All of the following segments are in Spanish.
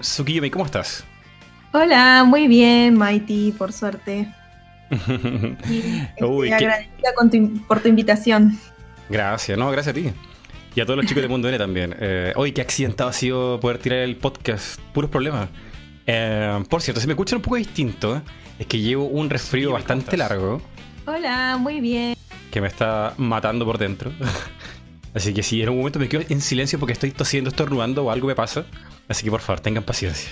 Tsukiyomi, ¿cómo estás? Hola, muy bien, Mighty, por suerte. Y estoy Uy, qué- agradecida con tu- por tu invitación. Gracias, no, gracias a ti. Y a todos los chicos de Mundo N también. Eh, Uy, qué accidentado ha sido poder tirar el podcast. Puros problemas. Eh, por cierto, si me escuchan un poco distinto, es que llevo un resfrío Sí, ¿cómo bastante largo Hola, muy bien. que me está matando por dentro. Así que si en un momento me quedo en silencio porque estoy tosiendo, estornudando o algo me pasa. Así que por favor, tengan paciencia.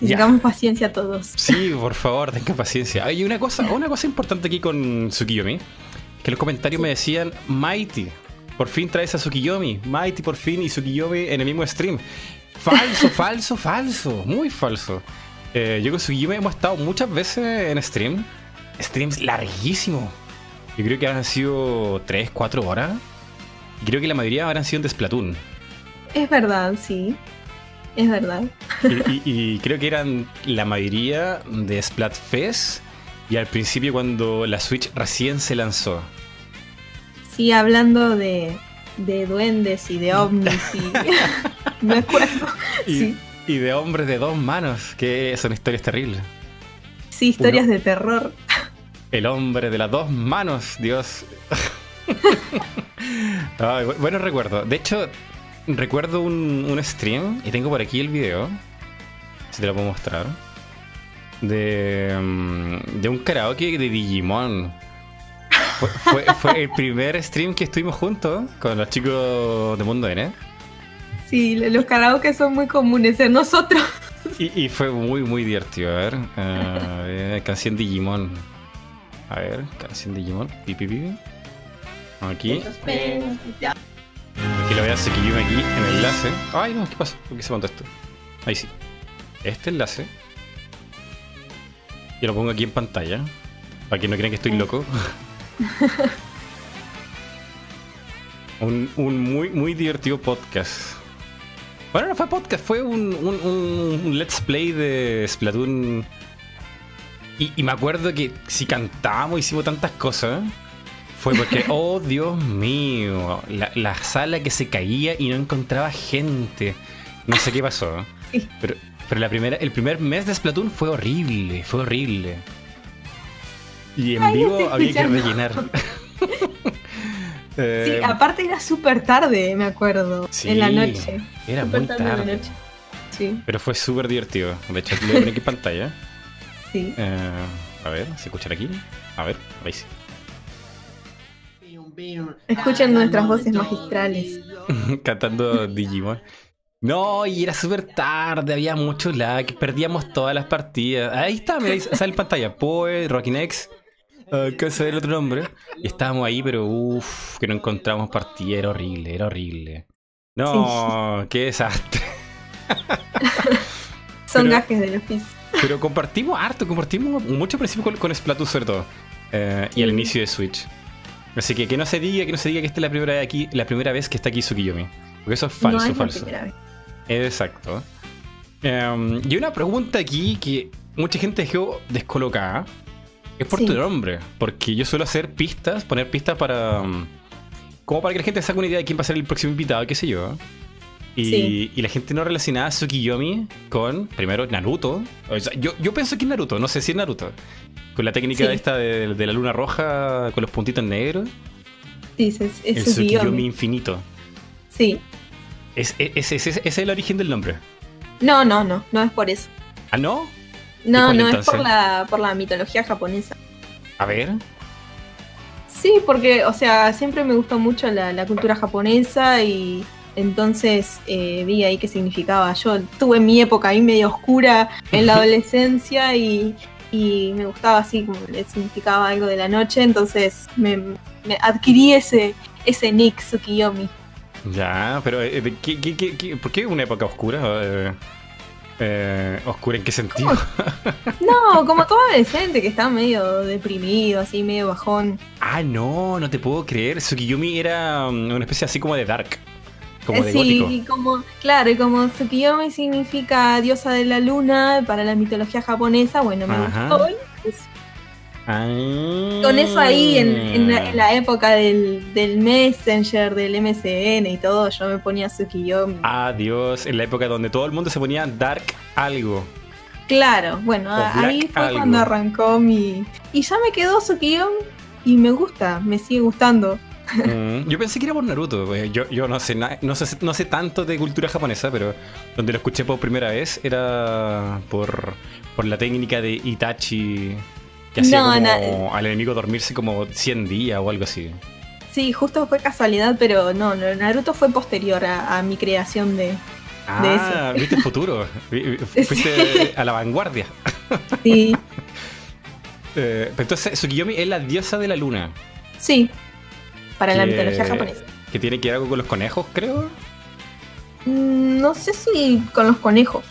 Ya. Tengamos paciencia todos. Sí, por favor, tengan paciencia. Hay una cosa, una cosa importante aquí con Tsukiyomi, que los comentarios me decían, Mighty, por fin traes a Tsukiyomi, Mighty por fin y Tsukiyomi en el mismo stream. Falso, falso, falso, muy falso. Eh, yo con Tsukiyomi hemos estado muchas veces en stream, streams larguísimos. Yo creo que han sido 3, 4 horas. Y creo que la mayoría habrán sido en Splatoon. Es verdad, sí. Es verdad. Y, y- y creo que eran la mayoría de Splatfest y al principio cuando la Switch recién se lanzó. Sí, hablando de, de duendes y de ovnis y... Me acuerdo. Y, Sí. y de hombres de dos manos, que son historias terribles. Sí, historias de terror. El hombre de las dos manos, Dios. Ay, bu- bueno recuerdo. De hecho, recuerdo un, un stream, y tengo por aquí el video, si te lo puedo mostrar, de, mm, de un karaoke de Digimon. Fue, fue- fue el primer stream que estuvimos juntos con los chicos de Mundo N. Sí, los karaoke son muy comunes en nosotros. Y, y fue muy, muy divertido. A ver, ver, canción Digimon. A ver, canción Digimon. Pi, pi, pi. Aquí. Aquí lo voy a hacer aquí en el enlace. Ay, no, ¿qué pasa? ¿Por qué se montó esto? Ahí sí. Este enlace. Yo lo pongo aquí en pantalla. Para que no crean que estoy loco. un, un muy, muy divertido podcast. Bueno, no fue podcast, fue un- un let's play de Splatoon. Y, y me acuerdo que si cantábamos, hicimos tantas cosas. Fue porque, oh Dios mío, la, la sala que se caía y no encontraba gente. No sé qué pasó. Sí. Pero, pero la primera, el primer mes de Splatoon fue horrible, fue horrible. Y en Ay, vivo había que rellenar. Sí, Eh, aparte era súper tarde, me acuerdo. Sí, en la noche. Era muy tarde en la noche. Sí, Pero fue súper divertido. De hecho, lo voy a poner aquí en pantalla. sí. Eh, a ver, ¿se escuchan aquí? A ver, ahí sí. Escuchen nuestras voces magistrales. Cantando Digimon. No, y era súper tarde, había mucho lag, perdíamos todas las partidas. Ahí está, mira, sale en pantalla. Poe, Rockin X, acá se ve el otro nombre. Y estábamos ahí, pero uff, que no encontramos partida, era horrible, era horrible. No, qué desastre. Son Pero- gajes del oficio. Pero compartimos harto, compartimos mucho al principio con, con Splatoon sobre todo. Eh, y al inicio de Switch. Así que que no se diga, que no se diga que esta es la primera vez aquí, la primera vez que está aquí Tsukiyomi. Porque eso es falso, no es la falso. primera vez. Exacto. Em, y una pregunta aquí que mucha gente dejó descolocada. Es por Sí. tu nombre. Porque yo suelo hacer pistas, poner pistas para. um, como para que la gente saque una idea de quién va a ser el próximo invitado, qué sé yo. Y, Sí. y la gente no relacionaba a Tsukiyomi con, primero, Naruto. O sea, yo, yo pienso que es Naruto, no sé si es Naruto. Con la técnica Sí. esta de, de la luna roja con los puntitos negros. Sí, es, es, el. Tsukiyomi infinito. Sí. Es, es, es- es- ese es el origen del nombre. No, no, no, no es por eso. ¿Ah, no? No, no es por la, por la mitología japonesa. A ver. Sí, porque, o sea, siempre me gustó mucho la, la cultura japonesa y entonces eh, vi ahí qué significaba. Yo tuve mi época ahí medio oscura en la adolescencia y, y me gustaba así como le significaba algo de la noche, entonces me, me adquirí ese, ese nick Tsukiyomi. Ya, pero eh, ¿de ¿qué, qué, qué, qué- por qué una época oscura? Eh, eh, ¿Oscura en qué sentido? No, como todo adolescente que está medio deprimido, así medio bajón. Ah, no, no te puedo creer. Tsukiyomi era um, una especie así como de dark. Como de sí, gótico. y como, claro, y como Tsukiyomi significa diosa de la luna para la mitología japonesa, bueno, me Ajá. gustó. pues, Ah. Con eso ahí, en, en la, en la época del, del Messenger, del MSN y todo, yo me ponía Tsukiyomi. Adiós, en la época donde todo el mundo se ponía Dark algo. Claro, bueno, ahí fue algo. cuando arrancó mi... Y ya me quedó Tsukiyomi y me gusta, me sigue gustando. Mm, yo pensé que era por Naruto. eh, Yo, yo no, sé na- no, sé, no sé tanto de cultura japonesa, pero donde lo escuché por primera vez era por, por la técnica de Itachi que hacía No, como al enemigo dormirse como 100 días o algo así. Sí, justo fue casualidad, pero no, Naruto fue posterior a, a mi creación de... Ah, viste el futuro. Fuiste a la vanguardia. Sí, Eh, entonces, Tsukiyomi es la diosa de la luna. sí, para la que- mitología japonesa. Que tiene que ver algo con los conejos, creo. Mm, No sé si con los conejos.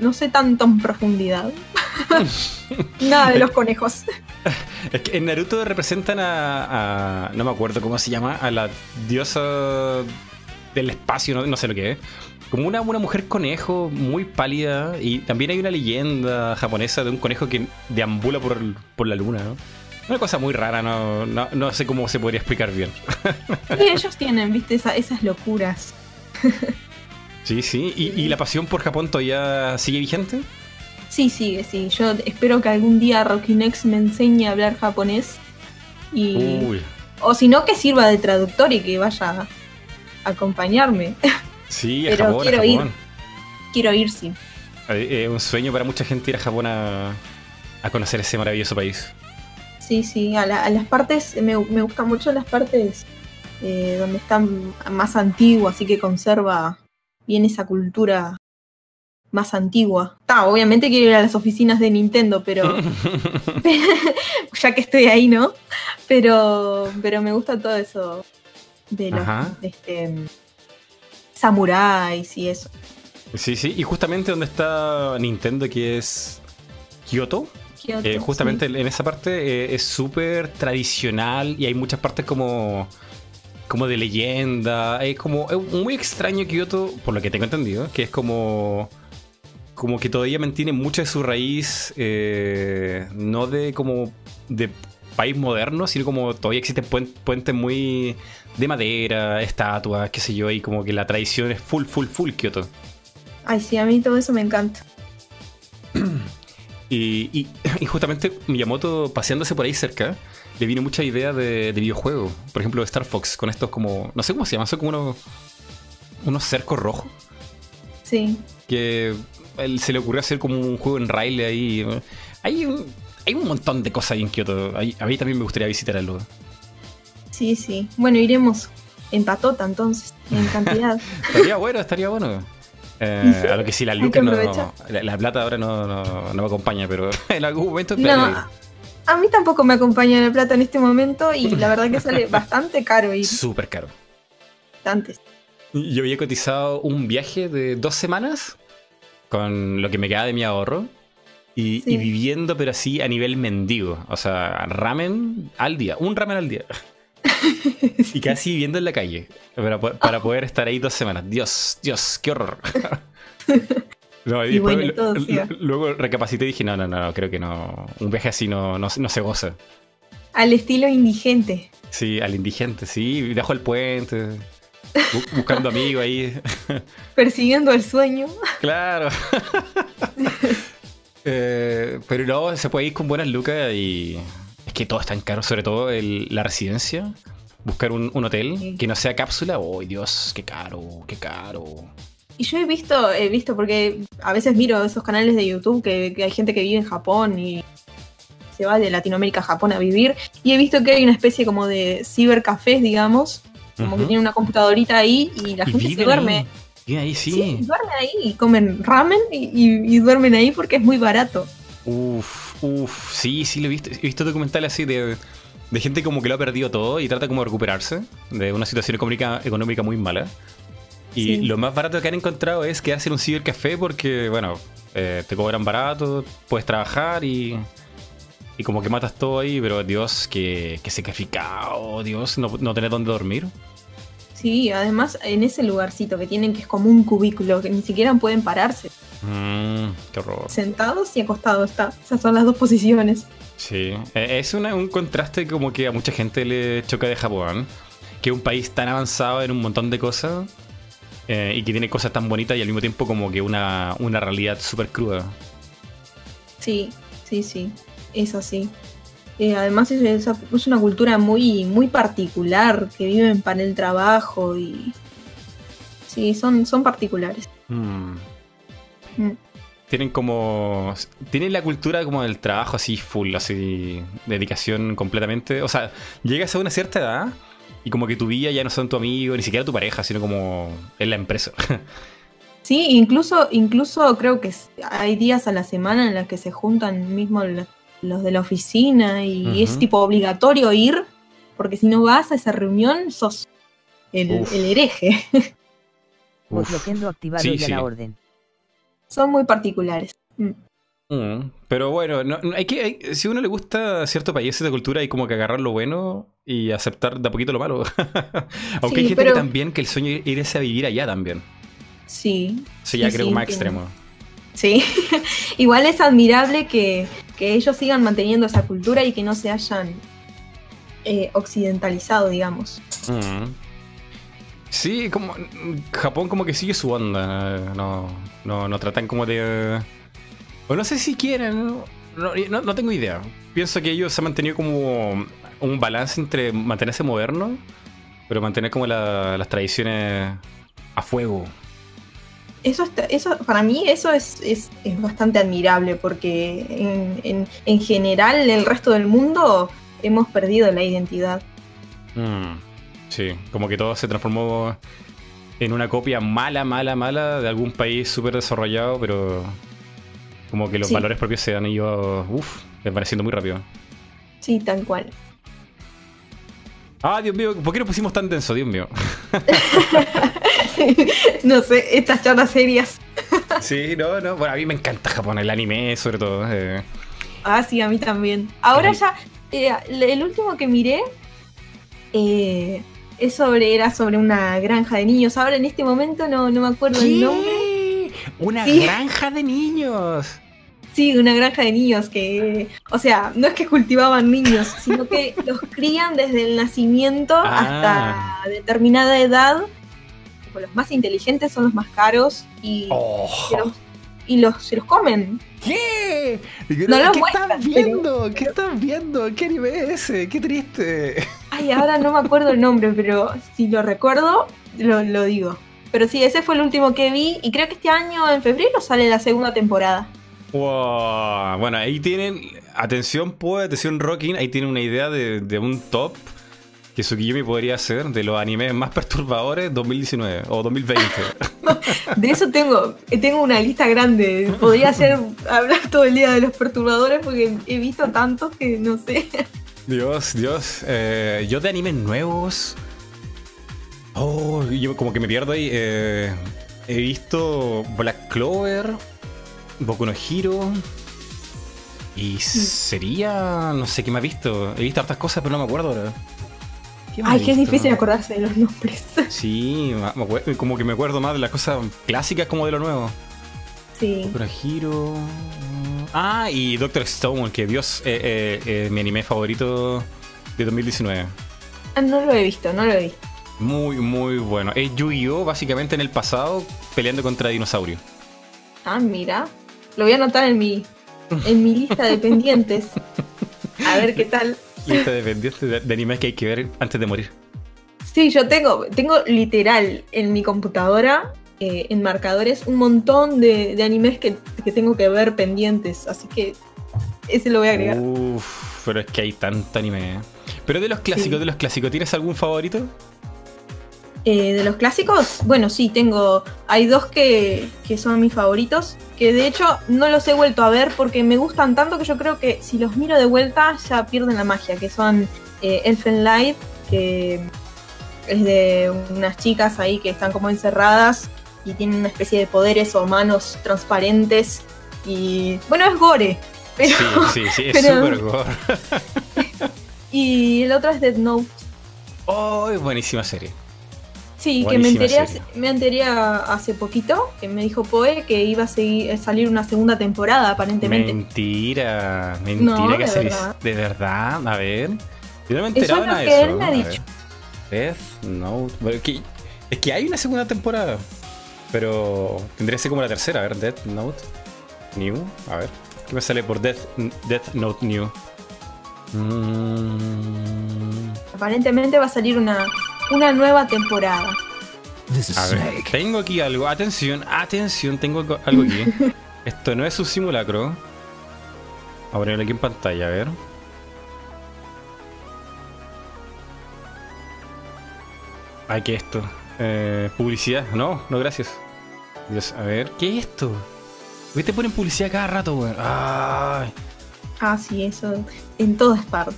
No sé tanto en profundidad. Nada de los conejos. Es que en Naruto representan a, a- No me acuerdo cómo se llama. A la diosa del espacio, no, no sé lo que es. Como una, una mujer conejo muy pálida. Y también hay una leyenda japonesa de un conejo que deambula por, por la luna, ¿no? Una cosa muy rara, no, no, no sé cómo se podría explicar bien. Y ellos tienen, viste, esa- esas locuras. Sí, sí. ¿Y, y la pasión por Japón todavía sigue vigente? Sí, sigue, sí. Yo espero que algún día Rockinex me enseñe a hablar japonés. Y... Uy. O si no, que sirva de traductor y que vaya a acompañarme. Sí, a Pero Japón, a quiero ir. Quiero ir, sí. Eh, Es un sueño para mucha gente ir a Japón a, a conocer ese maravilloso país. Sí, sí, a, la- a las partes, me, me gustan mucho las partes eh, donde están más antiguo, así que conserva bien esa cultura más antigua. Está, obviamente quiero ir a las oficinas de Nintendo, pero ya que estoy ahí, ¿no? Pero, pero me gusta todo eso de los de este, samuráis y eso. Sí, sí, y justamente donde está Nintendo, que es Kyoto, Kioto, eh, justamente en esa parte eh, es súper tradicional y hay muchas partes como, como de leyenda. Es como es muy extraño Kyoto, por lo que tengo entendido, que es como, como que todavía mantiene mucha de su raíz, eh, no de como de país moderno, sino como todavía existen puen- puentes muy de madera, estatuas, qué sé yo, y como que la tradición es full, full, full Kyoto. Ay, sí, a mí todo eso me encanta. Y, y- y justamente Miyamoto paseándose por ahí cerca, le vino mucha idea de, de videojuego. Por ejemplo, Star Fox, con estos como. No sé cómo se llaman, son como unos. unos cercos rojos. Sí. Que él se le ocurrió hacer como un juego en rail ahí. Hay un, hay un montón de cosas ahí en Kioto. Ahí- A mí también me gustaría visitarlo. Sí, sí. Bueno, iremos en patota entonces, en cantidad. Estaría bueno, estaría bueno. Eh, Y a lo que sí, la que no. aprovechar. La, la plata ahora no, no- no me acompaña, pero en algún momento No, a mí tampoco me acompaña la plata en este momento y la verdad que sale bastante caro ir. Súper caro. Bastante. Yo había cotizado un viaje de dos semanas con lo que me queda de mi ahorro y, Sí. y viviendo, pero así a nivel mendigo. O sea, ramen al día, un ramen al día. Y casi viviendo en la calle para, para poder estar ahí dos semanas. Dios, Dios, qué horror. No, Y bueno, lo- todo lo- sea. luego recapacité y dije, no, no, no, creo que no. Un viaje así no, no, no se goza. Al estilo indigente. Sí, al indigente, sí, dejo el puente, bu- buscando amigos ahí. Persiguiendo el sueño. Claro. Eh, pero no, se puede ir con buenas lucas y es que todo es tan caro, sobre todo el- la residencia. Buscar un, un hotel Sí. que no sea cápsula, oh Dios, qué caro, qué caro. Y yo he visto, he visto, porque a veces miro esos canales de YouTube que, que hay gente que vive en Japón y se va de Latinoamérica a Japón a vivir. Y he visto que hay una especie como de cibercafés, digamos. Como que tiene una computadorita ahí y la Y gente se duerme. ahí. Sí. Sí, duermen ahí y comen ramen y, y- y duermen ahí porque es muy barato. Uf, uf, sí, sí lo he visto. He visto documentales así de, de gente como que lo ha perdido todo y trata como de recuperarse de una situación económica, económica muy mala. Y Sí. lo más barato que han encontrado es quedarse en un cibercafé porque, bueno, eh, te cobran barato, puedes trabajar y, y como que matas todo ahí, pero Dios, que, que sacrificado, Dios, no, no tener dónde dormir. Sí, además en ese lugarcito que tienen que es como un cubículo, que ni siquiera pueden pararse. Mmm, qué horror. Sentados y acostados está. Esas son las dos posiciones. Sí, e, es una- un contraste como que a mucha gente le choca de Japón, que es un país tan avanzado en un montón de cosas eh, y que tiene cosas tan bonitas y al mismo tiempo como que una, una realidad súper cruda. Sí, sí, sí. Es así. Eh, además es, una cultura muy, muy particular, que viven para el trabajo y... Sí, son, son particulares. Mm. Mm. Tienen como. Tienen la cultura como del trabajo así full, así. Dedicación completamente. O sea, llegas a una cierta edad y como que tu vida ya no son tu amigo, ni siquiera tu pareja, sino como es la empresa. Sí, incluso, incluso creo que hay días a la semana en los que se juntan mismo la- los de la oficina y Ujú. es tipo obligatorio ir, porque si no vas a esa reunión sos el, el hereje. Uf. Loquendo activado Sí, y a sí. la orden. Son muy particulares. Mm. Mm, Pero bueno, no- no- hay que, hay- si a uno le gusta cierto país, cierta cultura, hay como que agarrar lo bueno y aceptar de a poquito lo malo. Aunque Sí, hay gente pero- que también, que el sueño es irse a vivir allá también. Sí. Eso ya Sí, creo sí, más entiendo. extremo. Sí. Igual es admirable que, que ellos sigan manteniendo esa cultura y que no se hayan eh, occidentalizado, digamos. Mm. Sí, como Japón como que sigue su onda, no, no, no tratan como de... O no sé si quieren, no, no- no tengo idea. Pienso que ellos han mantenido como un balance entre mantenerse moderno, pero mantener como la- las tradiciones a fuego. Eso, está- eso para mí eso es, es- es bastante admirable porque en, en- en general el resto del mundo hemos perdido la identidad. Mm, Sí, como que todo se transformó en una copia mala, mala, mala de algún país súper desarrollado, pero como que los Sí. valores propios se han ido, uff, desvaneciendo muy rápido. Sí, tal cual. Ah, Dios mío, ¿por qué nos pusimos tan denso, Dios mío? no sé, estas charlas serias. Sí, no, no. Bueno, a mí me encanta Japón, el anime sobre todo. eh. Ah, sí, a mí también. Ahora Ay. ya, eh, el último que miré eh, es sobre, era sobre una granja de niños. Ahora en este momento no, no me acuerdo el nombre. ¿Qué? Una Sí. granja de niños. Sí, una granja de niños que, o sea, no es que cultivaban niños, sino que los crían desde el nacimiento Ah. hasta determinada edad. Tipo, Los más inteligentes son los más caros y, Oh. y los, y los- se los comen. ¿Qué? No lo ¿Qué estás viendo? ¿Qué estás viendo? ¿Qué anime es ese? Qué triste. Ay, ahora no me acuerdo el nombre, pero si lo recuerdo, lo, lo digo. Pero sí, ese fue el último que vi y creo que este año en febrero sale la segunda temporada. Wow. Bueno, ahí tienen. Atención, pues, atención, Rocking. Ahí tienen una idea de, de un top que Tsukiyomi podría hacer de los animes más perturbadores 2019 o 2020. De eso tengo, tengo una lista grande. Podría hacer hablar todo el día de los perturbadores porque he visto tantos que no sé. Dios, Dios. Eh, yo de animes nuevos. Oh, yo como que me pierdo ahí. Eh, he visto Black Clover, Boku no Hero. Y sería. No sé qué me ha visto. He visto hartas cosas, pero no me acuerdo ahora. ¿Qué Ay, que es visto? difícil acordarse de los nombres. Sí, como que me acuerdo más de las cosas clásicas como de lo nuevo. Sí. Hero. Ah, y Doctor Stone, que Dios, eh, eh, eh, mi anime favorito de 2019. Ah, no lo he visto, no lo he visto. Muy, muy bueno. Es Yu-Gi-Oh! básicamente en el pasado peleando contra dinosaurios. Ah, mira. Lo voy a anotar en mi, en mi lista de pendientes. A ver qué tal. Lista de pendientes de, de animes que hay que ver antes de morir. Sí, yo tengo, tengo literal en mi computadora, eh, en marcadores, un montón de, de animes que, que tengo que ver pendientes. Así que ese lo voy a agregar. Uf, pero es que hay tanto anime. ¿eh? Pero de los clásicos, Sí. de los clásicos, ¿tienes algún favorito? Eh, de los clásicos, bueno, sí, tengo. Hay dos que, que son mis favoritos. Que de hecho no los he vuelto a ver porque me gustan tanto que yo creo que si los miro de vuelta ya pierden la magia. Que son eh, Elfen Light, que es de unas chicas ahí que están como encerradas y tienen una especie de poderes o manos transparentes. Y bueno, es gore. Pero, Sí, sí, sí, es súper gore. Y el otro es Dead Note. Oh, buenísima serie. Sí, que me enteré, hace, me enteré hace poquito, que me dijo Poe que iba a, seguir, salir una segunda temporada, aparentemente. Mentira, mentira que de verdad. de verdad, a ver. Yo no me enteraba nada de eso. Él me ha dicho. Es que hay una segunda temporada. Pero tendría que ser como la tercera. A ver, Death Note New. A ver. ¿Qué me sale por Death, Death Note New? Mm. Aparentemente va a salir una, una nueva temporada. A ver, tengo aquí algo. Atención, atención, tengo algo aquí. Esto no es un simulacro. Voy a ponerlo aquí en pantalla, a ver. Ay, ¿qué es esto? Eh, publicidad. No, no, gracias. Dios, a ver, ¿qué es esto? ¿Por qué te ponen publicidad cada rato, weón? Ay. Ah, sí, eso en todas partes.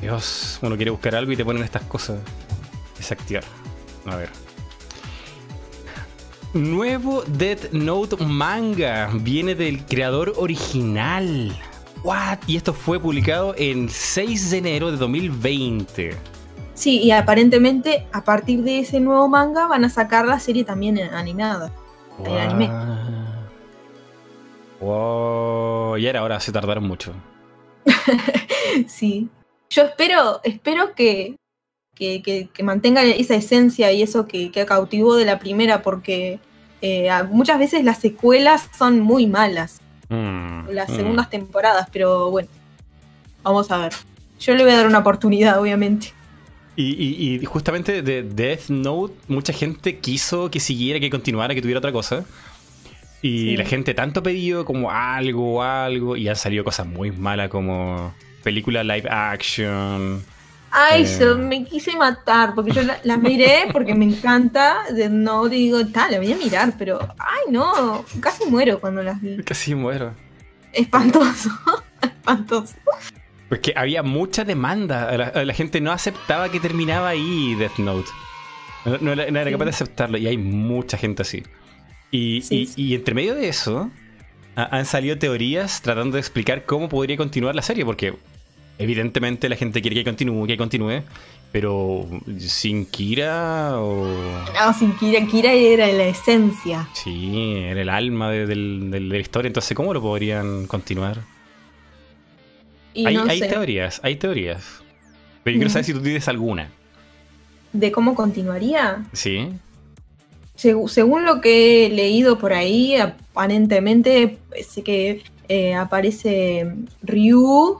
Dios, uno quiere buscar algo y te ponen estas cosas. Desactivar. A ver. Nuevo Death Note manga. Viene del creador original. What? Y esto fue publicado en 6 de enero de 2020. Sí, y aparentemente a partir de ese nuevo manga van a sacar la serie también animada. Wow. anime. Wow, y era ahora se tardaron mucho. sí. Yo espero, espero que, que, mantenga esa esencia y eso que, cautivó de la primera, porque eh, muchas veces las secuelas son muy malas. Mm, las mm. segundas temporadas, pero bueno, vamos a ver. Yo le voy a dar una oportunidad, obviamente. Y, justamente de Death Note, mucha gente quiso que siguiera, que continuara, que tuviera otra cosa. Y la gente tanto pedido como algo, algo, y han salido cosas muy malas como película live action. Ay, eh, yo me quise matar, porque yo la, miré porque me encanta Death Note y digo, tal, la voy a mirar, pero, ay no, casi muero cuando las vi. Casi muero. Espantoso, espantoso. Pues que había mucha demanda. La, gente no aceptaba que terminaba ahí Death Note. No, era, capaz de aceptarlo. Y hay mucha gente así. Y, entre medio de eso, han salido teorías tratando de explicar cómo podría continuar la serie. Porque evidentemente la gente quiere que continúe, que continúe. Pero sin Kira o. No, sin Kira. Kira era la esencia. Sí, era el alma de la historia. Entonces, ¿cómo lo podrían continuar? hay, teorías, hay teorías. Pero yo quiero saber si tú tienes alguna. ¿De cómo continuaría? Sí. según lo que he leído por ahí, aparentemente sé que eh, aparece Ryu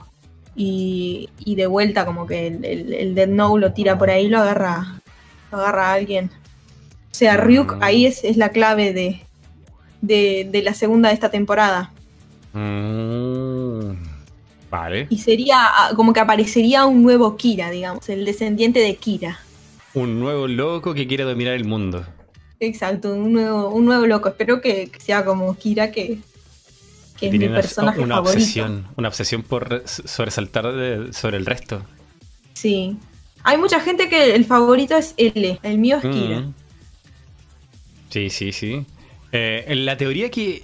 y, de vuelta como que el, el, Dead Note lo tira por ahí y lo agarra, lo agarra a alguien. O sea, Ryuk mm. ahí es, la clave de, de, la segunda de esta temporada. Mm. Y sería ah, como que aparecería un nuevo Kira, digamos, el descendiente de Kira. Un nuevo loco que quiere dominar el mundo. Exacto, un nuevo, un nuevo loco. Espero que, sea como Kira, que, es mi personaje una favorito. Obsesión, una obsesión por sobresaltar sobre el resto. Sí. Hay mucha gente que el favorito es L, el mío es Kira. Mm. Sí, sí, sí. Eh, en la teoría que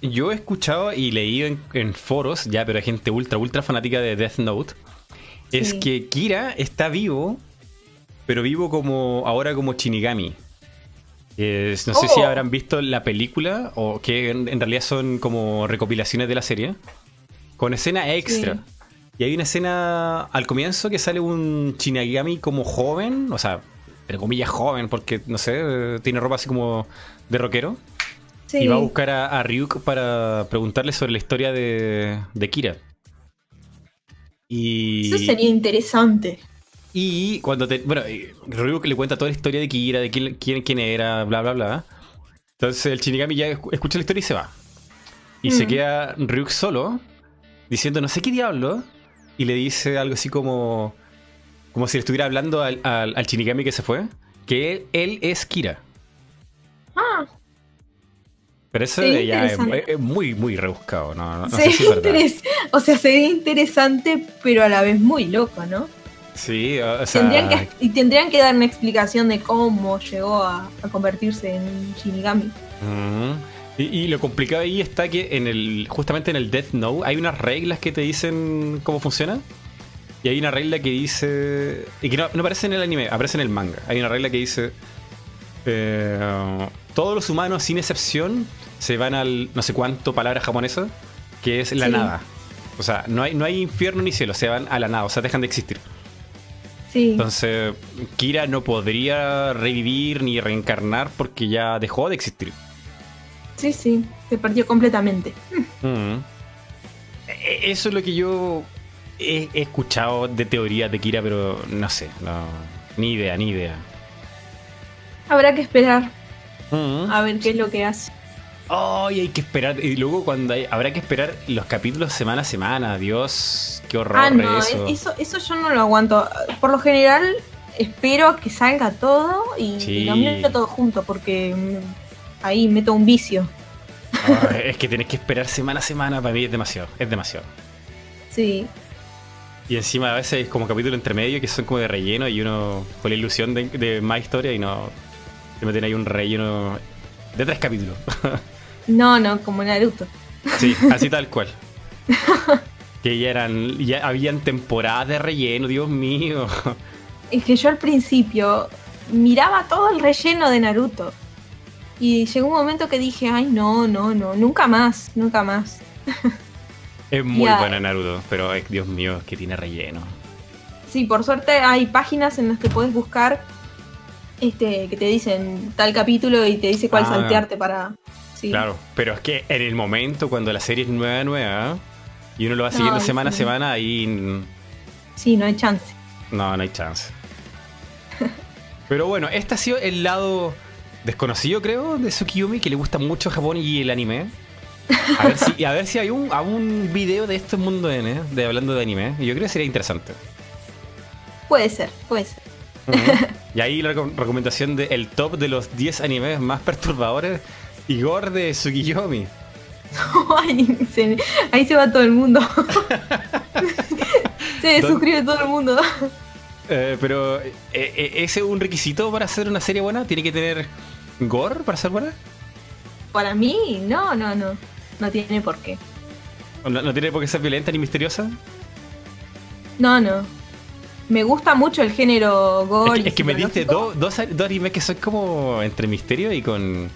yo he escuchado y leído en, foros, ya, pero hay gente ultra, ultra fanática de Death Note, es que Kira está vivo, pero vivo como ahora como Shinigami. No sé si oh. habrán visto la película o que en, realidad son como recopilaciones de la serie, con escena extra. Y hay una escena al comienzo que sale un Shinigami como joven, o sea, entre comillas joven, porque no sé, tiene ropa así como de rockero. Y va a buscar a, Ryuk para preguntarle sobre la historia de, Kira. Y... Eso sería interesante. Y cuando te. Bueno, Ryuk le cuenta toda la historia de Kira, de quién, quién, era, bla, bla, bla. Entonces el Shinigami ya escucha la historia y se va. Y se mm. queda Ryuk solo, diciendo no sé qué diablo. Y le dice algo así como. Como si le estuviera hablando al, al, al Shinigami que se fue. Que él, él es Kira. Ah. Pero eso ya es, muy, muy rebuscado, ¿no? o sea, sería interesante, pero a la vez muy loco, ¿no? Sí, o sea... Tendrían que, y tendrían que dar una explicación de cómo llegó a, convertirse en Shinigami. y, lo complicado ahí está que en el justamente en el Death Note hay unas reglas que te dicen cómo funciona. Y hay una regla que dice... Y que no, no aparece en el anime, aparece en el manga. Hay una regla que dice Eh, todos los humanos, sin excepción, se van al no sé cuánto palabra japonesa, que es la Sí. nada. O sea, no hay, no hay infierno ni cielo, se van a la nada, o sea, dejan de existir. Sí, Entonces, Kira no podría revivir ni reencarnar porque ya dejó de existir. sí, sí, se perdió completamente. Mm. E- Eso es lo que yo he, he escuchado de teorías de Kira, pero no sé, no, ni idea, ni idea. Habrá que esperar Mm. a ver qué es lo que hace. Ay, hay que esperar. Y luego cuando hay- habrá que esperar los capítulos semana a semana. Dios, qué horror Ah, no, eso. eso, eso yo no lo aguanto. Por lo general, espero que salga todo y, Sí. y todo junto, porque mm, ahí meto un vicio. Es que tenés que esperar semana a semana para mí es demasiado. Es demasiado. Sí, Y encima a veces es como capítulos entre medio que son como de relleno y uno con la ilusión de, de más historia y no. Te meten ahí un relleno de tres capítulos. no, no, como Naruto. Sí, así tal cual. Que ya eran. Ya habían temporadas de relleno, Dios mío. Es que yo al principio miraba todo el relleno de Naruto. Y llegó un momento que dije, ay, no, no, no, nunca más, nunca más. Es muy Ya. buena Naruto, pero Dios mío, es que tiene relleno. Sí, por suerte hay páginas en las que puedes buscar este que te dicen tal capítulo y te dice cuál Ah. saltearte para. Sí. Claro, pero es que en el momento cuando la serie es nueva, nueva, y uno lo va No, siguiendo sí. semana a semana, ahí Sí, no hay chance. no, no hay chance. Pero bueno, este ha sido el lado desconocido, creo, de Tsukiyomi, que le gusta mucho Japón y el anime. A ver si, a ver si hay un, un video de esto en Mundo N, de hablando de anime. Y yo creo que sería interesante. Puede ser, puede ser. Y ahí la reco- recomendación de el top de los 10 animes más perturbadores. Igor de Tsukiyomi. Ay, se- ahí se va todo el mundo. se suscribe todo el mundo. Eh, pero, eh, eh, ¿ese es un requisito para hacer una serie buena? ¿Tiene que tener gore para ser buena? Para mí, no, no, no. No tiene por qué. ¿O ¿No, no tiene por qué ser violenta ni misteriosa? No, no. Me gusta mucho el género Es gore. que, es que me diste dos animes que son como entre misterio y con,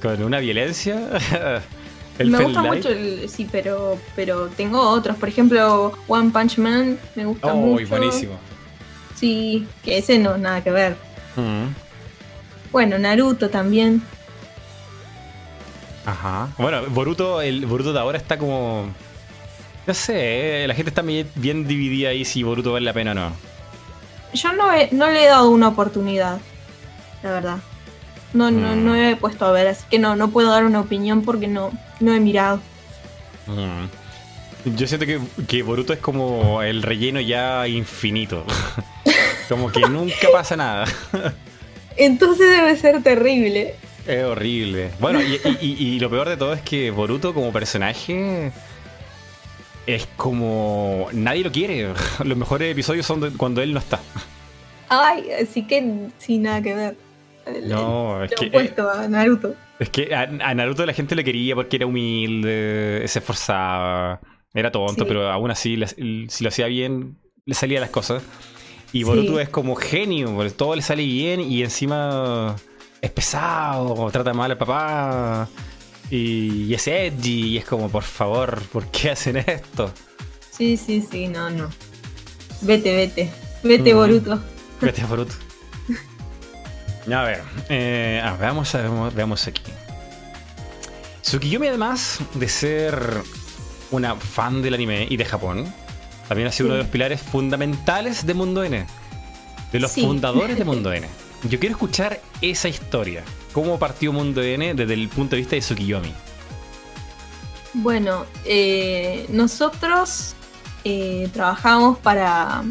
con una violencia. el me gusta Light. mucho el. Sí, pero, pero tengo otros. Por ejemplo, One Punch Man. Me gusta Oh, mucho. buenísimo. Sí, que ese no, nada que ver. Mm. Bueno, Naruto también. Ajá. Bueno, Boruto, el Boruto de ahora está como. No sé, eh, la gente está bien, bien dividida ahí si Boruto vale la pena o no. Yo no, he- no le he dado una oportunidad, la verdad. No, no, Mm. no he puesto a ver, así que no, no puedo dar una opinión porque no, no he mirado. Mm. Yo siento que, que Boruto es como el relleno ya infinito. como que nunca pasa nada. Entonces debe ser terrible. Es horrible. Bueno, y, y- y- y lo peor de todo es que Boruto como personaje es como... Nadie lo quiere. Los mejores episodios son de- cuando él no está. Ay, así que sin nada que ver. No, es que... opuesto a Naruto. Es que a, a Naruto la gente lo quería porque era humilde, se esforzaba, era tonto, Sí. pero aún así, le- si lo hacía bien, le salían las cosas. Y Sí. Boruto es como genio, porque todo le sale bien y encima es pesado, trata mal al papá. Y, y es edgy, y es como, por favor, ¿por qué hacen esto? Sí, sí, sí, no, no. Vete, vete. Vete, Mm. Boruto. Vete Boruto. A ver, eh, ah, veamos, veamos, veamos aquí. Tsukiyomi, además de ser una fan del anime y de Japón, también ha sido Sí. uno de los pilares fundamentales de Mundo N. De los Sí. fundadores de Mundo N. Yo quiero escuchar esa historia. ¿Cómo partió Mundo N desde el punto de vista de Tsukiyomi? Bueno, eh, nosotros eh, trabajamos para,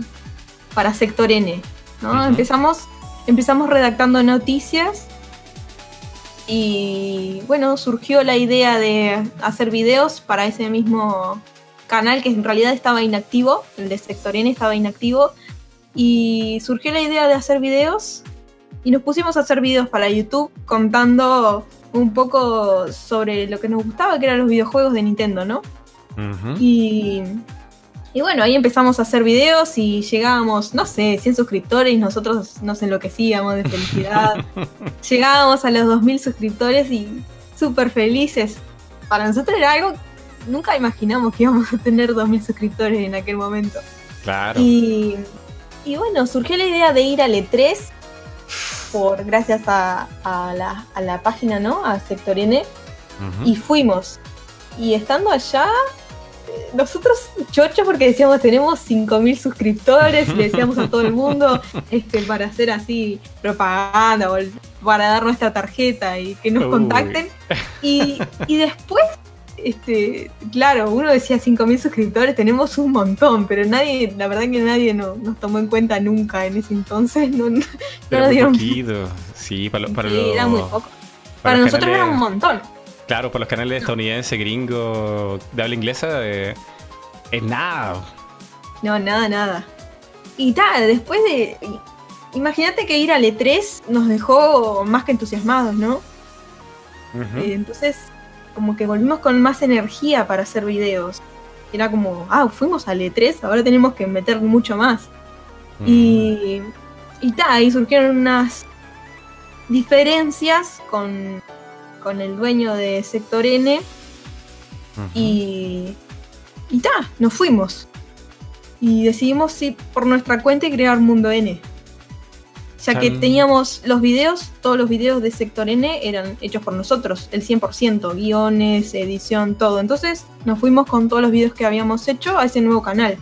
para Sector N, ¿no? Empezamos, empezamos redactando noticias y bueno, surgió la idea de hacer videos para ese mismo canal que en realidad estaba inactivo, el de Sector N estaba inactivo, y surgió la idea de hacer videos y nos pusimos a hacer videos para YouTube contando un poco sobre lo que nos gustaba, que eran los videojuegos de Nintendo, ¿no? Ujú. Y, Y bueno, ahí empezamos a hacer videos y llegábamos, no sé, 100 suscriptores y nosotros nos enloquecíamos de felicidad. llegábamos a los 2000 suscriptores y súper felices. Para nosotros era algo, nunca imaginamos que íbamos a tener 2000 suscriptores en aquel momento. Claro. Y, y bueno, surgió la idea de ir al E3 por gracias a, a la, a la página, ¿no? A Sector N. Y fuimos. Y estando allá, nosotros chochos porque decíamos tenemos 5.000 suscriptores y le decíamos a todo el mundo este, para hacer así propaganda o el- para dar nuestra tarjeta y que nos Uy. contacten. Y, y después, este, claro, uno decía 5.000 suscriptores, tenemos un montón, pero nadie, la verdad que nadie no- nos tomó en cuenta nunca en ese entonces. No, no Pero nos dieron-. Sí, para, lo- para sí, era muy poco. para nosotros era un montón. Claro, para los canales estadounidenses, gringos, de habla inglesa, eh, es nada. No, nada, nada. Y tal, después de. Imagínate que ir al E3 nos dejó más que entusiasmados, ¿no? Eh, entonces, como que volvimos con más energía para hacer videos. Era como, ah, fuimos al E3, ahora tenemos que meter mucho más. Y. Y tal, ahí surgieron unas diferencias con, con el dueño de Sector N. Y. Y ta, nos fuimos. Y decidimos ir por nuestra cuenta y crear Mundo N. Ya que teníamos los videos, todos los videos de Sector N eran hechos por nosotros, el 100%, guiones, edición, todo. Entonces nos fuimos con todos los videos que habíamos hecho a ese nuevo canal.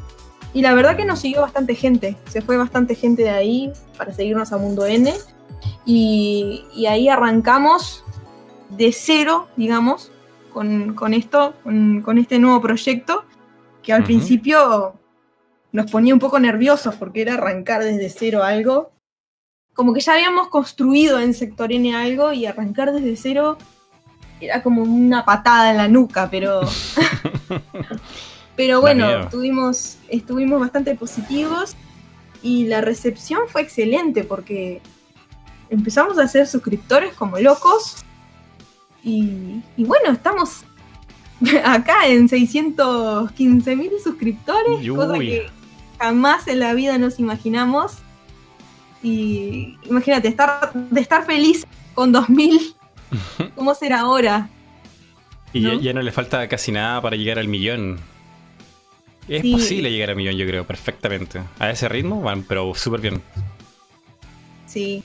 Y la verdad que nos siguió bastante gente, se fue bastante gente de ahí para seguirnos a Mundo N. Y, y ahí arrancamos de cero, digamos, con, con esto, con, con este nuevo proyecto, que al principio nos ponía un poco nerviosos porque era arrancar desde cero algo. Como que ya habíamos construido en Sector N algo y arrancar desde cero era como una patada en la nuca, pero. pero bueno, tuvimos, estuvimos bastante positivos y la recepción fue excelente porque empezamos a hacer suscriptores como locos y, y bueno, estamos acá en 615 mil suscriptores, cosa Uy. que jamás en la vida nos imaginamos. Y imagínate, estar, de estar feliz con 2000, ¿cómo será ahora? Y ya, ¿no? ya no le falta casi nada para llegar al millón. Es Sí. posible llegar al millón, yo creo, perfectamente. A ese ritmo van, pero súper bien. Sí.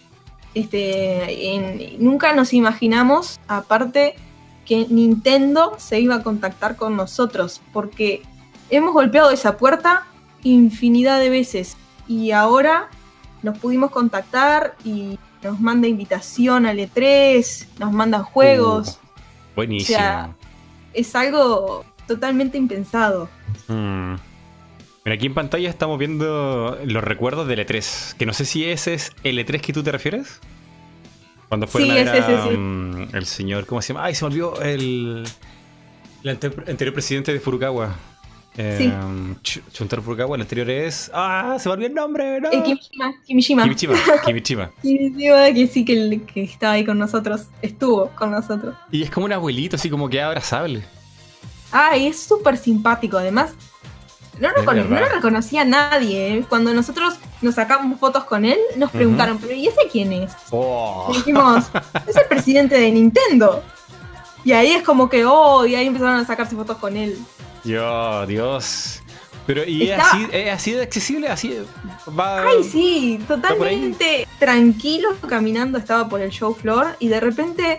Este, en- nunca nos imaginamos, aparte, que Nintendo se iba a contactar con nosotros, porque hemos golpeado esa puerta infinidad de veces y ahora nos pudimos contactar y nos manda invitación al E3, nos mandan juegos, Buenísimo. O sea, es algo totalmente impensado. Mm. Mira, aquí en pantalla estamos viendo los recuerdos del E3. Que no sé si ese es el E3 que tú te refieres. Cuando fue Sí, la es ese, sí. mm, el señor, ¿cómo se llama? Ay, se me olvidó el, el ante- anterior presidente de Furukawa. Eh, Ch- Shuntaro Furukawa, el anterior es. ¡Ah! Se me olvidó el nombre, ¿no? Eh, Kimishima, Kimishima. Kimichima. Kimichima. Kimishima, que sí que, que estaba ahí con nosotros, estuvo con nosotros. Y es como un abuelito, así como que abrazable. Ay, es súper simpático, además. No, recono- no lo reconocía a nadie. ¿eh? Cuando nosotros nos sacamos fotos con él, nos preguntaron, ¿pero y ese quién es? Oh. Y dijimos, es el presidente de Nintendo. Y ahí es como que, oh, y ahí empezaron a sacarse fotos con él. Yo, Dios. Pero, ¿y es así, es así de accesible? ¿Así va...? Ay, sí, totalmente tranquilo caminando, estaba por el show floor y de repente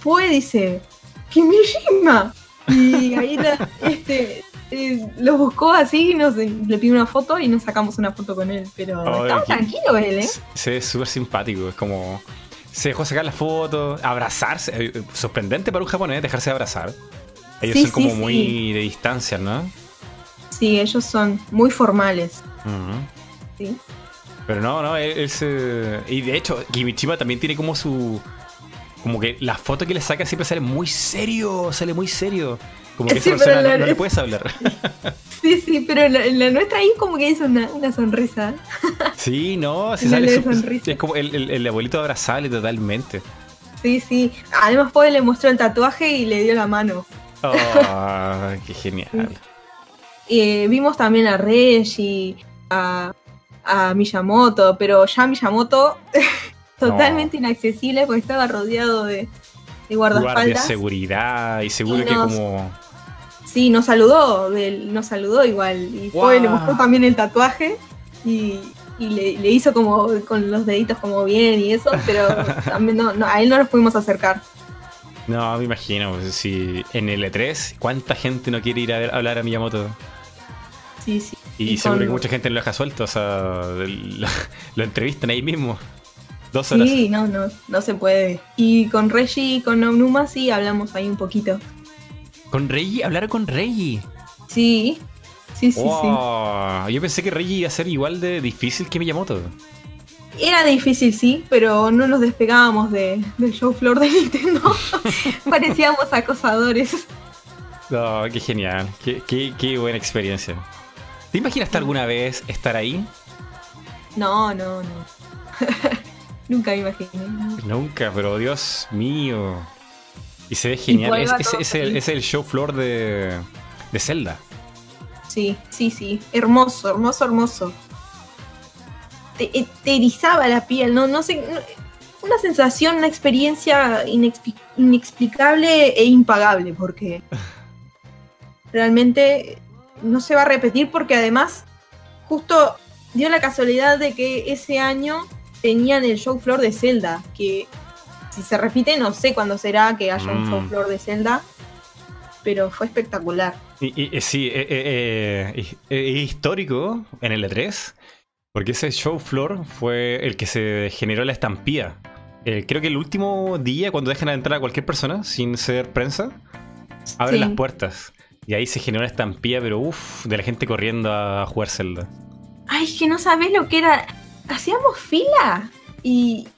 fue y dice, Kimishima. Y ahí la- este, eh, lo buscó así, nos, le pidió una foto y nos sacamos una foto con él. Pero Ay, estaba tranquilo él, ¿eh? Se- ve súper simpático, es como... Se dejó sacar la foto, abrazarse. eh, Sorprendente para un japonés dejarse abrazar. Ellos Sí, son como sí, muy sí. de distancia, ¿no? Sí, ellos son muy formales. ¿sí? Pero no, no, él, él se... Y de hecho, Kimichima también tiene como su... Como que la foto que le saca siempre sale muy serio, sale muy serio. Como que Sí, esa persona no, le puedes hablar. Sí, sí, pero en la, en la nuestra ahí como que hizo una, una sonrisa. Sí, no, se sale súper- sonrisa. Es como el, el- el abuelito abrazable totalmente. Sí, sí. Además, Poe le mostró el tatuaje y le dio la mano. Oh, qué genial. Eh, vimos también a Reggie, a, a Miyamoto, pero ya Miyamoto totalmente inaccesible porque estaba rodeado de, de Guardia guardaespaldas. seguridad y seguro Y que como... Sí, nos saludó, nos saludó igual. Y fue, Guau. le mostró también el tatuaje y, y le, le hizo como con los deditos como bien y eso, pero también no, no, a él no nos pudimos acercar. No, me imagino, pues, si en el E3, ¿cuánta gente no quiere ir a, ver, a hablar a Miyamoto? Sí, sí. Y, Y seguro con- que mucha gente lo deja suelto, o sea, lo, lo entrevistan ahí mismo. Dos horas. Sí, no, no, no se puede. Y con Reggie y con Onuma sí hablamos ahí un poquito. Con Reggie, hablar con Reggie. Sí, sí, sí, Wow, Yo pensé que Reggie iba a ser igual de difícil que Miyamoto. sí. Era difícil, sí, pero no nos despegábamos de, del show floor de Nintendo. Parecíamos acosadores. No, qué genial. Qué, qué- qué buena experiencia. ¿Te imaginas alguna vez estar ahí? No, no, no. Nunca me imaginé. Nunca, pero Dios mío. Y se ve genial. Es, el, feliz. es el show floor de, de Zelda. Sí, sí, sí. Hermoso, hermoso, hermoso. Te, eh, te erizaba la piel, no, no sé. no- una sensación, una experiencia inexpli- inexplicable e impagable, porque realmente no se va a repetir, porque además, justo dio la casualidad de que ese año tenían el show floor de Zelda, que si se repite, no sé cuándo será que haya un Mm. show floor de Zelda, pero fue espectacular. Y, sí, eh, eh, eh, es histórico en el E3, porque ese show floor fue el que se generó la estampida. Creo que el último día, cuando dejan entrar a cualquier persona sin ser prensa, abren Sí. las puertas. Y ahí se generó una estampida, pero uff, de la gente corriendo a jugar Zelda. Ay, que no sabés lo que era. Hacíamos fila y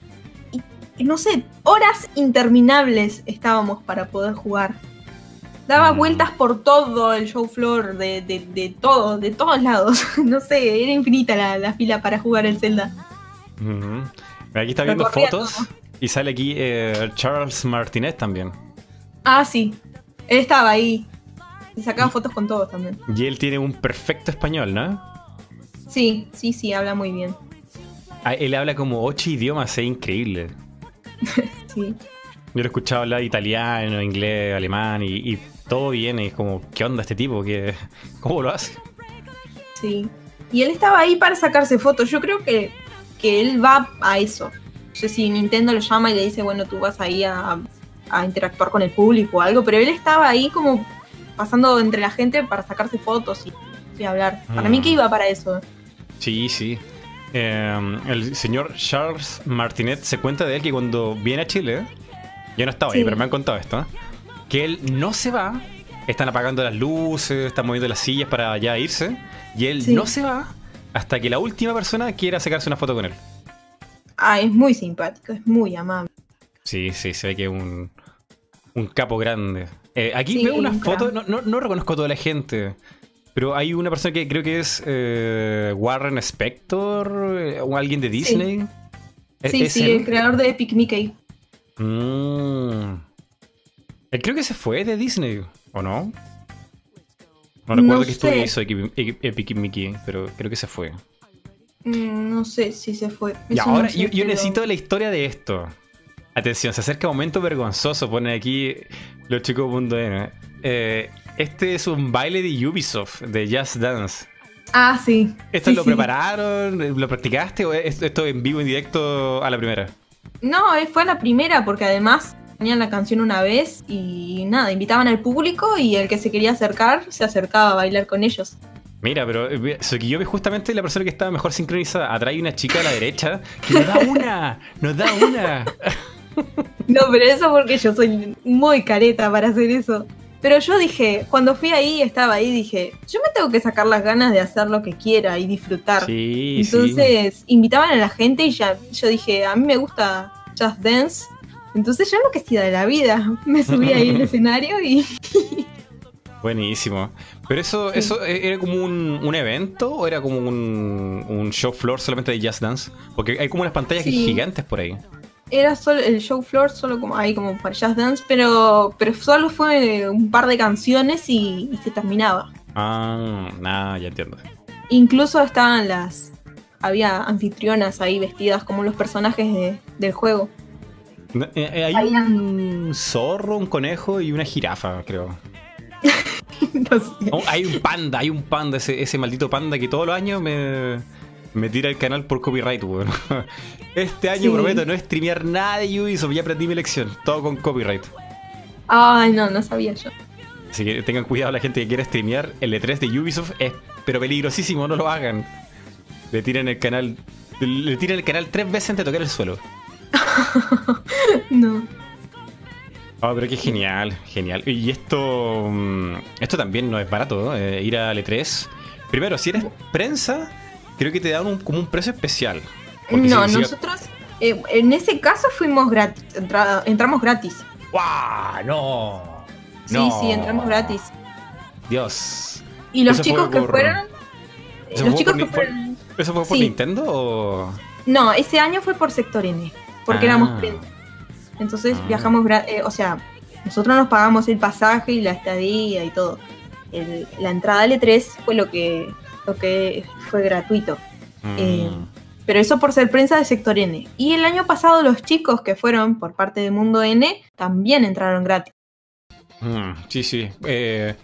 no sé, horas interminables estábamos para poder jugar. Daba Mm. vueltas por todo el show floor, de, de, de todo, de todos lados. No sé, era infinita la, la fila para jugar el Zelda. Aquí está viendo fotos y sale aquí eh, Charles Martinet también. Ah, sí. Él estaba ahí. Y sacaba fotos con todos también. Y él tiene un perfecto español, ¿no? Sí, sí, sí, habla muy bien. Ah, Él habla como ocho idiomas, es increíble. Sí. Yo lo he escuchado hablar italiano, inglés, alemán y, y todo bien. Y es como, ¿qué onda este tipo? ¿Qué, ¿Cómo lo hace? Sí. Y él estaba ahí para sacarse fotos. Yo creo que, que él va a eso. No sé si Nintendo lo llama y le dice, bueno, tú vas ahí a, a interactuar con el público o algo, pero él estaba ahí como pasando entre la gente para sacarse fotos y, y hablar. Para Mm. mí que iba para eso. Sí, sí. Eh, el señor Charles Martinet se cuenta de él que cuando viene a Chile, yo no estaba ahí, pero me han contado esto, que él no se va, están apagando las luces, están moviendo las sillas para ya irse, y él Sí. no se va hasta que la última persona quiera sacarse una foto con él. Ah, es muy simpático, es muy amable. Sí, sí, se ve que es un, un capo grande. Eh, aquí Sí, veo una un foto, crack. no, no, no reconozco a toda la gente, pero hay una persona que creo que es eh, Warren Spector eh, o alguien de Disney. ¿Es- Sí, es sí, el creador de Epic Mickey. Mm. Él creo que se fue de Disney, ¿o no? No No recuerdo qué estudio sé. hizo Epic, Mickey, pero creo que se fue. Mm, no sé si se fue. Y Eso ahora no sé, yo, yo pero- necesito la historia de esto. Atención, se acerca un momento vergonzoso, pone aquí los chicos.n. Eh, este es un baile de Ubisoft, de Just Dance. Ah, sí. ¿Esto Sí, lo sí. prepararon? ¿Lo practicaste o es esto en vivo, en directo a la primera? No, eh, fue la primera porque además ponían la canción una vez y nada, invitaban al público y el que se quería acercar se acercaba a bailar con ellos. Mira, pero eh, Tsukiyomi es justamente la persona que estaba mejor sincronizada. Atrás hay una chica a la derecha que nos da una, nos da una. No, pero eso porque yo soy muy careta para hacer eso. Pero yo dije, cuando fui ahí, estaba ahí, dije, yo me tengo que sacar las ganas de hacer lo que quiera y disfrutar. Sí, sí. Entonces invitaban a la gente y ya yo dije, a mí me gusta Just Dance. Entonces ya enloquecida de la vida. Me subí ahí al escenario y Buenísimo. Pero eso, Sí. eso e- era como un, un evento o era como un, un show floor solamente de Just Dance? Porque hay como unas pantallas gigantes por ahí. Era solo el show floor, solo como ahí como para Just Dance, pero, pero solo fue un par de canciones y, y se terminaba. Ah, ah, ya entiendo. Incluso estaban las. Había anfitrionas ahí vestidas como los personajes de- del juego. Eh, eh, hay un zorro, un conejo y una jirafa, creo. No sé. Oh, hay un panda, hay un panda, ese, ese maldito panda que todos los años me, me tira el canal por copyright, weón. Este año Sí. prometo no streamear nada de Ubisoft, ya aprendí mi lección, todo con copyright. Ay, no, no sabía yo. Así que tengan cuidado la gente que quiera streamear el E3 de Ubisoft, es pero peligrosísimo, no lo hagan. Le tiran el canal, le tiran el canal tres veces antes de tocar el suelo. No. Ah, pero qué genial, genial. Y esto, mm, esto también no es barato, eh, ir al E3. Primero, si eres prensa, creo que te dan un- como un precio especial. No, si- si- nosotros. eh, en ese caso fuimos gratis. entra- entramos gratis. ¡Guau! ¡No! Sí, No. sí, entramos gratis. Dios. Y los chicos que por- fueron. ¿Eso Los fue chicos por que fue- fueron. ¿Eso fue por Sí. Nintendo o...? No, ese año fue por sector N. Porque Ah. éramos prensa. Entonces Ah. viajamos. eh, o sea, nosotros nos pagamos el pasaje y la estadía y todo. El- la entrada al E3 fue lo que, lo que fue gratuito. Mm, Eh, Pero eso por ser prensa de sector N. Y el año pasado los chicos que fueron por parte de Mundo N también entraron gratis. mm, sí, sí. Eh,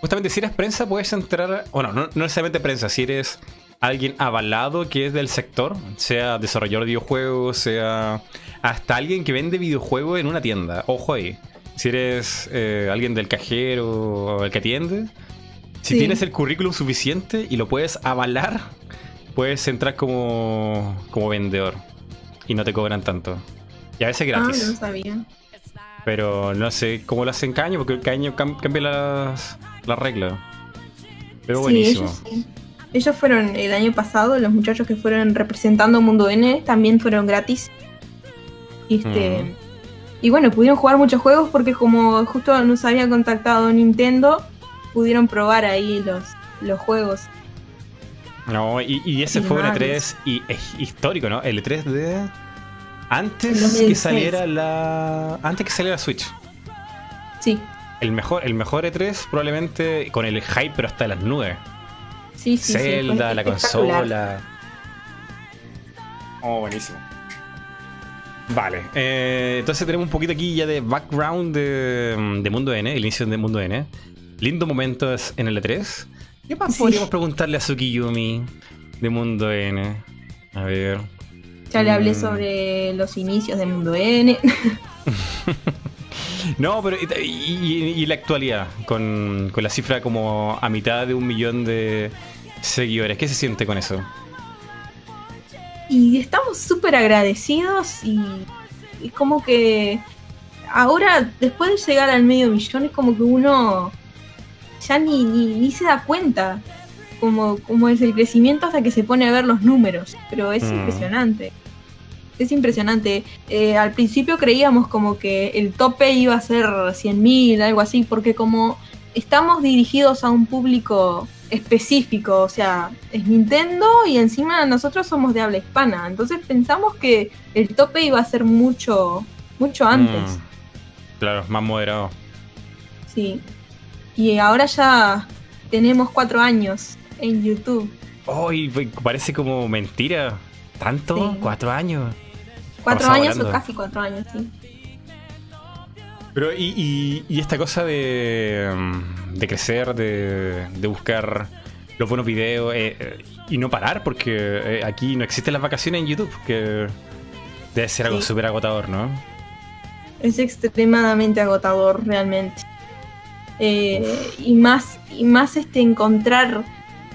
justamente si eres prensa puedes entrar... Bueno, no, no necesariamente prensa, si eres alguien avalado que es del sector, sea desarrollador de videojuegos, sea hasta alguien que vende videojuegos en una tienda. Ojo ahí. Si eres eh, alguien del cajero o el que atiende, si Sí. tienes el currículum suficiente y lo puedes avalar, puedes entrar como, como vendedor y no te cobran tanto. Y a veces gratis. Ah, no sabía. Pero no sé cómo lo hacen cada año, porque cada año cam- cambia las, las reglas. Pero Sí, buenísimo. ellos, sí. Ellos fueron el año pasado, los muchachos que fueron representando Mundo N también fueron gratis. Este, Mm. Y bueno, pudieron jugar muchos juegos porque como justo nos había contactado Nintendo, pudieron probar ahí los, los juegos. No, y, y ese Y fue un varios. E3 y, es histórico, ¿no? El E3 de. Antes El 2006. que saliera la. Antes que saliera Switch. Sí, El mejor, el mejor E3 probablemente con el hype, pero hasta las nubes. sí, sí. Zelda, la consola. Oh, buenísimo. Vale, eh, entonces tenemos un poquito aquí ya de background de, de Mundo N, el inicio de Mundo N. Lindo momento es en el E3. ¿Qué más Sí. podríamos preguntarle a Tsukiyumi de Mundo N? A ver. Ya le hablé Mm. sobre los inicios de Mundo N. No, pero y, y- y la actualidad, con, con la cifra como a mitad de un millón de seguidores. ¿Qué se siente con eso? Y estamos súper agradecidos y es como que ahora, después de llegar al medio millón, es como que uno ya ni, ni, ni se da cuenta como, como es el crecimiento hasta que se pone a ver los números. Pero es Mm. impresionante. Es impresionante. Eh, al principio creíamos como que el tope iba a ser 100.000, algo así, porque como estamos dirigidos a un público específico, o sea, es Nintendo y encima nosotros somos de habla hispana, entonces pensamos que el tope iba a ser mucho, mucho antes, Mm, claro, más moderado. sí. Y ahora ya tenemos cuatro años en YouTube, Oh, y parece como mentira. ¿Tanto? Sí. ¿Cuatro años? cuatro años o casi cuatro años, sí. Pero, y, y- y esta cosa de, de crecer, de, de buscar los buenos videos eh, eh, y no parar, porque eh, aquí no existen las vacaciones en YouTube, que debe ser algo Sí. súper agotador, ¿no? Es extremadamente agotador realmente. Eh, y más, y más este encontrar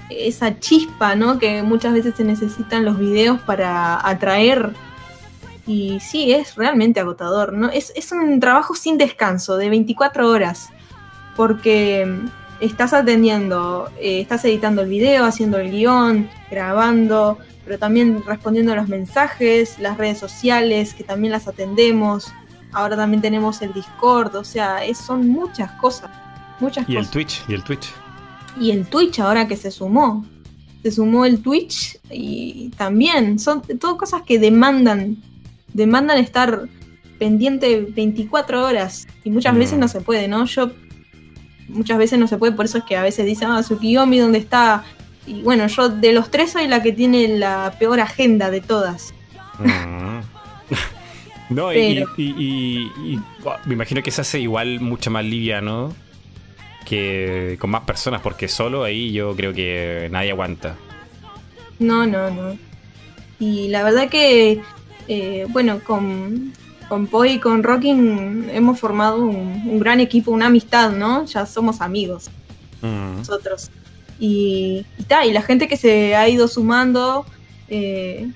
esa chispa, ¿no? Que muchas veces se necesitan los videos para atraer. Y sí, es realmente agotador, ¿no? Es, es un trabajo sin descanso, de 24 horas. Porque mm, estás atendiendo, eh, estás editando el video, haciendo el guion, grabando, pero también respondiendo a los mensajes, las redes sociales, que también las atendemos. Ahora también tenemos el Discord, o sea, son muchas cosas. Muchas Y el. Twitch, y el Twitch. Y el Twitch ahora que se sumó. Se sumó el Twitch y también son todo cosas que demandan, demandan estar pendiente 24 horas y muchas Mm. veces no se puede, ¿no? Yo muchas veces no se puede, por eso es que a veces dicen, ah, Tsukiyomi, ¿dónde está? Y bueno, yo de los tres soy la que tiene la peor agenda de todas. Mm. no, y, y- y- y- buah, me imagino que se hace igual mucho más liviano que con más personas, porque solo ahí yo creo que nadie aguanta. No, no, no. Y la verdad que, eh, bueno, con, con Poi y con Rocking hemos formado un, un gran equipo, una amistad, ¿no? Ya somos amigos Mm. nosotros. Y, y, ta, y la gente que se ha ido sumando, eh,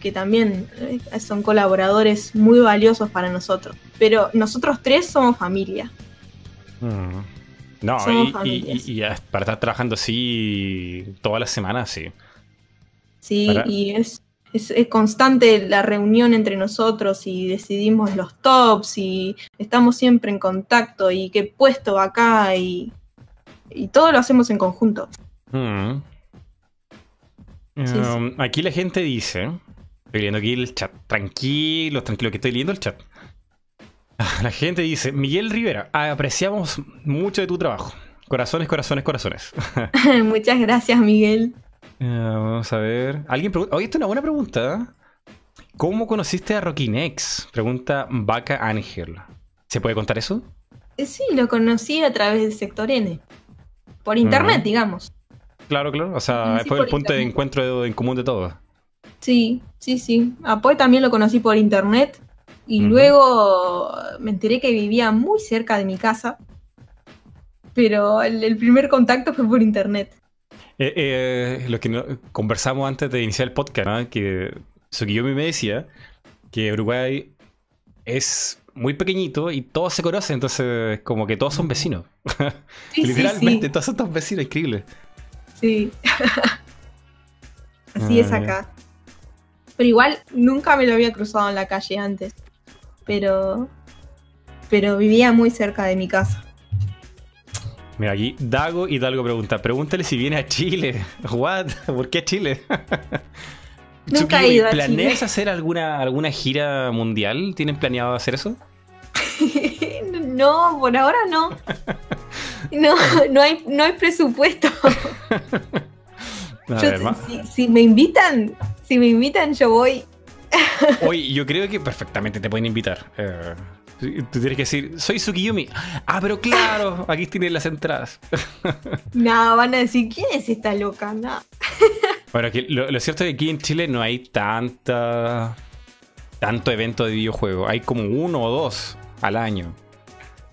que también eh, son colaboradores muy valiosos para nosotros. Pero nosotros tres somos familia. Mm. No, Somos y, para estar trabajando así todas las semanas, sí. Sí, Para- y es, es, es constante la reunión entre nosotros y decidimos los tops y estamos siempre en contacto y qué puesto va acá y, y todo lo hacemos en conjunto. Mm. Sí, Um, Aquí la gente dice, estoy leyendo aquí el chat, tranquilo, tranquilo que estoy leyendo el chat. La gente dice, Miguel Rivera, apreciamos mucho de tu trabajo. Corazones, corazones, corazones. Muchas gracias, Miguel. Ah, vamos a ver. Alguien pregunta, oye, esta es una buena pregunta. ¿eh? ¿Cómo conociste a Rockinex? Pregunta Vaca Ángel. ¿Se puede contar eso? Eh, Sí, lo conocí a través del sector N. Por internet, digamos. Claro, claro. O sea, fue el punto de encuentro en común de todos. Sí, sí, sí. A Poi también lo conocí por internet. Y luego me enteré que vivía muy cerca de mi casa. Pero el, el primer contacto fue por internet. Eh, eh, lo que conversamos antes de iniciar el podcast, ¿no? que Tsukiyomi me decía que Uruguay es muy pequeñito y todos se conocen, entonces como que todos son vecinos. Sí, Literalmente, sí. todos son todos vecinos, increíble. Sí. Así es Ah, acá. Pero igual nunca me lo había cruzado en la calle antes. Pero. Pero vivía muy cerca de mi casa. Mira, aquí Dago Hidalgo pregunta, pregúntale si viene a Chile. What? ¿Por qué Chile? Nunca he ido a ¿Planeas Chile. hacer alguna, alguna gira mundial? ¿Tienen planeado hacer eso? no, por ahora no. No, no hay, no hay presupuesto. A Yo- ver, si, si me invitan, si me invitan, yo voy. Oye, yo creo que perfectamente te pueden invitar. Eh, tú tienes que decir, soy Tsukiyomi. Ah, pero claro, aquí tienen las entradas. No, van a decir, ¿quién es esta loca? No. Bueno, aquí, lo, lo cierto es que aquí en Chile no hay tanta tanto evento de videojuego. Hay como uno o dos al año.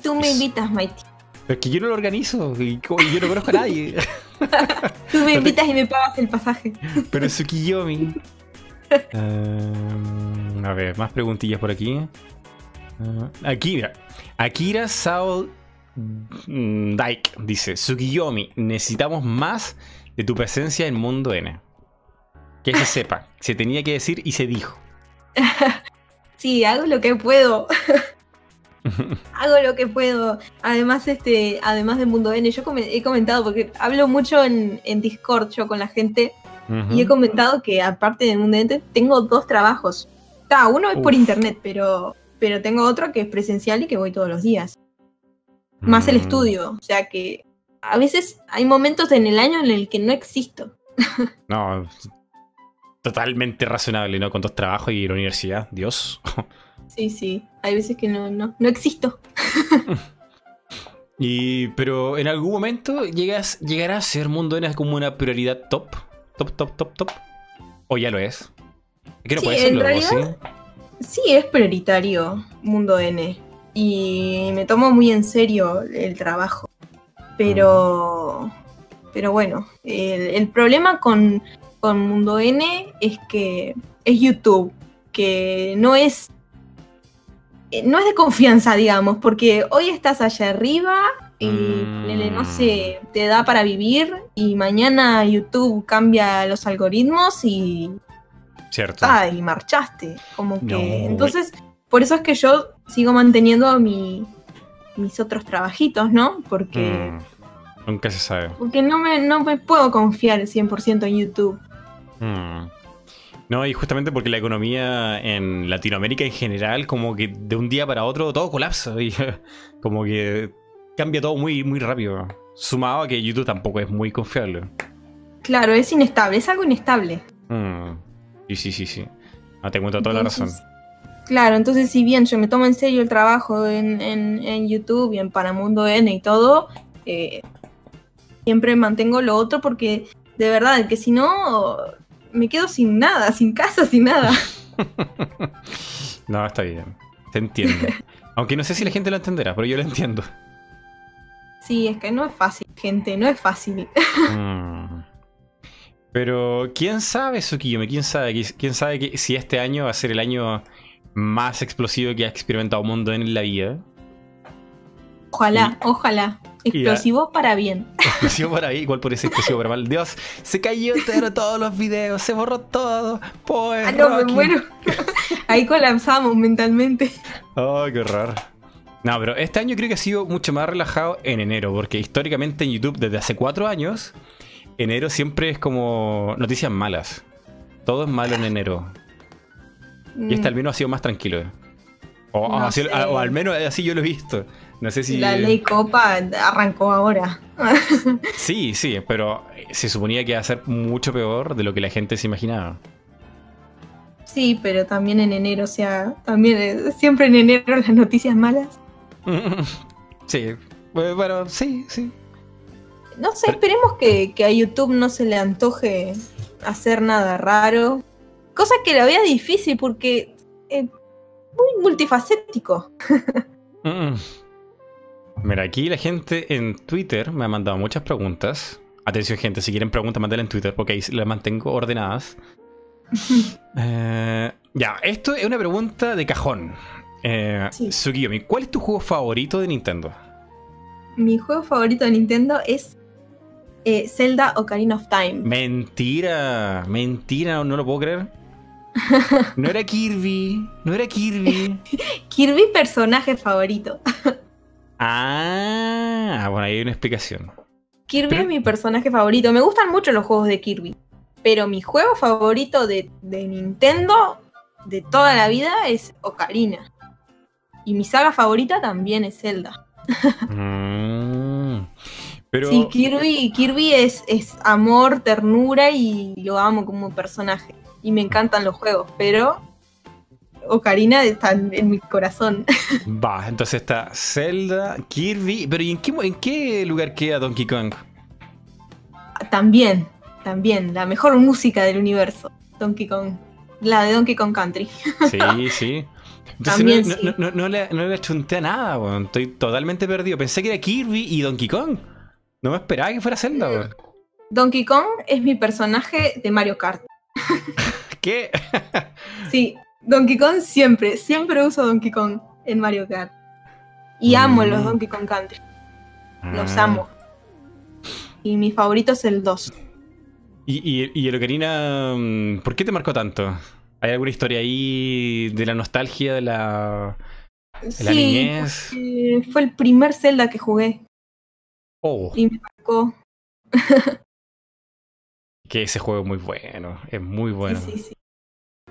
Tú me Es- Invitas, Mighty. Pero es que yo no lo organizo y, yo no conozco a nadie. Tú me invitas y me pagas el pasaje. Pero Tsukiyomi. Eh, a ver, más preguntillas por aquí. Aquí, mira. Akira Sao Daik dice: Tsukiyomi, necesitamos más de tu presencia en Mundo N. Que se sepa. Se tenía que decir y se dijo. Sí, hago lo que puedo. hago lo que puedo. Además, este, además de Mundo N, yo he comentado, porque hablo mucho en, en Discord yo con la gente, y he comentado que aparte de Mundo N, tengo dos trabajos. Está, uno es por internet, pero, pero tengo otro que es presencial y que voy todos los días. Más el Mm. estudio. O sea que a veces hay momentos en el año en el que no existo. No, totalmente razonable, ¿no? Con dos trabajos y la universidad. Dios. Sí, sí. Hay veces que no, no, no existo. Y, pero en algún momento llegas, llegará a ser Mundo N como una prioridad top. Top, top, top, top. O ya lo es. Es que no Sí, puede en serlo, ¿o realidad- ¿sí? Sí, es prioritario Mundo N. Y me tomo muy en serio el trabajo. Pero. Pero bueno, el, el problema con, con Mundo N es que es YouTube, que no es. eh, No es de confianza, digamos, porque hoy estás allá arriba y Mm. no sé, te da para vivir y mañana YouTube cambia los algoritmos y Cierto. ah, y marchaste. Como que. No. Entonces, por eso es que yo sigo manteniendo mi, mis otros trabajitos, ¿no? Porque, Mm, Nunca se sabe. porque no, me, no me puedo confiar el 100% en YouTube. Mm. No, y justamente porque la economía en Latinoamérica en general, como que de un día para otro todo colapsa. Y como que cambia todo muy, muy rápido. Sumado a que YouTube tampoco es muy confiable. Claro, es inestable, es algo inestable. Mm. Sí, sí, sí, sí. No, te cuento toda la razón. Claro, entonces si bien yo me tomo en serio el trabajo en, en- en YouTube y en Paramundo N y todo, eh, siempre mantengo lo otro porque de verdad que si no me quedo sin nada, sin casa, sin nada. No, está bien. Te entiendo. Aunque no sé si la gente lo entenderá, pero yo lo entiendo. Sí, es que no es fácil, gente, no es fácil. Mm. Pero, ¿quién sabe, Tsukiyome? ¿Quién sabe? ¿Quién sabe que si este año va a ser el año más explosivo que ha experimentado Mundo en la vida? Ojalá, ojalá. Explosivo para bien. Explosivo por ahí, igual por ese explosivo para mal. Dios, se cayó entero todos los videos, se borró todo. Ah, no, me muero. Ahí colapsamos mentalmente. Ay, qué raro. No, pero este año creo que ha sido mucho más relajado en enero, porque históricamente en YouTube desde hace cuatro años, enero siempre es como noticias malas. Todo es malo en enero. Y este al menos ha sido más tranquilo. O, Mm. No así- o al menos así yo lo he visto. No sé si. La ley Copa arrancó ahora. Sí, sí, pero se suponía que iba a ser mucho peor de lo que la gente se imaginaba. Sí, pero también en enero, o sea, también eh, siempre en enero las noticias malas. Sí, eh, bueno, sí, sí. No sé, esperemos que, que a YouTube no se le antoje hacer nada raro. Cosa que la vea difícil porque es muy multifacético. Mm. Mira, aquí la gente en Twitter me ha mandado muchas preguntas. Atención, gente, si quieren preguntas, mándenlas en Twitter porque ahí las mantengo ordenadas. Eh, ya, esto es una pregunta de cajón. Eh, Sí. Tsukiyomi, ¿cuál es tu juego favorito de Nintendo? Mi juego favorito de Nintendo es eh, Zelda Ocarina of Time. Mentira, mentira, no lo puedo creer. No era Kirby, no era Kirby. Kirby personaje favorito. Ah, bueno, ahí hay una explicación. Kirby Pero- es mi personaje favorito. Me gustan mucho los juegos de Kirby. Pero mi juego favorito de, de Nintendo de toda la vida es Ocarina. Y mi saga favorita también es Zelda. Mm. Pero Sí, Kirby, Kirby es, es amor, ternura y lo amo como personaje. Y me encantan los juegos, pero Ocarina está en, mi corazón. Va, entonces está Zelda, Kirby. Pero ¿y en qué, en qué lugar queda Donkey Kong? también, también, la mejor música del universo, Donkey Kong. La de Donkey Kong Country. Sí, sí. Entonces También no, sí. no, no, no le, no le achunté a nada, weón. Estoy totalmente perdido. Pensé que era Kirby y Donkey Kong. No me esperaba que fuera Zelda, weón. Donkey Kong es mi personaje de Mario Kart. ¿Qué? Sí, Donkey Kong siempre, siempre uso Donkey Kong en Mario Kart. Y amo Mm. los Donkey Kong Country, los Ah. amo. Y mi favorito es el 2. ¿Y, y, y el Ocarina, mm, por qué te marcó tanto? ¿Hay alguna historia ahí de la nostalgia de la, de la Sí, niñez? porque fue el primer Zelda que jugué Oh, y me marcó. que ese juego es muy bueno. Es muy bueno. Sí, sí, sí.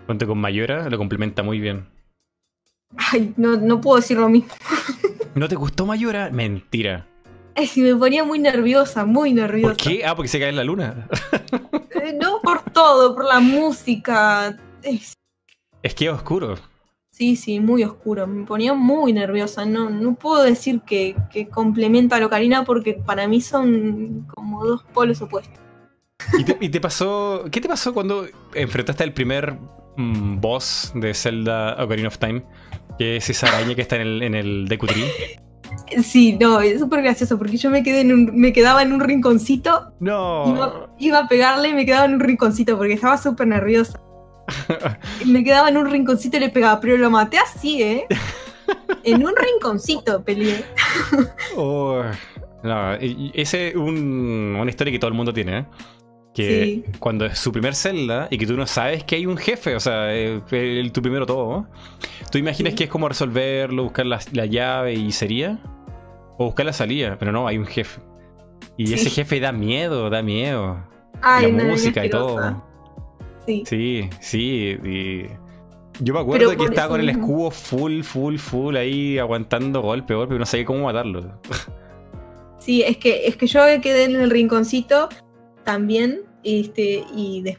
Con Mayora, lo complementa muy bien. Ay, no, no puedo decir lo mismo. ¿No te gustó Mayora? Mentira. Ay, sí, me ponía muy nerviosa, muy ¿Por nerviosa. qué? Ah, porque se cae en la luna. Eh, no por todo, por la música. Es- Es que oscuro. Sí, sí, muy oscuro. Me ponía muy nerviosa. No, no puedo decir que, que complementa a la Ocarina porque para mí son como dos polos opuestos. ¿Y te, y te pasó. ¿Qué te pasó cuando enfrentaste al primer mm, boss de Zelda Ocarina of Time? Que es esa araña que está en el, en el Deku Tree. Sí, no, es súper gracioso porque yo me, quedé en un- me quedaba en un rinconcito, No. iba, iba a pegarle y me quedaba en un rinconcito porque estaba súper nerviosa. Me quedaba en un rinconcito y le pegaba, pero lo maté así, ¿eh? En un rinconcito peleé. Oh, no, ese es un- una historia que todo el mundo tiene, ¿eh? Que Sí. cuando es su primer Zelda y que tú no sabes que hay un jefe, o sea, eh, el, tu primero todo, ¿no? ¿tú imaginas Sí. que es como resolverlo, buscar la, la llave y sería? O buscar la salida, pero no, hay un jefe. Y Sí. ese jefe da miedo, da miedo. Ay, la no, música y todo. Sí. Sí, sí. y- Yo me acuerdo Pero que estaba con el escudo full, full, full ahí aguantando golpe, golpe, pero no sabía cómo matarlo. Sí, es que, es que yo quedé en el rinconcito también, este, y des-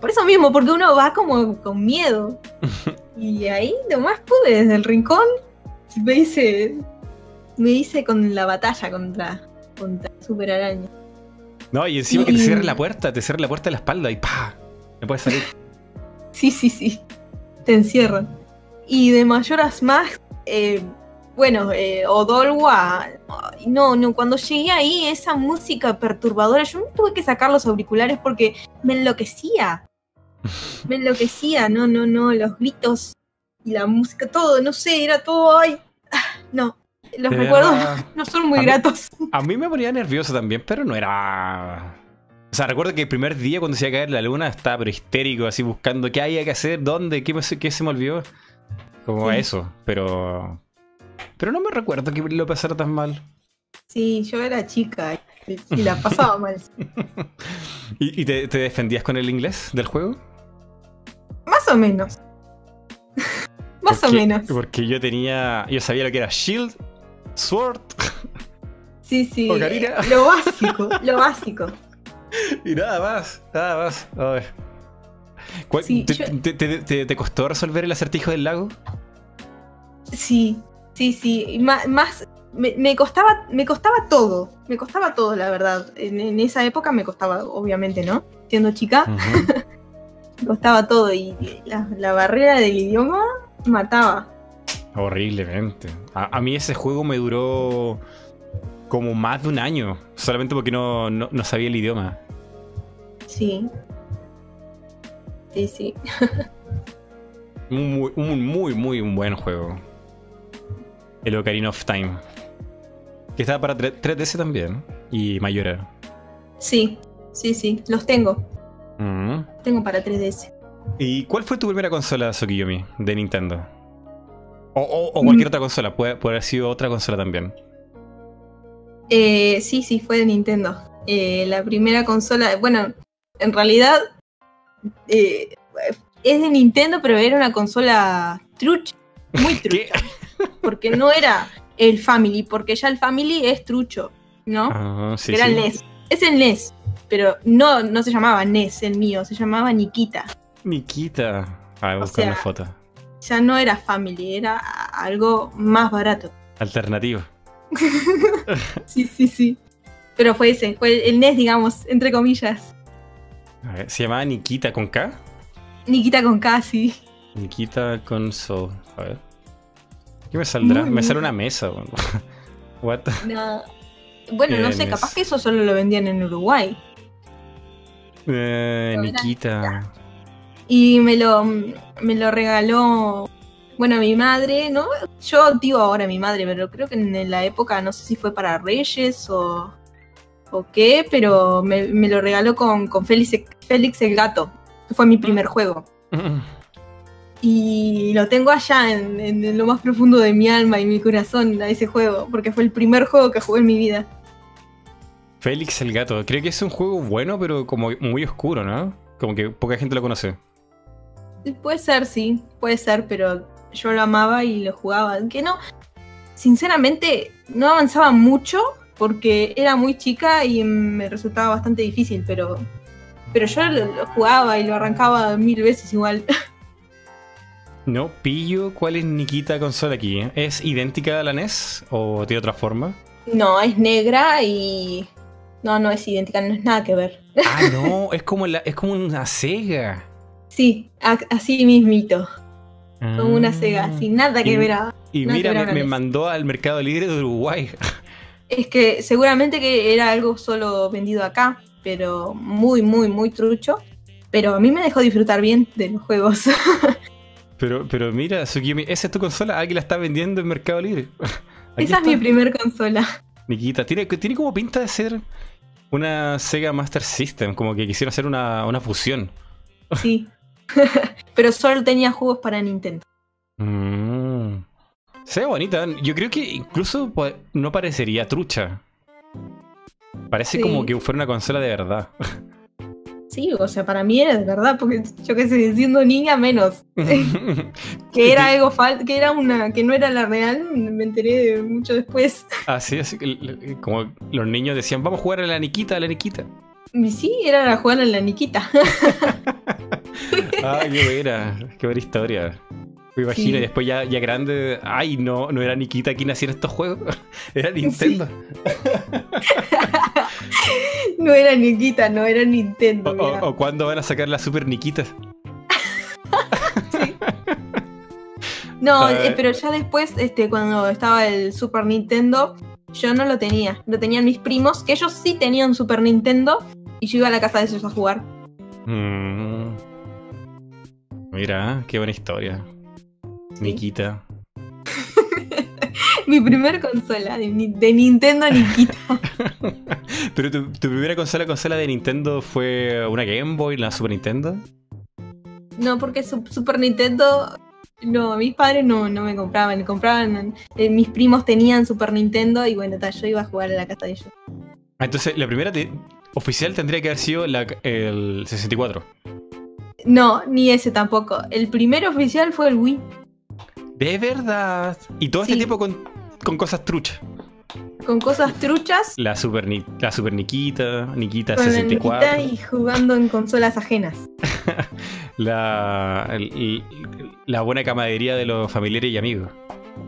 por eso mismo, porque uno va como con miedo. y ahí nomás pude, desde el rincón, me hice, me hice con la batalla contra, contra Super Araña. No, y encima que te cierre la puerta, te cierre la puerta de la espalda y ¡pa! No puedes salir. Sí, sí, sí. Te encierran. Y de Mayoras Mask, eh, bueno, eh, Odolwa. No, no, cuando llegué ahí, esa música perturbadora, yo me tuve que sacar los auriculares porque me enloquecía. Me enloquecía, no, no, no, los gritos y la música, todo, no sé, era todo, ay, ah, no. Los recuerdos no son muy A mí- gratos. A mí me ponía nervioso también, pero no era. O sea, recuerdo que el primer día cuando se iba a caer la luna estaba pero histérico, así buscando qué había que hacer, dónde, qué, qué se me olvidó. Como Sí. eso, pero. Pero no me recuerdo que lo pasara tan mal. Sí, yo era chica y, la pasaba mal. ¿Y, y te, te defendías con el inglés del juego? Más o menos. Más o menos. Porque yo tenía. Yo sabía lo que era Shield, Sword Sí, sí. Ocarina. eh, Lo básico, lo básico. Y nada más. Nada más. Ay. ¿Cuál- Sí, te, yo- te- te- te- te costó resolver el acertijo del lago? Sí, sí, sí. ma- Más, me, me costaba, me costaba todo. Me costaba todo, la verdad. En, en esa época me costaba, obviamente, ¿no? Siendo chica, me costaba todo. Y la, la barrera del idioma mataba. Horriblemente. A, a mí ese juego me duró como más de un año, solamente porque no, no, no sabía el idioma. Sí. Sí, sí. Un muy, un muy, muy un buen juego. El Ocarina of Time. Que estaba para 3, 3DS también. Y Mayora. Sí, sí, sí. Los tengo. Mm. Tengo para 3DS. ¿Y cuál fue tu primera consola, Tsukiyomi, de Nintendo? O, o- o cualquier Mm. otra consola, puede, puede haber sido otra consola también. Eh, sí, sí, fue de Nintendo. Eh, la primera consola, bueno, en realidad eh, es de Nintendo, pero era una consola trucha, muy ¿Qué? trucha, porque no era el Family, porque ya el Family es trucho, ¿no? Ah, sí, era sí. el NES. Es el NES, pero no, no se llamaba NES el mío, se llamaba Nikita. Nikita. A ver, O buscar una sea- foto. Ya no era Family, era algo más barato. Alternativo. Sí, sí, sí. Pero fue ese, fue el NES, digamos, entre comillas. A ver, se llamaba Nikita con K. Nikita con casi. Nikita Console. A ver. ¿Qué me saldrá? Muy me sale una mesa. What? No. Bueno, no sé, Tienes. capaz que eso solo lo vendían en Uruguay. Eh, era Nikita. Y me lo, me lo regaló, bueno, mi madre, ¿no? Yo digo ahora mi madre, pero creo que en la época, no sé si fue para Reyes o, o qué, pero me, me lo regaló con, con Félix, Félix el Gato, que fue mi primer juego. Y lo tengo allá en, en lo más profundo de mi alma y mi corazón a ese juego, porque fue el primer juego que jugué en mi vida. Félix el gato. Creo que es un juego bueno, pero como muy oscuro, ¿no? Como que poca gente lo conoce. Puede ser, sí, puede ser, pero yo lo amaba y lo jugaba. Que no, sinceramente, no avanzaba mucho porque era muy chica y me resultaba bastante difícil, pero, pero yo lo, lo jugaba y lo arrancaba mil veces igual. No pillo cuál es Nikita consola aquí. ¿eh? ¿Es idéntica a la NES o tiene otra forma? No, es negra y... No, no es idéntica, no es nada que ver. Ah, no, es como, la, es como una Sega. Sí, así mismito, como una Ah. Sega, sin nada que Y- ver a... Y mira, me, me mandó al Mercado Libre de Uruguay. Es que seguramente que era algo solo vendido acá, pero muy, muy, muy trucho. Pero a mí me dejó disfrutar bien de los juegos. Pero, pero mira, esa es tu consola. Aquí la está vendiendo en Mercado Libre. Esa es mi primer consola. Nikita, tiene, tiene como pinta de ser una Sega Master System, como que quisieron hacer una, una fusión. Sí. pero solo tenía juegos para Nintendo. Mm. Se ve bonita. Yo creo que incluso no parecería trucha. Parece Sí. como que fuera una consola de verdad. Sí, o sea, para mí era de verdad, porque yo qué sé, siendo niña menos. que era algo falso, que era una, que no era la real, me enteré mucho después. Así, así que como los niños decían, vamos a jugar a la Niquita, a la Niquita. Sí, era la jugar a la Niquita. ah, qué buena, qué buena historia. Me imagino, Sí. y después ya, ya grande, ay, no, no era Nikita quien hacía estos juegos, era Nintendo. No era Niquita, no era Nintendo. O, mira. o, o cuándo van a sacar la Super Nikita. No, A eh, pero ya después, este, cuando estaba el Super Nintendo, yo no lo tenía. Lo tenían mis primos, que ellos sí tenían Super Nintendo, y yo iba a la casa de ellos a jugar. Mm. Mira, qué buena historia. Nikita. Mi primer consola de, de Nintendo Nikita. Pero tu, tu primera consola, consola de Nintendo fue una Game Boy, la Super Nintendo. No, porque su- Super Nintendo. No, mis padres no, no me compraban. compraban eh, mis primos tenían Super Nintendo y bueno, ta, yo iba a jugar a la casa de ellos. Entonces la primera te- oficial tendría que haber sido la, el 64. No, ni ese tampoco. El primer oficial fue el Wii. De verdad. Y todo este Sí. tiempo con, con cosas truchas. Con cosas truchas. La Super, Ni- la Super Nikita, Nikita Con la 64. Nikita y jugando en consolas ajenas. La, el- la buena camaradería de los familiares y amigos.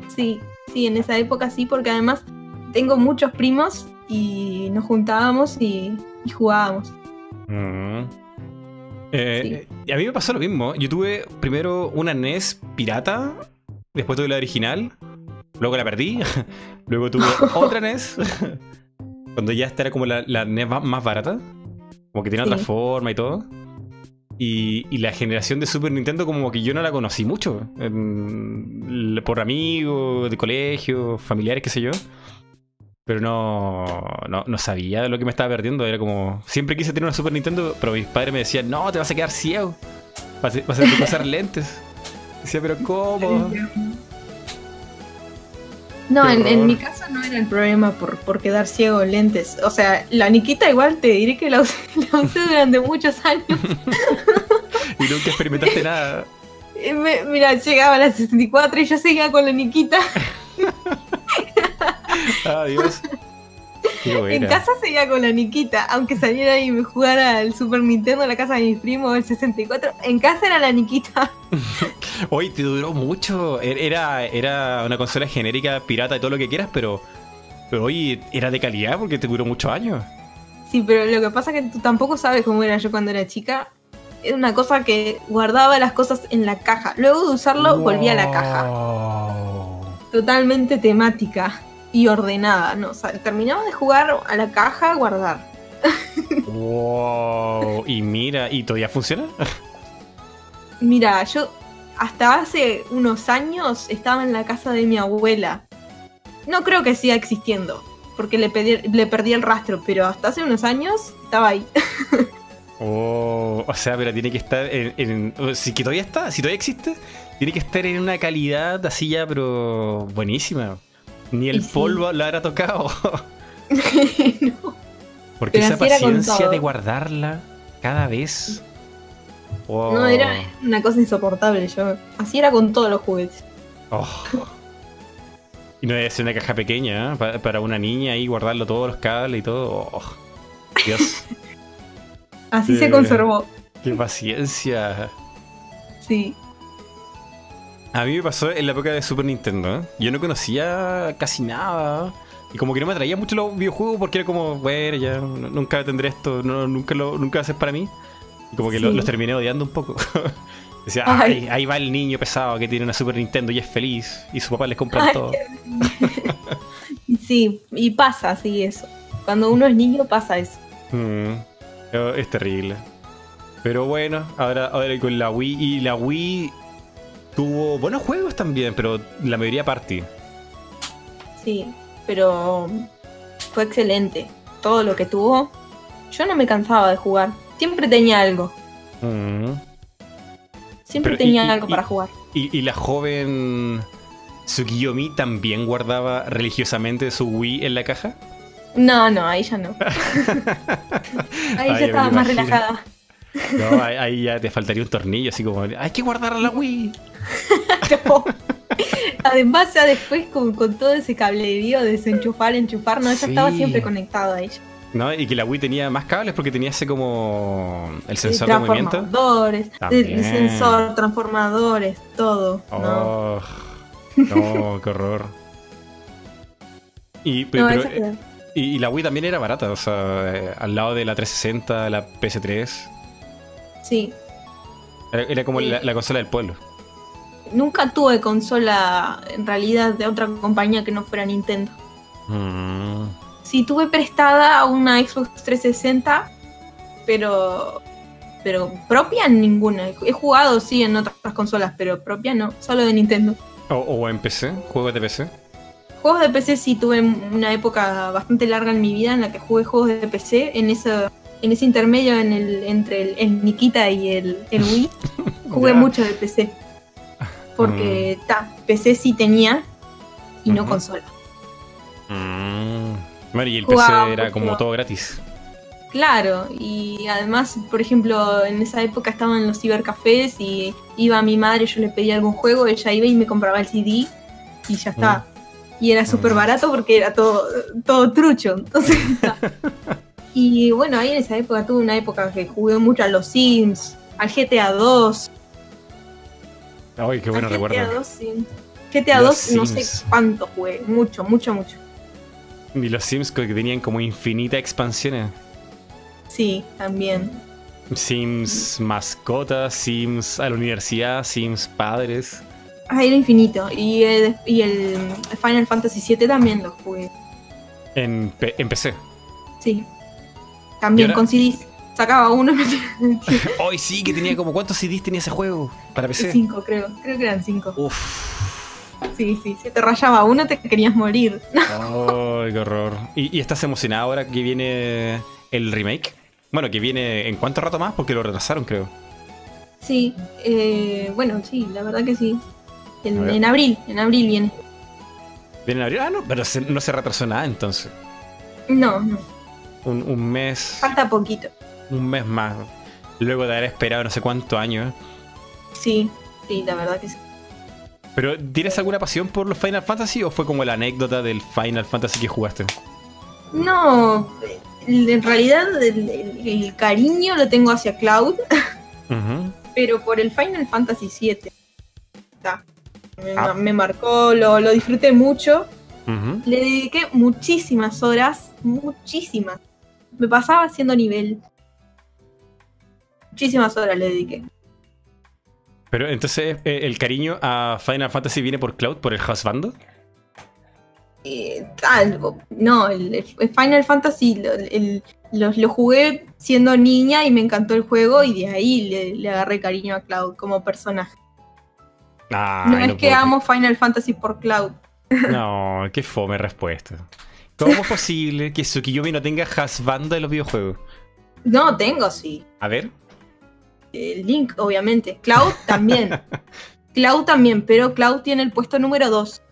Sí, sí, en esa época sí, porque además tengo muchos primos y nos juntábamos y, y jugábamos. Mm. Eh, a mí me pasó lo mismo. Yo tuve primero una NES pirata, después tuve la original, luego la perdí, luego tuve otra NES, cuando ya esta era como la, la NES más barata, como que tenía Sí. otra forma y todo. Y, y la generación de Super Nintendo como que yo no la conocí mucho, en- por amigos, de colegio, familiares, qué sé yo. Pero no, no, no sabía de lo que me estaba perdiendo. Era como. Siempre quise tener una Super Nintendo, pero mis padres me decían: No, te vas a quedar ciego. Vas a, vas a tener que usar lentes. Decía, pero ¿cómo? No, en, mi caso no era el problema por, por quedar ciego en lentes. O sea, la Nikita igual te diré que la usé, la usé durante muchos años. Y nunca experimentaste nada. Me- mira, llegaba a las 64 y yo seguía con la Nikita. Adiós. Qué En casa seguía con la Nikita, aunque saliera y me jugara al Super Nintendo en la casa de mis primos, el 64. En casa era la Nikita. Hoy te duró mucho. Er- Era, era una consola genérica, pirata y todo lo que quieras, pero. Pero hoy era de calidad porque te duró muchos años. Sí, pero lo que pasa es que tú tampoco sabes cómo era yo cuando era chica. Era una cosa que guardaba las cosas en la caja. Luego de usarlo, volvía a la caja. Wow. Totalmente temática y ordenada. ¿no? O sea, terminaba de jugar a la caja, guardar. Wow. Y mira, ¿y todavía funciona? Mira, yo hasta hace unos años estaba en la casa de mi abuela. No creo que siga existiendo, porque le, pedí- le perdí el rastro, pero hasta hace unos años estaba ahí. Oh, o sea, pero tiene que estar en, Si que todavía está, si todavía existe, tiene que estar en una calidad así ya, pero buenísima. Ni el sí. polvo la habrá tocado. No. Porque Pero esa paciencia de guardarla cada vez. Oh. No, era una cosa insoportable. Yo así era con todos los juguetes. Oh. Y no ser una caja pequeña, ¿eh? Pa- para una niña ahí guardarlo todos los cables y todo. Oh. Dios, Así Sí. se conservó. qué paciencia. Sí. A mí me pasó en la época de Super Nintendo. ¿eh? Yo no conocía casi nada. Y como que no me atraía mucho los videojuegos porque era como, bueno, ya nunca tendré esto, no, nunca lo nunca va a ser para mí. Y como que lo- los terminé odiando un poco. Decía, Ay. Ay, ahí va el niño pesado que tiene una Super Nintendo y es feliz. Y su papá les compra Ay, todo. Sí, y pasa así eso. Cuando uno es niño pasa eso. Mm, es terrible. Pero bueno, ahora, ahora con la Wii. Y la Wii tuvo buenos juegos también, pero la mayoría party. Sí, pero fue excelente. Todo lo que tuvo. Yo no me cansaba de jugar. Siempre tenía algo. Mm. Siempre Pero, tenía y- algo y- para jugar. Y, y la joven Tsukiyomi también guardaba religiosamente su Wii en la caja. No, no, ahí ya no. Ahí Ay, ya estaba más relajada. No, ahí, ahí ya te faltaría un tornillo, así como, hay que guardar la Wii. No. Además, ya después con, con todo ese cablerío de desenchufar, enchufar, no, Sí. estaba siempre conectado a ella. ¿No? Y que la Wii tenía más cables porque tenía ese como el Eh, sensor de movimiento. transformadores, el, sensor, transformadores, todo. ¿no? Oh, no, qué horror. Y, pe- No, pero, esa era- y, y la Wii también era barata, o sea, eh, al lado de la 360, de la PS3. Sí. Era, era como Sí. la, la consola del pueblo. Nunca tuve consola en realidad de otra compañía que no fuera Nintendo. Mm. Sí, tuve prestada una Xbox 360, pero pero propia ninguna. He jugado sí en otras consolas, pero propia no, solo de Nintendo. O, o en PC, juegos de PC. Juegos de PC sí tuve una época bastante larga en mi vida en la que jugué juegos de PC en ese en ese intermedio en el, entre el, el Nikita y el, el Wii. Jugué mucho de PC. Porque ta, PC sí tenía y no consola. Mm. Bueno, y el Jugaba PC era como todo gratis. Claro, y además, por ejemplo, en esa época estaban los cibercafés y iba mi madre, yo le pedía algún juego, ella iba y me compraba el CD y ya está. Y era súper Mm. barato porque era todo, todo trucho. Entonces, y bueno, ahí en esa época tuve una época que jugué mucho a los Sims, al GTA 2. Ay, qué bueno al GTA recuerdo. 2, sí. GTA Los 2 no sé cuánto jugué, mucho, mucho, mucho. Y los Sims que tenían como infinitas expansiones. Sí, también. Sims mascotas, Sims a la universidad, Sims padres. Ah, era infinito. Y, el- y el Final Fantasy VII también lo jugué. En, en PC. Sí. También con CDs. Sacaba uno Hoy sí, que tenía como. ¿Cuántos CDs tenía ese juego? Para PC. cinco, creo. Creo que eran cinco. Uf. Sí, sí. Si te rayaba uno, te querías morir. Ay, qué horror. ¿Y, y estás emocionado ahora que viene el remake? Bueno, que viene en cuánto rato más, porque lo retrasaron, creo. Sí. eh, bueno, sí, la verdad que sí. En, abril. En abril viene. Viene en abril. Ah, no, pero se- no se retrasó nada entonces. No, no. Un, un mes. Falta poquito. Un mes más. Luego de haber esperado no sé cuántos años. Sí. Sí, la verdad que sí. ¿Pero tienes alguna pasión por los Final Fantasy o fue como la anécdota del Final Fantasy que jugaste? No. En realidad, el, el- el cariño lo tengo hacia Cloud. Pero por el Final Fantasy VII. Está. Me, Ah. me marcó, lo, lo disfruté mucho. Le dediqué muchísimas horas, muchísimas. Me pasaba haciendo nivel. Muchísimas horas le dediqué. Pero entonces, eh, ¿el cariño a Final Fantasy viene por Cloud, por el husbando? Eh, algo. No, el, el Final Fantasy lo, el- lo- lo jugué siendo niña y me encantó el juego y de ahí le, le agarré cariño a Cloud como personaje. Ay, no es que amo Final Fantasy por Cloud. No, qué fome respuesta. ¿Cómo es posible que Tsukiyomi no tenga husbando en los videojuegos? No, tengo sí. A ver. Eh, Link, obviamente. Cloud también. Cloud también, pero Cloud tiene el puesto número 2.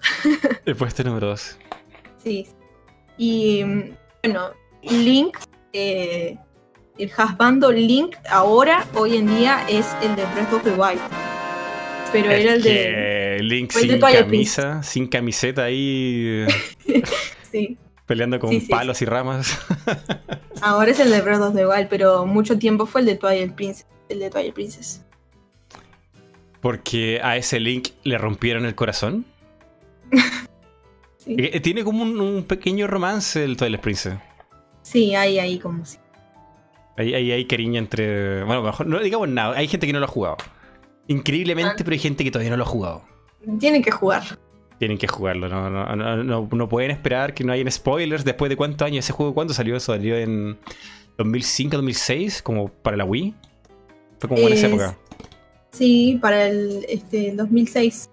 El puesto número 2. Sí. Y bueno, Link, eh, el husbando Link ahora, hoy en día, es el de Breath of the Wild. Pero era el de. Link de sin camisa, sin camiseta ahí Sí, peleando con Sí, sí, palos y ramas. ahora es el de Breath of the Wild, pero mucho tiempo fue el de Twilight Princess. El de Twilight Princess. Porque a ese Link le rompieron el corazón. Sí, Eh, Tiene como un, un pequeño romance el Twilight Princess. sí ahí, ahí, como si. Ahí hay, hay cariño entre. Bueno, mejor no digamos nada. Hay gente que no lo ha jugado. Increíblemente, Ah. pero hay gente que todavía no lo ha jugado. Tienen que jugar. Tienen que jugarlo. No, no, no, no, no pueden esperar que no hayan spoilers después de cuántos años. ¿Ese juego cuándo salió? ¿Salió en 2005, 2006? Como para la Wii. Fue como en esa Es- época. Sí, para el este, 2006.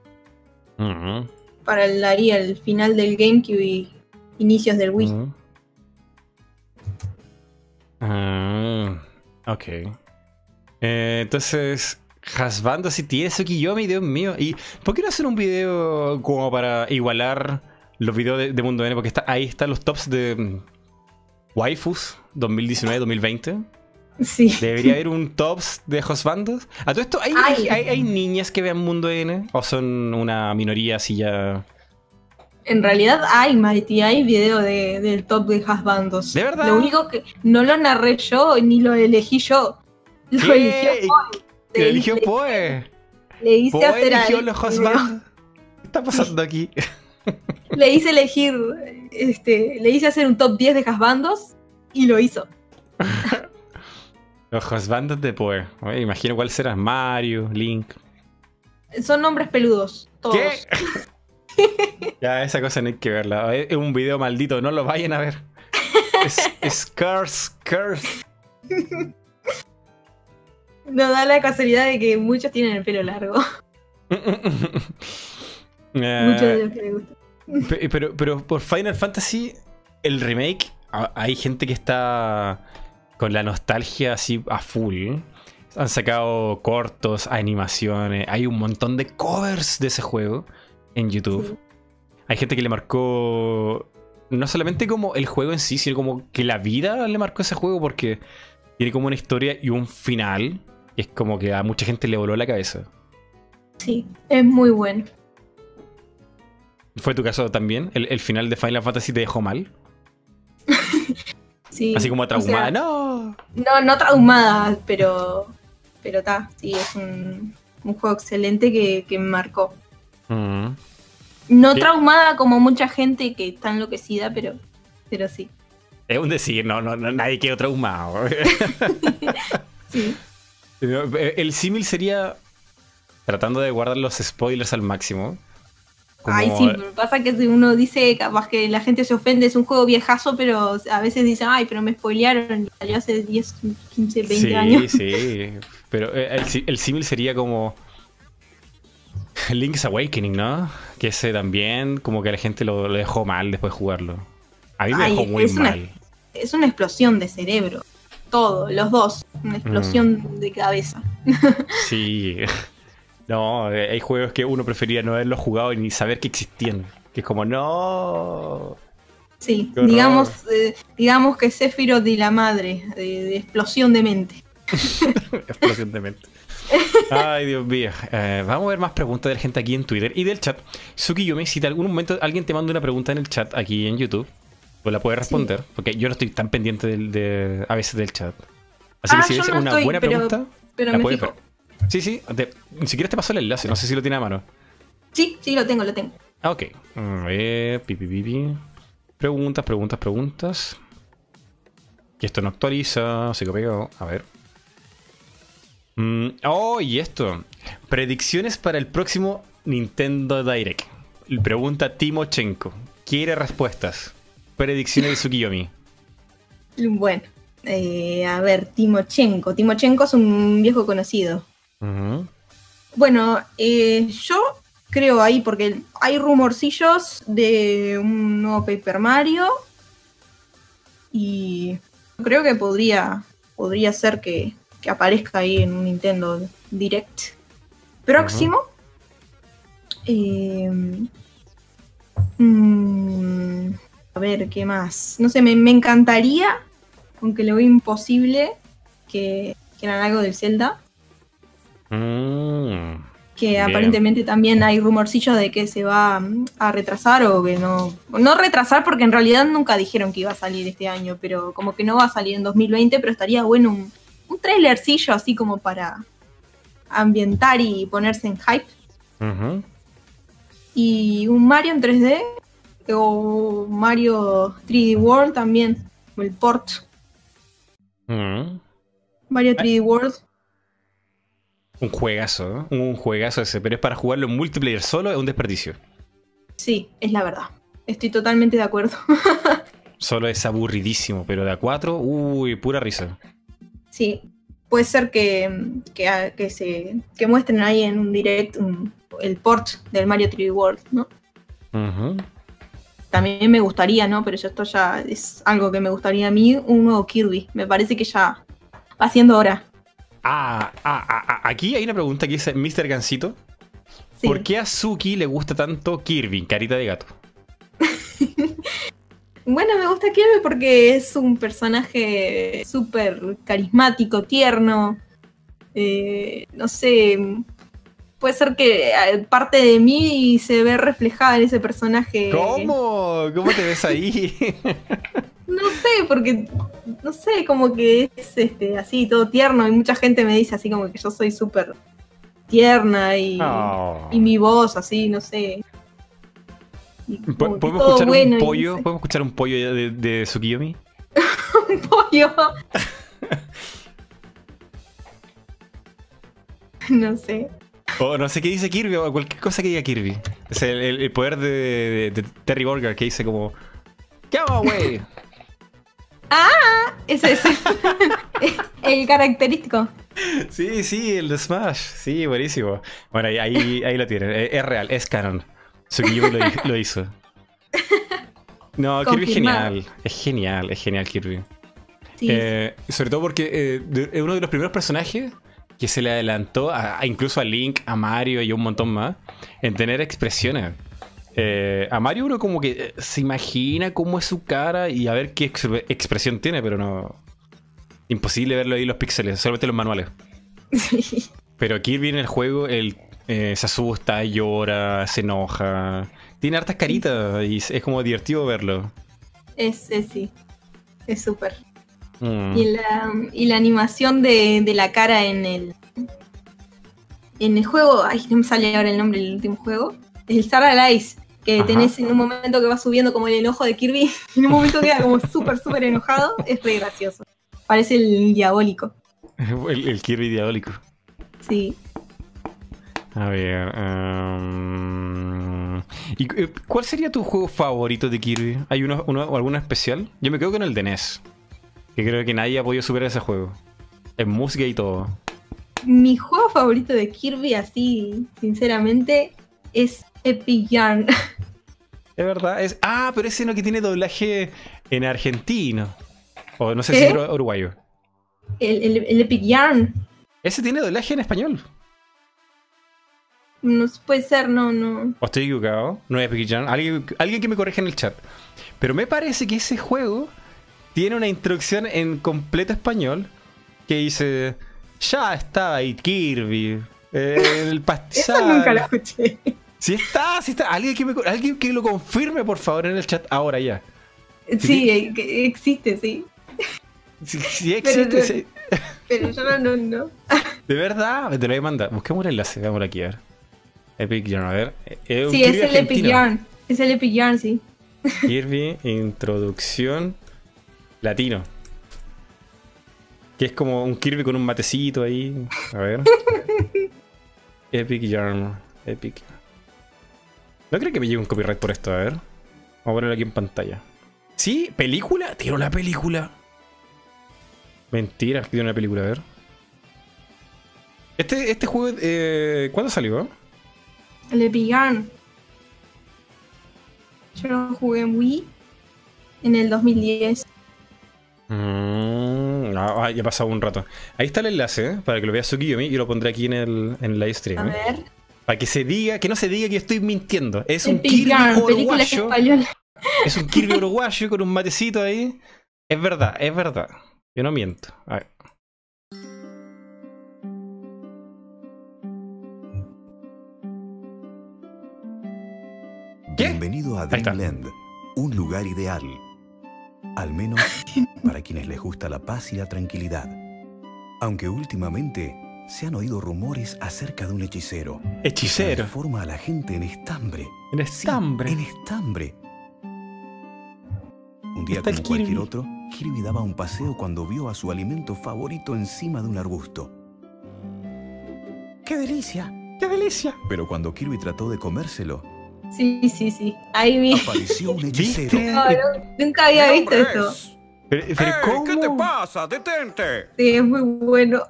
Ujú, Para el, ahí, el final del GameCube y inicios del Wii. ujú. Ah, ok. Eh, entonces, Hasbando si tiene Tsukiyomi, Dios mío. ¿Y por qué no hacer un video como para igualar los videos de, de Mundo N? Porque está, ahí están los tops de mm, waifus 2019-2020. Sí. Debería haber un tops de Josbandos. A todo esto, ¿hay, Ay. hay, hay niñas que vean Mundo N? ¿O son una minoría así ya.? En realidad hay, Mighty, hay video de- del top de Hasbandos. ¿De verdad? Lo único que no lo narré yo ni lo elegí yo. Lo ¿Qué? eligió Poe. ¿Que Le- eligió Poe? Le hice ¿Poe hacer eligió los. Josbandos? ¿Qué está pasando aquí? Le hice elegir, este, le hice hacer un top 10 de Hasbandos y lo hizo. Los Josbandos de Poe. Imagino cuál será. Mario, Link. Son nombres peludos, todos. ¿Qué? ya, esa cosa no hay que verla. Es un video maldito, no lo vayan a ver. Es, es curse, curse. No da la casualidad de que muchos tienen el pelo largo. Eh, muchos de los que les gusta. Pe- Pero, pero por Final Fantasy, el remake, hay gente que está con la nostalgia así a full. Han sacado cortos, animaciones, hay un montón de covers de ese juego en YouTube. Sí. Hay gente que le marcó no solamente como el juego en sí, sino como que la vida le marcó ese juego porque tiene como una historia y un final que es como que a mucha gente le voló la cabeza. Sí, es muy bueno. ¿Fue tu caso también? ¿El, el final de Final Fantasy te dejó mal? Sí. Así como O sea, traumada. ¡No! No, no traumada, pero. Pero está, sí, es un, un juego excelente que, que me marcó. Mm. No traumada como mucha gente que está enloquecida, pero, pero sí. Es un decir, no, no, no, nadie quedó traumado. Sí. el símil sería tratando de guardar los spoilers al máximo. Como- Ay, sí, pero pasa que si uno dice, capaz que la gente se ofende, es un juego viejazo, pero a veces dicen, ay, pero me spoilearon y salió hace 10, 15, 20 sí, años. Sí, Pero eh, el, sí- el símil sería como Link's Awakening, ¿no? Que ese también como que la gente lo, lo dejó mal después de jugarlo. A mí me Ay, dejó muy es una- mal. Es una explosión de cerebro. Todo, los dos. Una explosión Mm. de cabeza. Sí. No, eh, hay juegos que uno prefería no haberlos jugado y ni saber que existían. Que es como, no. Sí, digamos, eh, digamos que Sephiroth y la madre, de, de explosión de mente. Explosión de mente. Ay, Dios mío. Eh, vamos a ver más preguntas de la gente aquí en Twitter y del chat. Suki Yumi, si en algún momento alguien te manda una pregunta en el chat aquí en YouTube, pues la puedes responder. Porque yo no estoy tan pendiente del, de, a veces del chat. Así Ah, que si ves no una estoy, buena pero- pregunta, Pero la puedes ver. Sí, sí. te- si quieres te paso el enlace. No sé si lo tiene a mano. Sí, sí, lo tengo, lo tengo. Ah, ok. A ver, pi, pi, pi, pi. Preguntas, preguntas, preguntas. Que esto no actualiza, se pegado. A ver. Mm, oh, y esto. Predicciones para el próximo Nintendo Direct. Pregunta Timochenko. Quiere respuestas. Predicciones de Tsukiyomi. Bueno, eh, a ver, Timochenko. Timochenko es un viejo conocido. Bueno, eh, yo creo ahí, porque hay rumorcillos de un nuevo Paper Mario. Y creo que podría, podría ser que, que aparezca ahí en un Nintendo Direct próximo. Eh, mm, a ver, ¿qué más? No sé, me, me encantaría, aunque lo veo imposible, que, que hagan algo del Zelda. Mm. Que Bien. aparentemente también hay rumorcillos de que se va mm, a retrasar o que no. No retrasar porque en realidad nunca dijeron que iba a salir este año, pero como que no va a salir en 2020, pero estaría bueno un, un trailercillo así como para ambientar y ponerse en hype. Y un Mario en 3D o Mario 3D World también, el port. Mm. Mario 3D World. Un juegazo, ¿eh? Un juegazo ese. Pero es para jugarlo en multiplayer solo, es un desperdicio. Sí, es la verdad. Estoy totalmente de acuerdo. Solo es aburridísimo, pero de a 4, uy, pura risa. Sí, puede ser que, que, que se, que muestren ahí en un direct un- el port del Mario 3D World, ¿no? También me gustaría, ¿no? Pero yo esto ya es algo que me gustaría a mí, un nuevo Kirby. Me parece que ya va siendo hora. Ah, ah, ah, ah, aquí hay una pregunta que dice Mr. Gansito. Sí. ¿Por qué a Suki le gusta tanto Kirby, carita de gato? Bueno, me gusta Kirby porque es un personaje súper carismático, tierno. Eh, no sé, puede ser que eh, parte de mí se ve reflejada en ese personaje. ¿Cómo? ¿Cómo te ves ahí? no sé, porque, no sé, como que es este, así, todo tierno y mucha gente me dice así como que yo soy súper tierna y, Oh. y mi voz así, no sé. Y ¿Po- como que ¿Podemos escuchar bueno pollo? ¿Podemos escuchar un pollo de, de Tsukiyomi? Un pollo. no sé. O no sé qué dice Kirby, o cualquier cosa que diga Kirby. Es el, el- el poder de, de- de Terry Burger que dice como... ¿Qué hago, güey? Ese es el característico. Sí, sí, el de Smash. Sí, buenísimo. Bueno, ahí, ahí, ahí lo tienen. Es, real, es canon. Tsukiyomi lo, lo hizo. No, Kirby es genial. Es genial, es genial Kirby. Sí, Eh, sobre todo porque eh, es uno de los primeros personajes que se le adelantó a, a incluso a Link, a Mario y a un montón más en tener expresiones. Eh, a Mario uno como que eh, se imagina cómo es su cara y a ver qué ex- expresión tiene, pero no... Imposible verlo ahí los píxeles, solamente los manuales. sí. Pero Kirby en el juego, él eh, se asusta, llora, se enoja. Tiene hartas caritas y es como divertido verlo. Es, es sí. Es súper. Mm. Y la, y la animación de, de la cara en el. En el juego. Ay, no me sale ahora el nombre del último juego. El Star Allies. Que Ajá. tenés en un momento que va subiendo como el enojo de Kirby. Y en un momento queda como súper, súper enojado. Es re gracioso. Parece el diabólico. El, el Kirby diabólico. Sí. A ver. um, ¿y, ¿Cuál sería tu juego favorito de Kirby? ¿Hay uno, uno o alguno especial? Yo me quedo con el de NES. Que creo que nadie ha podido superar ese juego. En música y todo. Mi juego favorito de Kirby, así, sinceramente, es Epic Yarn. Es verdad. Es, ah, pero ese no que tiene doblaje en argentino. O no sé si es uru- uruguayo. El, el- el Epic Yarn. Ese tiene doblaje en español. No puede ser, no, no. ¿O estoy equivocado? No es Epic Jam. Alguien, alguien que me corrija en el chat. Pero me parece que ese juego tiene una instrucción en completo español que dice: Ya está ahí Kirby. El pastizal. Eso nunca lo escuché. Sí está, sí está. Alguien que, me co- alguien que lo confirme, por favor, en el chat ahora ya. Sí, eh, existe, sí. Sí, sí existe. sí. Pero yo no, no, no. De verdad, te lo voy a mandar. Busquemos el enlace, veámoslo aquí, a ver. Epic Yarn, a ver. Eh, un Sí, es el Epic. Yarn. Es el Epic Yarn, sí. Kirby Introducción Latino. Que es como un Kirby con un matecito ahí. A ver. Epic Yarn. Epic. No creo que me llegue un copyright por esto, a ver. Vamos a ponerlo aquí en pantalla. ¿Sí? ¿Película? Tiene una película. Mentira, tiene una película, a ver. Este, este juego, eh, ¿cuándo salió? El Epic Yarn. Yo lo jugué en Wii en el 2010. Mm, ah, ya ha pasado un rato. Ahí está el enlace, ¿eh? para que lo vea Tsukiyomi y lo pondré aquí en el, en el live stream. A ver. Para que se diga, que no se diga que estoy mintiendo. Es un Kirby uruguayo. Es un Kirby uruguayo con un matecito ahí. Es verdad, es verdad. Yo no miento. A ver. ¿Qué? Bienvenido a. Dreamland, un lugar ideal. Al menos para quienes les gusta la paz y la tranquilidad. Aunque últimamente se han oído rumores acerca de un hechicero. Hechicero. Transforma a la gente en estambre. En Sí, estambre. en estambre. Un día como cualquier Kirby. otro, Kirby daba un paseo cuando vio a su alimento favorito encima de un arbusto. ¡Qué delicia! ¡Qué delicia! Pero cuando Kirby trató de comérselo, Sí, sí, sí. Ahí vi. apareció un hechicero. No, no, nunca había visto esto. Pero, pero ¡Ey! ¿cómo? ¿Qué te pasa? ¡Detente! Sí, es muy bueno.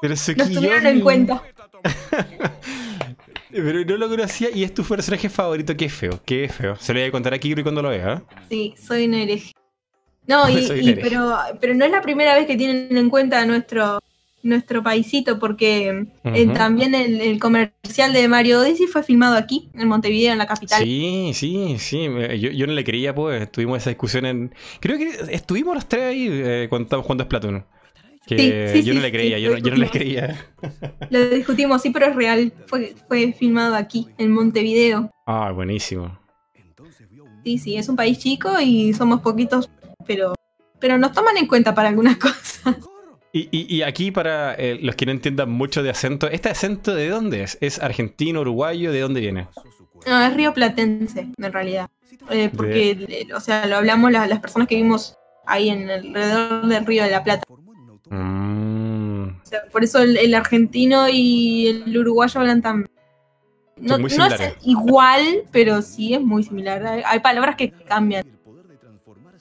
Pero Lo tuvieron Tsukiyomi- en cuenta. Pero no lo conocía y es tu personaje favorito. Qué feo, qué feo. Se lo voy a contar a Kirby cuando lo vea. ¿eh? Sí, soy un hereje. No, y, y- pero, pero no es la primera vez que tienen en cuenta nuestro, nuestro paisito, porque eh, también el, el comercial de Mario Odyssey fue filmado aquí, en Montevideo, en la capital. Sí, sí, sí. Yo, yo no le creía, pues. Tuvimos esa discusión en. Creo que estuvimos los tres ahí eh, cuando estábamos jugando Splatoon. Que Sí, sí, yo no le creía, yo, no- lo yo no le creía. Lo discutimos, sí, pero es real. Fue, fue filmado aquí, en Montevideo. Ah, buenísimo. Sí, sí, es un país chico y somos poquitos, pero, pero nos toman en cuenta para algunas cosas. Y, y- y aquí, para eh, los que no entiendan mucho de acento, ¿este acento de dónde es? ¿Es argentino, uruguayo? ¿De dónde viene? No, es río platense, en realidad. Eh, porque, eh, o sea, lo hablamos las, las personas que vivimos ahí en alrededor del río de la Plata. Mm, O sea, por eso el, el argentino y el uruguayo hablan tan... No, es igual, pero sí es muy similar. Hay, hay palabras que cambian.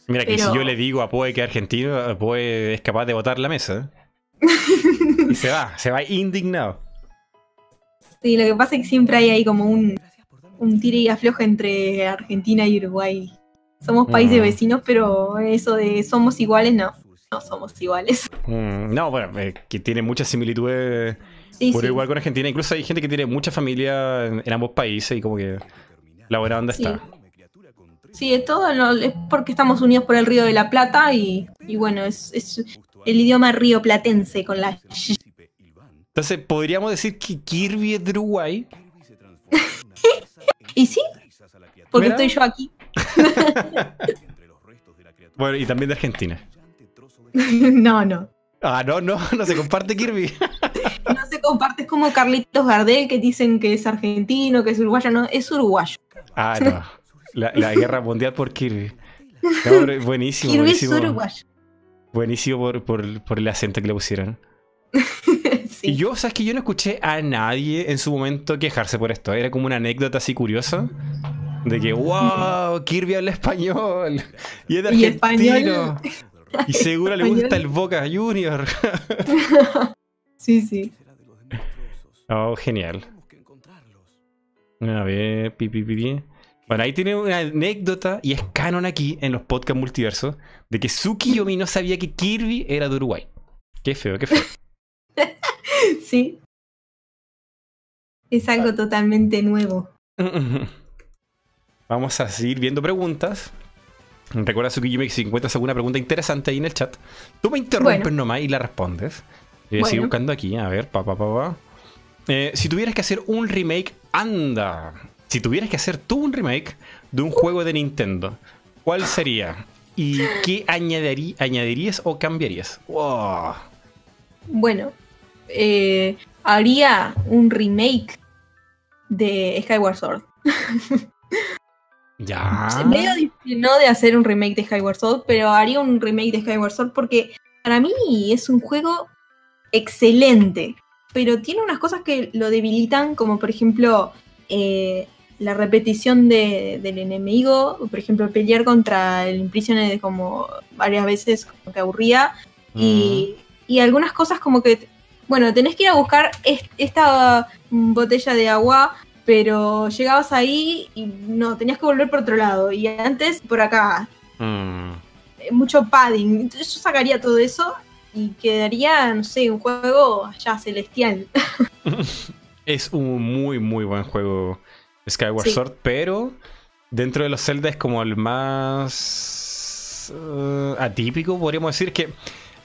Mira, que Pero- si yo le digo a Poe que es argentino, Poe es capaz de botar la mesa. y se va, se va indignado. Sí, lo que pasa es que siempre hay ahí como un, un tire y afloje entre Argentina y Uruguay. Somos países Mm. vecinos, pero eso de somos iguales, no. No somos iguales. Mm, no, bueno, eh, que tiene muchas similitudes Sí, por sí. igual con Argentina. Incluso hay gente que tiene mucha familia en, en ambos países y como que la buena onda Sí. está. Sí, es todo lo- es porque estamos unidos por el río de la Plata y, y bueno, es, es el idioma río platense con la. Entonces, podríamos decir que Kirby es de Uruguay. ¿Y sí? Porque Mira. estoy yo aquí. Bueno, y también de Argentina. no, no. Ah, no, no, no se comparte Kirby. No se comparte, es como Carlitos Gardel que dicen que es argentino, que es uruguayo, no, es uruguayo. Ah, no. La, la guerra mundial por Kirby. No, buenísimo, Kirby es uruguayo. Buenísimo por, por, por el acento que le pusieron. sí. Y yo, sabes que yo no escuché a nadie en su momento quejarse por esto. Era como una anécdota así curiosa. De que, wow, Kirby habla español. Y es de Y argentino. español. Y seguro le gusta el Boca Junior. sí, sí. Oh, genial. A ver, pi, pi, pi, pi. Bueno, ahí tiene una anécdota y es canon aquí en los podcasts multiversos de que Suki Yomi no sabía que Kirby era de Uruguay. Qué feo, qué feo. Sí. Es algo totalmente nuevo. Vamos a seguir viendo preguntas. Recuerda, Tsukiyumi, que si encuentras alguna pregunta interesante ahí en el chat, tú me interrumpes Bueno. nomás y la respondes. Voy a seguir Bueno. buscando aquí, a ver, pa, pa, pa, pa. Eh, si tuvieras que hacer un remake, anda. Si tuvieras que hacer tú un remake de un juego de Nintendo, ¿cuál sería? ¿Y qué añadirí- añadirías o cambiarías? Wow. Bueno, eh, haría un remake de Skyward Sword. Ya. Medio difícil, no de hacer un remake de Skyward Sword, pero haría un remake de Skyward Sword porque para mí es un juego excelente, pero tiene unas cosas que lo debilitan, como por ejemplo eh, la repetición de- del enemigo, por ejemplo pelear contra el Imprisoned como varias veces como que aburría, y, y algunas cosas como que, bueno, tenés que ir a buscar est- esta mm, botella de agua, pero llegabas ahí y no, tenías que volver por otro lado, y antes por acá, Mm. mucho padding. Entonces yo sacaría todo eso y quedaría, no sé, un juego ya celestial. Es un muy, muy buen juego Skyward Sí. Sword, pero dentro de los Zelda es como el más eh, atípico, podríamos decir que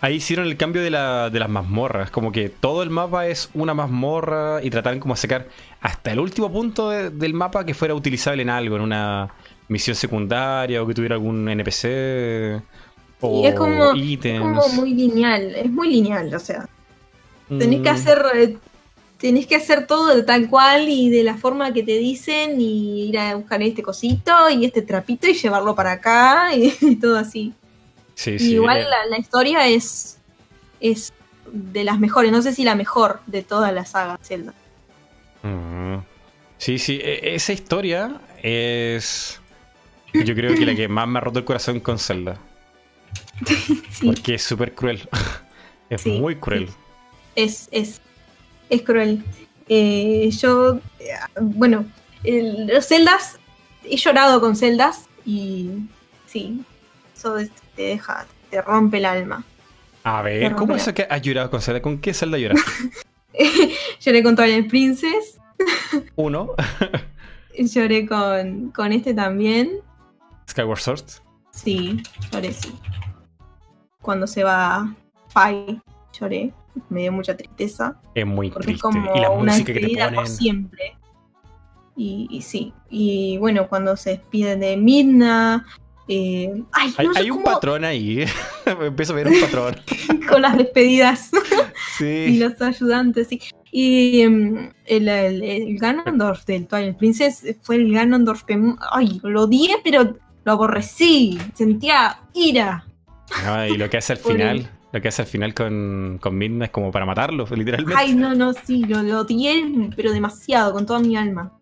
ahí hicieron el cambio de, la- de las mazmorras, como que todo el mapa es una mazmorra y trataron como de sacar hasta el último punto de- del mapa que fuera utilizable en algo, en una misión secundaria o que tuviera algún NPC o es como, es ítems. como muy lineal, es muy lineal, o sea, tenés que Mm. hacer... eh, Tenés que hacer todo de tal cual y de la forma que te dicen y ir a buscar este cosito y este trapito y llevarlo para acá y, y todo así. Sí, Y sí, igual eh, la, la historia es, es de las mejores, no sé si la mejor de toda la saga Zelda. Mm. Sí, sí, e- esa historia es. Yo creo que la que más me ha roto el corazón con Zelda. Sí. Porque es súper cruel. es Sí, muy cruel. es, es, es cruel. Eh, yo, eh, bueno, el- los celdas, he llorado con celdas y sí, te deja, te rompe el alma. A ver, ¿cómo es que has llorado con Zelda? ¿Con qué Zelda lloraste? Lloré con Twilight Princess. Uno. Lloré con, con este también. Skyward Sword. Sí, lloré, sí. Cuando se va Fai, lloré. Me dio mucha tristeza. Es muy Porque es triste. como y la una música que te despedida por ponen. siempre. Y, y sí. Y bueno, cuando se despiden de Midna. Eh, ay, Hay, no sé hay un patrón ahí. Empiezo a ver un patrón. con las despedidas y los ayudantes, sí. Y em, el, el, el Ganondorf del Twilight Princess fue el Ganondorf que. Ay, lo odié, pero lo aborrecí. Sentía ira. Y lo que hace al final, el- lo que hace al final con, con Midna es como para matarlo, literalmente. Ay, no, no, sí, lo, lo odié, pero demasiado, con toda mi alma.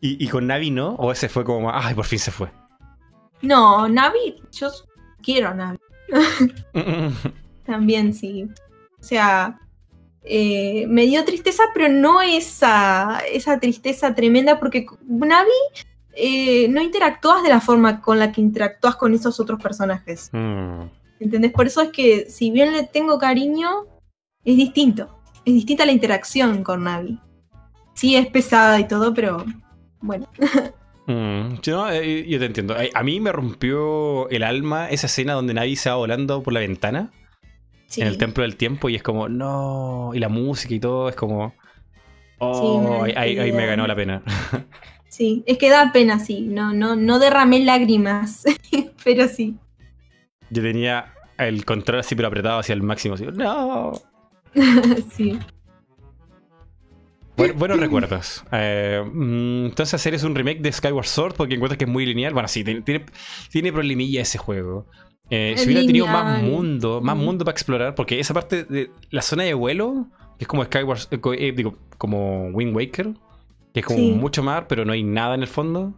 Y, y con Navi no, o ese fue como, ay, por fin se fue. No, Navi, yo quiero a Navi. También, sí. O sea, eh, me dio tristeza, pero no esa, esa tristeza tremenda, porque Navi eh, no interactúas de la forma con la que interactúas con esos otros personajes. Mm. ¿Entendés? Por eso es que, si bien le tengo cariño, es distinto. Es distinta la interacción con Navi. Sí, es pesada y todo, pero bueno. Mm, sí, no, eh, yo te entiendo. Eh, A mí me rompió el alma esa escena donde Navi se va volando por la ventana Sí. en el Templo del Tiempo y es como, no, y la música y todo es como, oh, ahí, ahí- me ganó la pena. Sí, es que da pena, sí. No, no, no derramé lágrimas, pero sí. Yo tenía el control así, pero apretado hacia el máximo. Así, no. sí. Buen- buenos recuerdos. Eh, mm, entonces, hacer es un remake de Skyward Sword porque encuentras que es muy lineal. Bueno, sí, tiene, tiene, tiene problemilla ese juego. Eh, si hubiera tenido más mundo, más mundo para explorar, porque esa parte de la zona de vuelo, que es como Skyward, eh, eh, digo, como Wind Waker, que es como Sí. mucho mar, pero no hay nada en el fondo.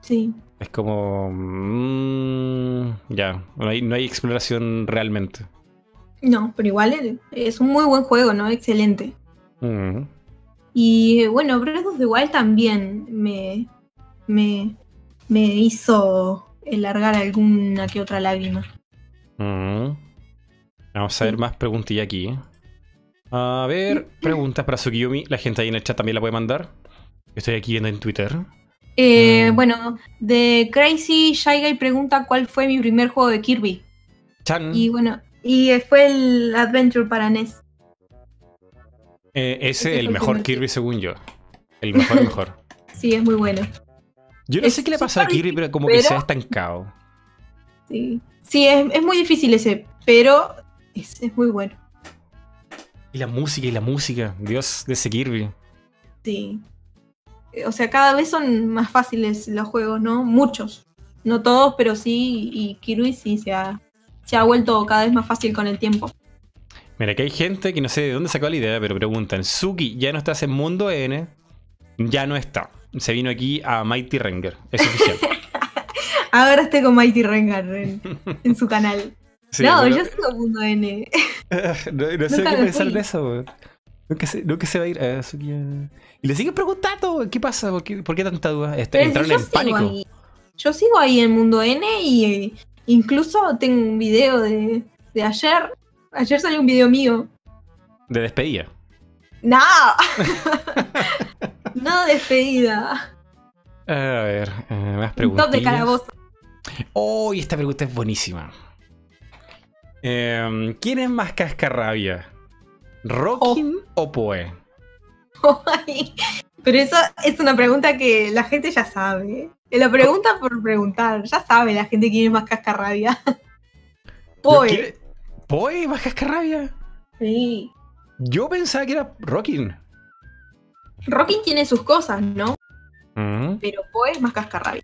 Sí. Es como. mm, ya, no hay, no hay exploración realmente. No, pero igual es- es un muy buen juego, ¿no? Excelente. Mm. Y bueno, Breath of the Wild también me, me, me hizo largar alguna que otra lágrima. Mm. Vamos a ver más preguntillas aquí. A ver, preguntas para Tsukiyomi. La gente ahí en el chat también la puede mandar. Estoy aquí viendo en Twitter. Eh, Mm. Bueno, de Crazy Shy pregunta cuál fue mi primer juego de Kirby. Chan. Y bueno, y fue el Adventure para NES. Eh, ese, ese el mejor Kirby según yo. El mejor, mejor. Sí, es muy bueno. Yo no Es sé qué le pasa a Kirby, pero como pero- que se ha estancado. Sí, sí es, es muy difícil ese, pero es, es muy bueno. Y la música, y la música. Dios de ese Kirby. Sí. O sea, cada vez son más fáciles los juegos, ¿no? Muchos. No todos, pero sí. Y Kirby sí se ha, se ha vuelto cada vez más fácil con el tiempo. Mira, que hay gente que no sé de dónde sacó la idea, pero preguntan: Suki, ¿ya no estás en Mundo N? Ya no está. Se vino aquí a Mighty Renger. Es oficial. Ahora estoy con Mighty Rengar en, en su canal. Sí, no, pero- yo sigo Mundo N. no, no sé qué pensar de eso, weón. Nunca se, nunca se va a ir a Suki. eh. Y le siguen preguntando, ¿qué pasa? ¿Por qué, por qué tanta duda? Est- Pero si entraron yo en sigo pánico. ahí. Yo sigo ahí en Mundo N y eh, incluso tengo un video de, de ayer. Ayer salió un video mío. De despedida. ¡No! no despedida. A ver, eh, más Un preguntas. top de calabozo. Oh, y esta pregunta es buenísima. Em, ¿Quién es más cascarrabia? ¿Rockin o Poe? Ay, Pero eso es una pregunta que la gente ya sabe. Eh, La pregunta por preguntar. Ya sabe la gente quién es más cascarrabia. Poe. ¿Quién- ¿Poe más cascarrabia? Sí. Yo pensaba que era Rockin. Rockin tiene sus cosas, ¿no? Mm, Pero Poe es más cascarrabia.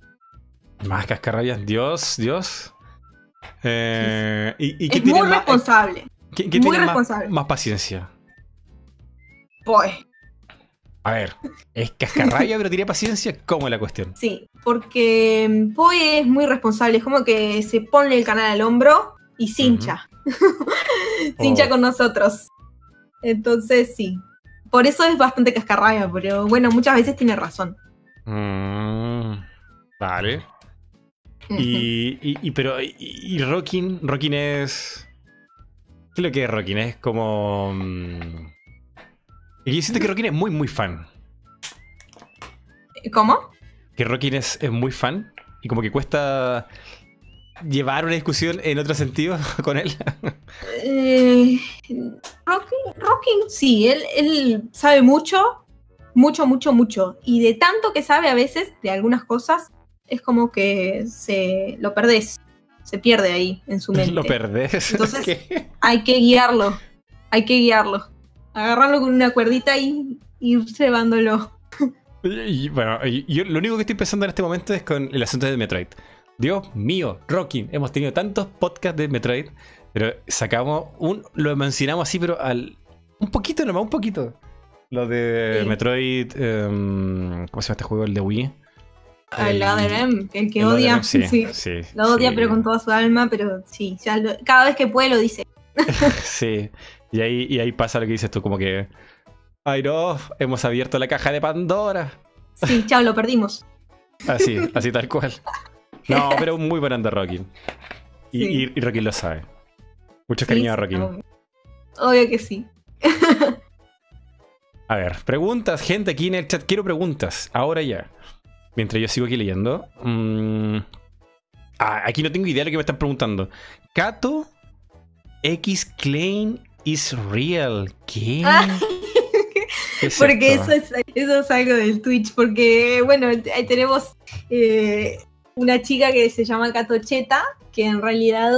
Más cascarrabias, Dios, Dios. Eh, ¿Y, y Es muy más, responsable. muy tiene más- responsable. más paciencia? Poe. A ver, es cascarrabia pero tiene paciencia. ¿Cómo es la cuestión? Sí, porque mm, Poe es muy responsable. Es como que se pone el canal al hombro y cincha. cincha Oh. con nosotros. Entonces, sí. Por eso es bastante cascarrabia, pero bueno, muchas veces tiene razón. Mm, vale. Y, y, y- pero y, y Rockin, Rockin es ¿Qué es lo que es Rockin? Es como. mm, Y yo siento que Rockin es muy, muy fan. ¿Cómo? Que Rockin es, es muy fan. Y como que cuesta llevar una discusión en otro sentido con él. Eh, Rocking, Rocking, sí, él, él sabe mucho, mucho, mucho, mucho. Y de tanto que sabe a veces de algunas cosas, es como que se lo perdés, se pierde ahí en su mente. Lo perdés. Entonces- ¿Qué? Hay que guiarlo, hay que guiarlo. Agarrarlo con una cuerdita y ir llevándolo. Y, bueno, yo lo único que estoy pensando en este momento es con el asunto de Metroid. Dios mío, Rockin, hemos tenido tantos podcasts de Metroid, pero sacamos un, lo mencionamos así, pero al un poquito nomás, un poquito. Lo de Sí. Metroid, em, ¿cómo se llama este juego? El de Wii. El Other M, el que el odia, M, sí. sí, Lo odia, sí. pero con toda su alma, pero sí, ya lo- cada vez que puede lo dice. Sí, y ahí, y ahí pasa lo que dices tú, como que. Ay no, hemos abierto la caja de Pandora. Sí, chao, lo perdimos. Así, así tal cual. No, pero muy buen anda Rockin. Y, Sí. y, y Rockin lo sabe. Mucho Sí, cariño a sí, Rockin. obvio. Obvio que sí. A ver, preguntas, gente aquí en el chat. Quiero preguntas, ahora ya. Mientras yo sigo aquí leyendo. Mm, ah, aquí no tengo idea de lo que me están preguntando. Kato X Klein is real. ¿Qué? Ah. ¿Qué es Porque esto? eso es, eso es algo del Twitch, porque bueno, ahí tenemos eh, una chica que se llama Catocheta, que en realidad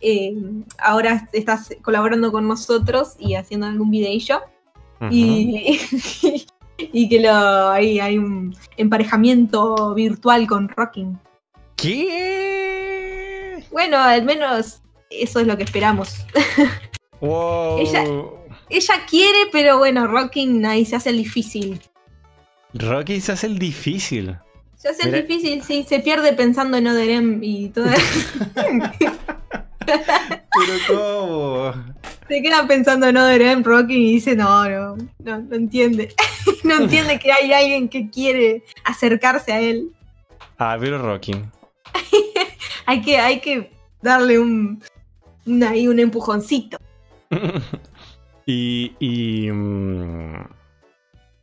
eh, ahora está colaborando con nosotros y haciendo algún videillo. Y, y que lo, hay, hay un emparejamiento virtual con Rocking. ¿Qué? Bueno, al menos eso es lo que esperamos. Wow. Ella- Ella quiere, pero bueno, Rocking ahí se hace el difícil. Rocky se hace el difícil. Se hace difícil, sí, se pierde pensando en Oderem y todo. Pero ¿cómo? se queda pensando en Oderem, Rocking y dice, no, no, no, no entiende. no entiende que hay alguien que quiere acercarse a él. Ah, pero Rocky. Hay que, hay que darle un, un, ahí un empujoncito. y. y mm,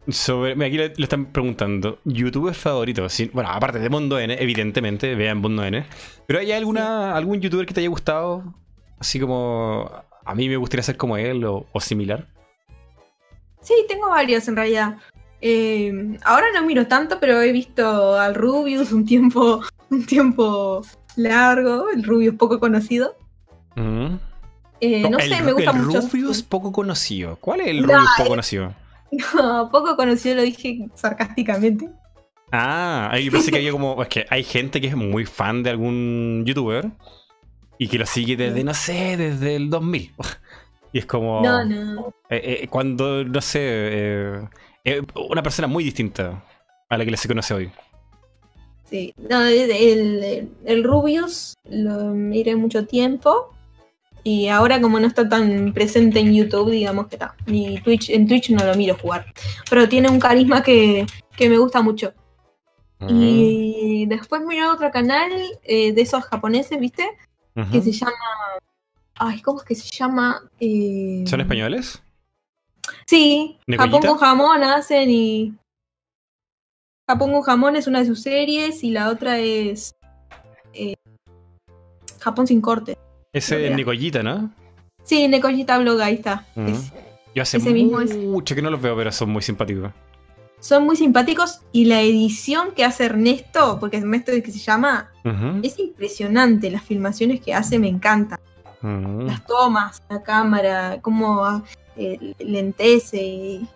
sobre. mira, Aquí le, le están preguntando. ¿Youtuber favorito? Sí, bueno, aparte de Mundo N, evidentemente, vean Mundo N. ¿Pero hay alguna, algún youtuber que te haya gustado? Así como. A mí me gustaría ser como él o, o similar. Sí, tengo varios en realidad. Eh, ahora no miro tanto, pero he visto al Rubius un tiempo, un tiempo largo. El Rubius poco conocido. Mm. Eh, no el, sé, me gusta el mucho. Rubius poco conocido. ¿Cuál es el No, Rubius poco el- conocido? No, poco conocido lo dije sarcásticamente. Ah, yo pensé que había como. Es que hay gente que es muy fan de algún youtuber y que lo sigue desde, no sé, desde el 2000. Y es como. No, no. eh, eh, cuando, no sé. eh, eh, una persona muy distinta a la que se conoce hoy. Sí, no, el, el- el Rubius lo miré mucho tiempo. Y ahora como no está tan presente en YouTube, digamos que está. Ni Twitch, en Twitch no lo miro jugar. Pero tiene un carisma que, que me gusta mucho. Y después miré otro canal eh, de esos japoneses, ¿viste? Que se llama. Ay, ¿cómo es que se llama? Eh, ¿Son españoles? Sí, ¿Nicolita? Japón con jamón hacen y. Japón con jamón es una de sus series y la otra es. eh, Japón sin corte. Ese es Nicollita, ¿no? Sí, Nekoyita Blog, ahí está. Ujú. Es- Yo hace Ese mismo es. mucho que no los veo, pero son muy simpáticos. son muy simpáticos y la edición que hace Ernesto, porque Ernesto es el que se llama, es impresionante. Las filmaciones que hace me encantan. ujú. las tomas, la cámara, cómo ah, eh, lentece y,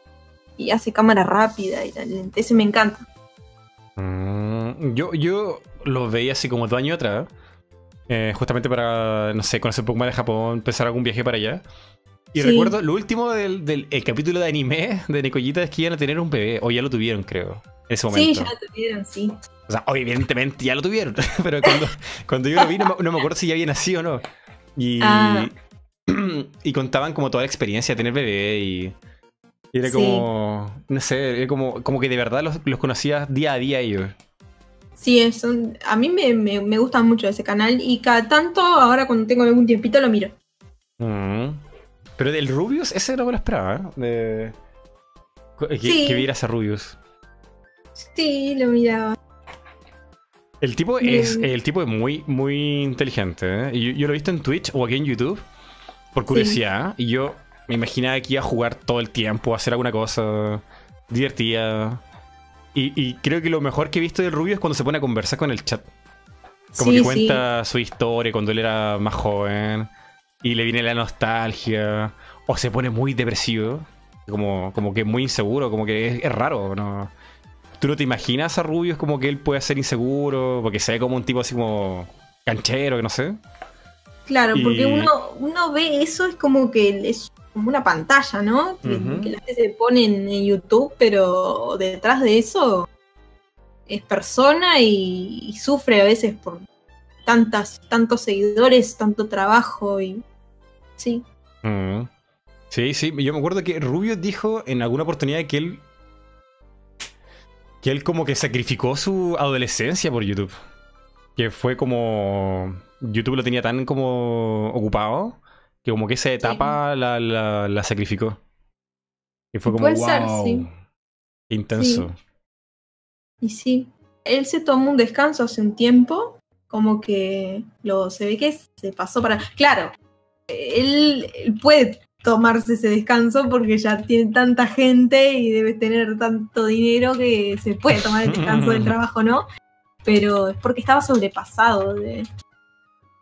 y hace cámara rápida y la lentece, me encanta. Mm, yo, yo lo veía así como dos años atrás. eh, justamente para, no sé, conocer un poco más de Japón, empezar algún viaje para allá. Y Sí. recuerdo, lo último del, del- el capítulo de anime de Nekoyita es que iban a tener un bebé, o ya lo tuvieron, creo, en ese Sí, momento. ya lo tuvieron, sí. O sea, evidentemente ya lo tuvieron, pero cuando, cuando yo lo vi no me, no me acuerdo si ya había nacido o no. Y, Ah. y contaban como toda la experiencia de tener bebé y, y era Sí. como, no sé, era como, como que de verdad los, los conocías día a día ellos. Sí, es un- a mí me, me, me gusta mucho ese canal y cada tanto, ahora cuando tengo algún tiempito, lo miro. Mm. Pero del Rubius, ese no me lo esperaba, ¿eh? De- Que, Sí. que vieras a Rubius. Sí, lo miraba. El tipo es, el tipo es muy, muy inteligente. ¿eh? Yo, yo lo he visto en Twitch o aquí en YouTube por curiosidad. Y yo me imaginaba que iba a jugar todo el tiempo, a hacer alguna cosa divertida. Y, y creo que lo mejor que he visto del Rubio es cuando se pone a conversar con el chat. Como sí, que sí. cuenta su historia cuando él era más joven. Y le viene la nostalgia. O se pone muy depresivo. Como, como que muy inseguro. Como que es, es raro, ¿no? Tú no te imaginas a Rubius como que él puede ser inseguro. Porque se ve como un tipo así como canchero, que no sé. Claro, porque Y- uno, uno ve eso, es como que es como una pantalla, ¿no? Que, la gente se pone en, YouTube, pero detrás de eso es persona y, y sufre a veces por tantas, tantos seguidores, tanto trabajo y sí. Mm. Sí, sí. Yo me acuerdo que Rubius dijo en alguna oportunidad que él. Que él como que sacrificó su adolescencia por YouTube. Que fue como. YouTube lo tenía tan como ocupado. Que como que esa etapa la, la- la sacrificó. Y fue como Puede ser, wow. sí. Intenso. Y sí, él se tomó un descanso hace un tiempo, como que lo se ve que se pasó para. Claro, él, él puede tomarse ese descanso porque ya tiene tanta gente y debe tener tanto dinero que se puede tomar el descanso del trabajo, ¿no? Pero es porque estaba sobrepasado de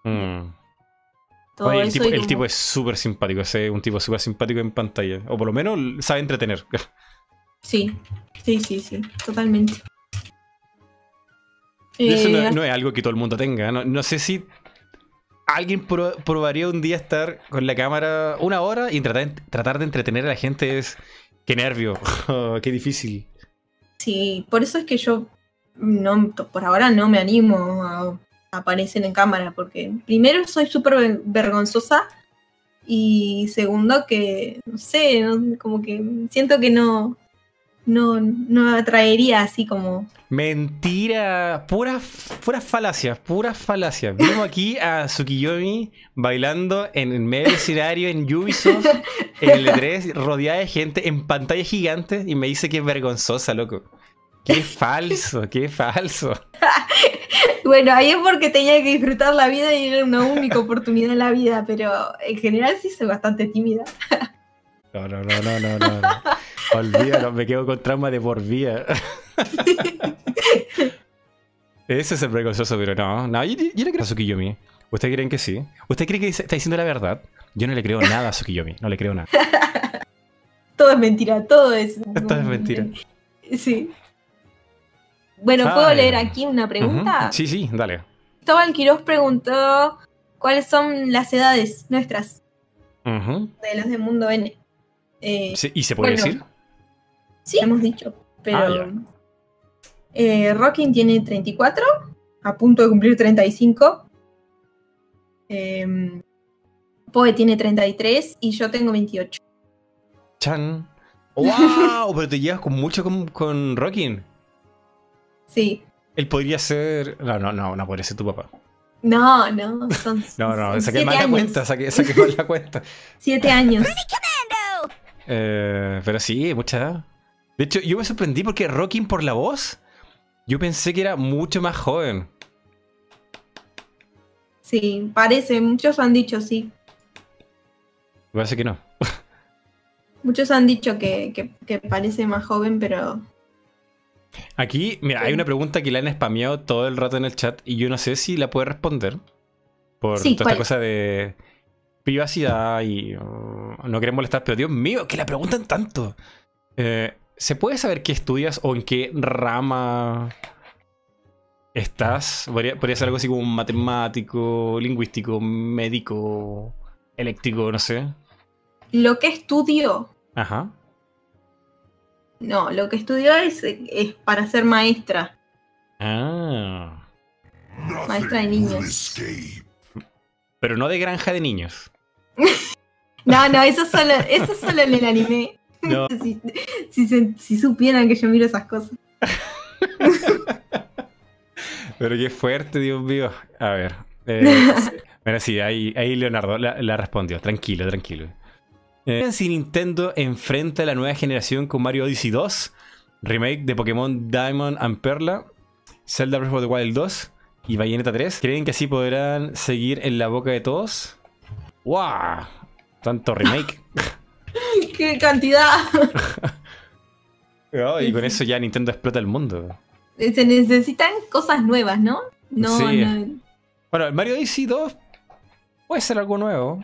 Mm. Todo Oye, el, tipo, el es súper simpático. Es un tipo súper simpático en pantalla. O por lo menos sabe entretener. Sí, sí, sí, sí, totalmente. Eso no, Eh, no es algo que todo el mundo tenga. No, no sé si alguien pro- probaría un día estar con la cámara una hora y tratar, tratar de entretener a la gente. Es. Qué nervio. qué difícil. Sí, por eso es que yo no, por ahora no me animo a aparecer en cámara, porque primero soy súper ver- vergonzosa y segundo que, no sé, no- como que siento que no, no, no atraería así como... Mentira. Puras puras falacias. Puras falacias. Vimos aquí a Tsukiyomi bailando en el medio del escenario en Ubisoft, en el E3, rodeada de gente, en pantalla gigante, y me dice que es vergonzosa, loco. Qué falso, qué falso. Bueno, ahí es porque tenía que disfrutar la vida y era una única oportunidad en la vida, pero en general sí soy bastante tímida. No, no, no, no, no, no. no. Olvídalo, me quedo con trauma de por vida. Ese es el vergonzoso, pero no. No, yo, yo le creo a Tsukiyomi. ¿Ustedes creen que sí? ¿Usted cree que está diciendo la verdad? Yo no le creo nada a Tsukiyomi. No le creo nada. Todo es mentira, todo es... Todo es mentira. Sí. Bueno, ¿puedo leer aquí una pregunta? Sí, sí, dale. Cristóbal Quiroz preguntó cuáles son las edades nuestras de las de Mundo N. Eh, ¿Y se puede Bueno. decir? sí, hemos dicho, pero Ah, eh, Rockin tiene 34, a punto de cumplir 35. Eh, Poe tiene 33 y yo tengo 28. Chan. ¡Wow! Pero te llevas con mucho con, con Rockin. Sí. Él podría ser. No, no, no, no podría ser tu papá. No, no, son, No, no, son saqué siete mal la años. cuenta, saqué, saqué mal la cuenta. Siete años. Eh, pero sí, mucha edad. De hecho, yo me sorprendí porque Rockin por la voz, yo pensé que era mucho más joven. Sí, parece, muchos han dicho sí. Me parece que no. Muchos han dicho que, que- que parece más joven, pero Aquí, mira, hay una pregunta que la han spameado todo el rato en el chat y yo no sé si la puede responder. Por Sí, toda esta cosa de privacidad y uh, no querer molestar, pero Dios mío, que la preguntan tanto. Eh, ¿Se puede saber qué estudias o en qué rama estás? Podría, podría ser algo así como matemático, lingüístico, médico, eléctrico, no sé. lo que estudio, Ajá. No, lo que estudio es, es para ser maestra, Ah. maestra de niños. Pero no de granja de niños. No, no, eso solo, eso solo en el anime. No. Si, si se- si supieran que yo miro esas cosas. Pero qué fuerte, Dios mío. A ver. Eh, bueno, sí, ahí, ahí Leonardo la, la respondió. Tranquilo, tranquilo. Eh, si Nintendo enfrenta la nueva generación con Mario Odyssey 2, remake de Pokémon Diamond and Perla, Zelda Breath of the Wild 2 y Bayonetta 3, ¿creen que así podrán seguir en la boca de todos? ¡Wow! Tanto remake. ¡Qué cantidad! Oh, y con eso ya Nintendo explota el mundo. Se necesitan cosas nuevas, ¿no? No, Sí. no. Bueno, el Mario Odyssey 2 puede ser algo nuevo.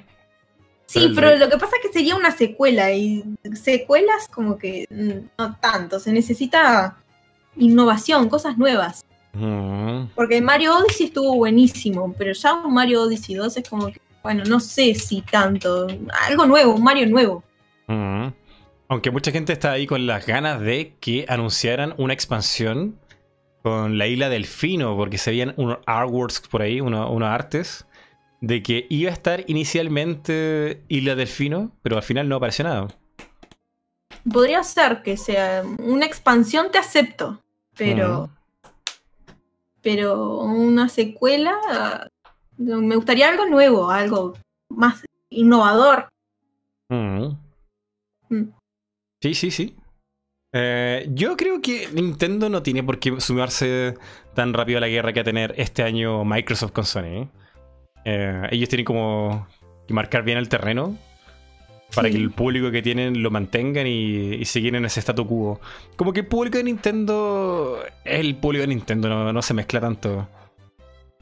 Sí, Pero lo que pasa es que sería una secuela y secuelas como que mm, no tanto. Se necesita innovación, cosas nuevas. Mm. Porque Mario Odyssey estuvo buenísimo, pero ya un Mario Odyssey 2 es como que, bueno, no sé si tanto. Algo nuevo, un Mario nuevo. Mm. Aunque mucha gente está ahí con las ganas de que anunciaran una expansión con la isla Delfino, porque se veían unos artworks por ahí, uno- unos artes, de que iba a estar inicialmente Isla Delfino, pero al final no apareció nada. Podría ser que sea una expansión, te acepto, pero, pero una secuela, me gustaría algo nuevo, algo más innovador. Mm. Sí, sí, sí. Eh, yo creo que Nintendo no tiene por qué sumarse tan rápido a la guerra que va a tener este año Microsoft con Sony. ¿eh? Eh, ellos tienen como que marcar bien el terreno para Sí. que el público que tienen lo mantengan y, y seguir en ese statu quo. Como que el público de Nintendo es el público de Nintendo, no, no se mezcla tanto.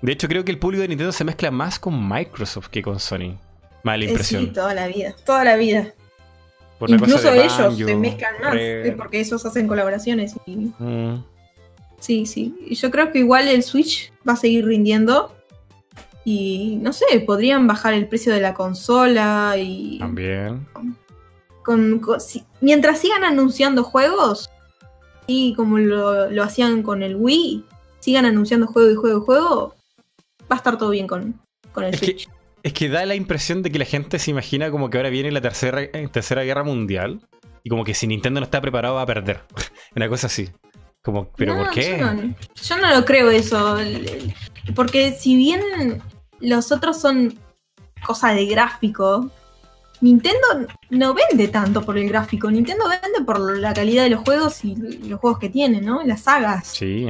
De hecho, creo que el público de Nintendo se mezcla más con Microsoft que con Sony. Más la Eh, impresión. Sí, toda la vida, toda la vida. Por Incluso ellos Banjo, se mezclan más, porque ellos hacen colaboraciones. Y, Mm. sí, sí. Y yo creo que igual el Switch va a seguir rindiendo. Y no sé, podrían bajar el precio de la consola y También. con, con- si- mientras sigan anunciando juegos y como lo, lo hacían con el Wii, sigan anunciando juego y juego y juego, va a estar todo bien con, con el Es que, Switch. es que da la impresión de que la gente se imagina como que ahora viene la tercera, eh, tercera guerra mundial y como que si Nintendo no está preparado va a perder. Una cosa así. Como, ¿pero No, por qué? Yo no, yo no lo creo eso. Porque si bien los otros son cosas de gráfico, Nintendo no vende tanto por el gráfico. Nintendo vende por la calidad de los juegos y los juegos que tiene, ¿no? Las sagas. Sí.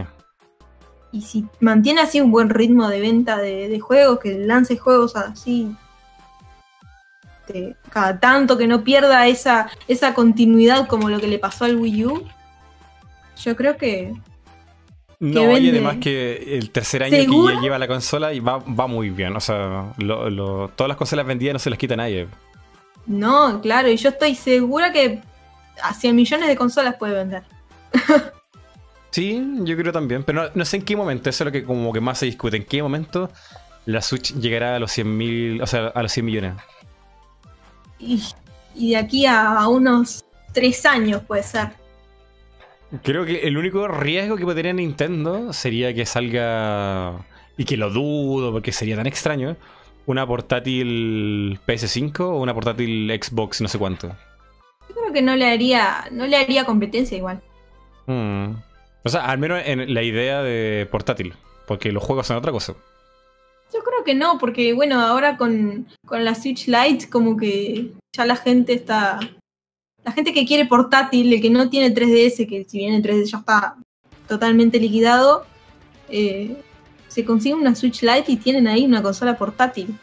Y si mantiene así un buen ritmo de venta de, de juegos, que lance juegos así. de cada tanto que no pierda esa, esa continuidad como lo que le pasó al Wii U. Yo creo que No, y vende. además que el tercer año que lleva la consola y va, va muy bien. O sea, lo- lo- todas las consolas vendidas no se las quita nadie. No, claro, y yo estoy segura que hacia millones de consolas puede vender. Sí, yo creo también. Pero no, no sé en qué momento, eso es lo que como que más se discute. ¿En qué momento la Switch llegará a los 100 mil, o sea, a los 100 millones? Y, y de aquí a unos tres años puede ser. Creo que el único riesgo que podría Nintendo sería que salga, y que lo dudo porque sería tan extraño, una portátil PS5 o una portátil Xbox no sé cuánto. Yo creo que no le haría, no le haría competencia igual. Mm. O sea, al menos en la idea de portátil, porque los juegos son otra cosa. Yo creo que no, porque bueno, ahora con, con la Switch Lite como que ya la gente está... La gente que quiere portátil, el que no tiene 3DS, que si bien el 3DS ya está totalmente liquidado, eh, se consigue una Switch Lite y tienen ahí una consola portátil.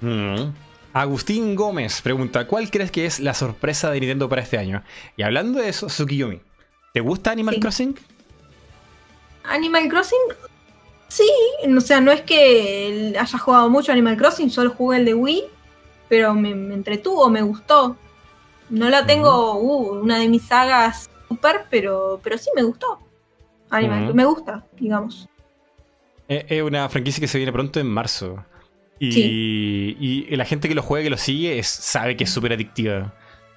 Mm. Agustín Gómez pregunta, ¿cuál crees que es la sorpresa de Nintendo para este año? Y hablando de eso, Tsukiyomi, ¿te gusta Animal Sí. Crossing? Animal Crossing, sí, o sea, no es que haya jugado mucho Animal Crossing, solo jugué el de Wii, pero me, me entretuvo, me gustó. No la tengo, uh, una de mis sagas super, pero, pero sí me gustó. Animal me gusta, digamos. Eh, Es una franquicia que se viene pronto en marzo. Y, Sí. y la gente que lo juega, que lo sigue, es, sabe que es súper adictiva.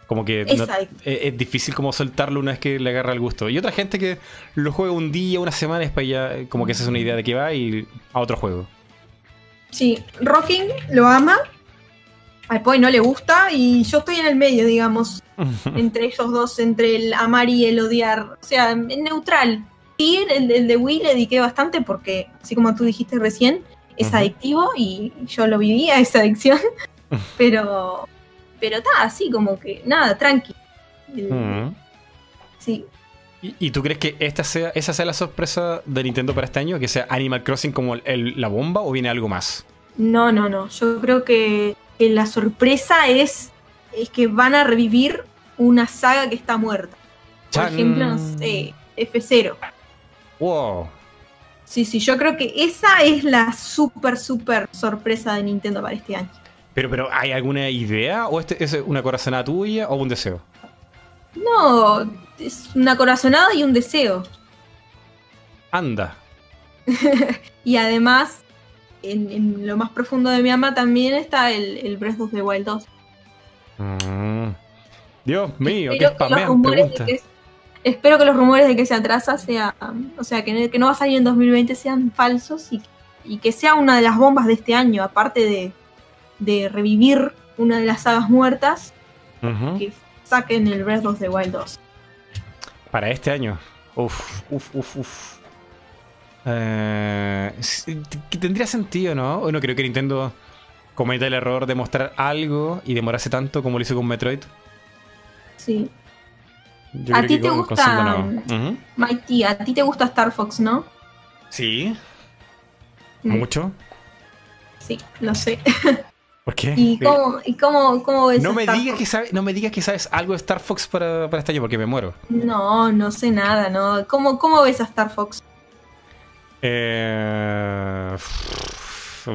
Como que no- Esa, es, es difícil como soltarlo una vez que le agarra el gusto. Y otra gente que lo juega un día, una semana, después ya eh, como que se hace una idea de que va y a otro juego. sí, Rocking lo ama, al Poi no le gusta, y yo estoy en el medio, digamos. entre ellos dos, entre el amar y el odiar. O sea, en neutral. Sí, el, el de Wii le dediqué bastante porque, así como tú dijiste recién, es adictivo y yo lo vivía, esa adicción. pero, pero está así como que, nada, tranqui. El-. Sí, ¿Y, y tú crees que esta sea, esa sea la sorpresa de Nintendo para este año? ¿Que sea Animal Crossing como el- el- la bomba o viene algo más? no, no, no. Yo creo que, que la sorpresa es, es que van a revivir una saga que está muerta. Por Chan. ejemplo, no sé, F0. Wow. Sí, sí, yo creo que esa es la súper, súper sorpresa de Nintendo para este año. Pero, pero, ¿hay alguna idea? ¿O este es una corazonada tuya o un deseo? No, es una corazonada y un deseo. Anda. Y además, en, en lo más profundo de mi alma también está el, el Breath of the Wild 2. Mm. Dios mío, qué Espero que spamean de preguntas. que- espero que los rumores de que se atrasa sea, o sea, que, que no va a salir en 2020 sean falsos y, y que sea una de las bombas de este año, aparte de, de revivir una de las sagas muertas, que saquen el Breath of the Wild 2. Para este año. Uf, uf, uf, uf. Eh, tendría sentido, ¿no? O no creo que Nintendo cometa el error de mostrar algo y demorarse tanto como lo hizo con Metroid. Sí. Yo ¿A ti te con gusta- consola no. Ujú. Mighty, a ti te gusta Star Fox, ¿no? Sí, Mm, mucho. Sí, lo sé. ¿Por qué? ¿Y Sí. cómo, y cómo, cómo ves No a me, Star digas Fox? que sabes, no me digas que sabes algo de Star Fox para, para este año porque me muero. No, no sé nada, ¿no? ¿Cómo, cómo ves a Star Fox? Eh,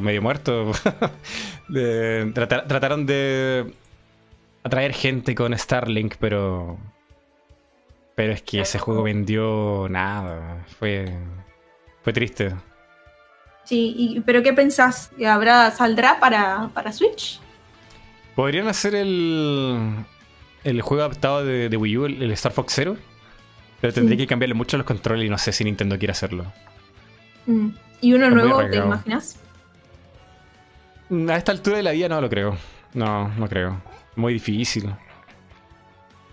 medio muerto. De- tratar- trataron de atraer gente con Starlink, pero. Pero es que ese juego vendió nada. Fue. Fue triste. Sí, y, pero ¿qué pensás? ¿Que ¿Habrá, ¿Saldrá para, para Switch? ¿Podrían hacer el. el juego adaptado de, de Wii U, el, el Star Fox Zero? Pero tendría Sí. que cambiarle mucho los controles y no sé si Nintendo quiere hacerlo. Mm. ¿Y uno Está nuevo, te imaginas? Mm, A esta altura de la vida no lo creo. No, no creo. Muy difícil.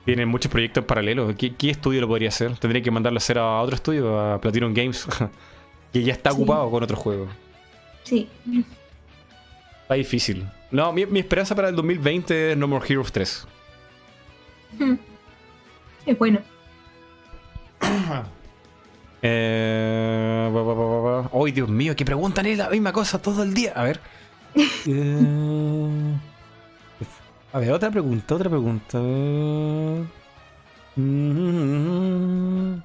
Tienen muchos proyectos en paralelo. ¿Qué, qué estudio lo podría hacer? Tendría que mandarlo a hacer a otro estudio, a Platinum Games, que ya está Sí. ocupado con otro juego. Sí. Está difícil. No, mi, mi esperanza para el 2020 es No More Heroes 3. Mm. Es bueno. Eh, ba, ba, ba, ba, ba. ¡Ay, Dios mío! Que preguntan es la misma cosa todo el día. A ver. Eh, a ver, otra pregunta, otra pregunta. Mm.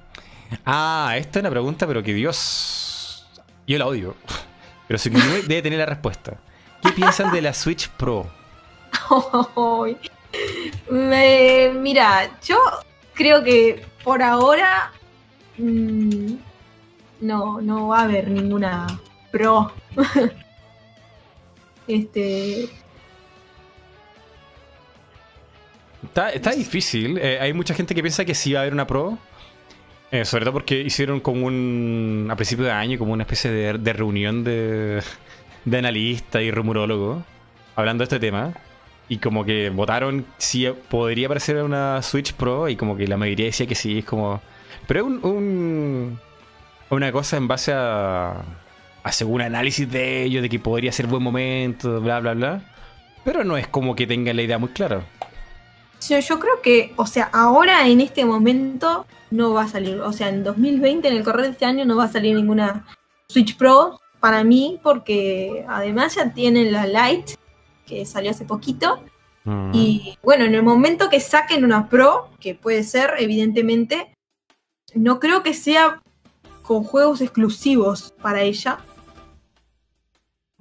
Ah, esta es una pregunta, pero que Dios. Yo la odio. Pero Sukiyumi debe tener la respuesta. ¿Qué piensan de la Switch Pro? Me- mira, yo creo que por ahora mm, no, no va a haber ninguna pro. este, Está, difícil. Eh, hay mucha gente que piensa que sí va a haber una Pro. Eh, sobre todo porque hicieron como un. a principio de año, como una especie de, de reunión de, de analistas y rumorólogos hablando de este tema. Y como que votaron si podría aparecer una Switch Pro. Y como que la mayoría decía que sí. Es como. Pero es un, un- una cosa en base a. a según análisis de ellos, de que podría ser buen momento, bla, bla, bla. Pero no es como que tengan la idea muy clara. yo, yo creo que, o sea, ahora en este momento no va a salir, o sea, en 2020, en el correr de este año, no va a salir ninguna Switch Pro para mí, porque además ya tienen la Lite, que salió hace poquito, Mm. Y bueno, en el momento que saquen una Pro, que puede ser, evidentemente, no creo que sea con juegos exclusivos para ella.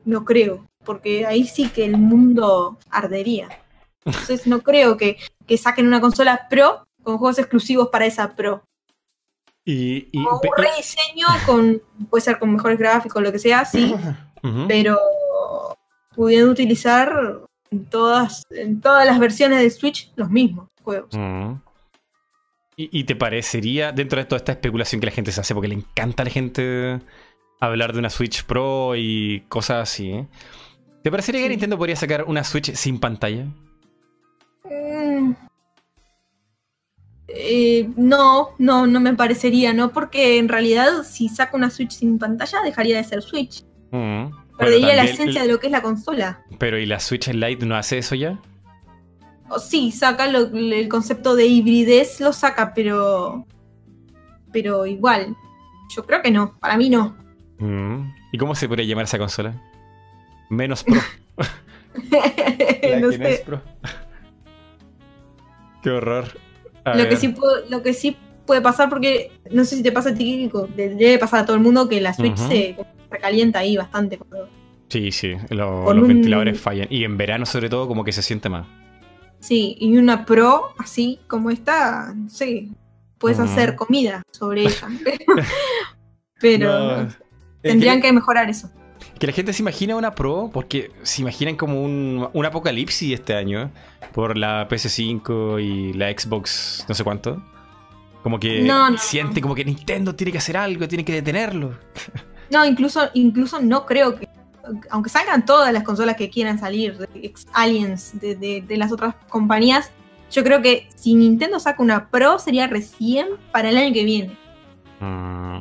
No creo, porque ahí sí que el mundo ardería. Entonces no creo que, que saquen una consola Pro con juegos exclusivos para esa Pro. Y, y- O un rediseño con, puede ser con mejores gráficos, lo que sea, sí, pero pudiendo utilizar en todas, en todas las versiones de Switch los mismos juegos. Ujú. ¿Y, y te parecería, dentro de toda esta especulación que la gente se hace, porque le encanta a la gente hablar de una Switch Pro y cosas así, ¿eh? ¿te parecería que. Nintendo podría sacar una Switch sin pantalla? Mm. Eh, no, no, no me parecería, ¿no? Porque en realidad si saca una Switch sin pantalla dejaría de ser Switch. Ujú. Perdería la esencia de lo que es la consola. Pero ¿y la Switch Lite no hace eso ya? O sí, saca lo- el concepto de hibridez, lo saca, pero. Pero igual. Yo creo que no, para mí no. Mm. ¿Y cómo se podría llamar esa consola? Menos Pro. La no que no es sé. Pro. Qué horror. A Lo que, sí puedo- lo que sí puede pasar, porque no sé si te pasa a ti, debe pasar a todo el mundo que la Switch Ujú. se recalienta ahí bastante. cuando- Sí, sí, lo- los un- ventiladores fallan. Y en verano, sobre todo, como que se siente más. Sí, y una Pro, así como esta, no sé, puedes hacer comida sobre ella. Pero No, es tendrían que, que mejorar eso. que la gente se imagina una Pro porque se imaginan como un, un apocalipsis este año por la PS5 y la Xbox, no sé cuánto. Como que No, no, siente como que Nintendo tiene que hacer algo, tiene que detenerlo. No, incluso, incluso no creo que, aunque salgan todas las consolas que quieran salir, de ex Aliens, de, de- de las otras compañías, yo creo que si Nintendo saca una Pro sería recién para el año que viene. Mm.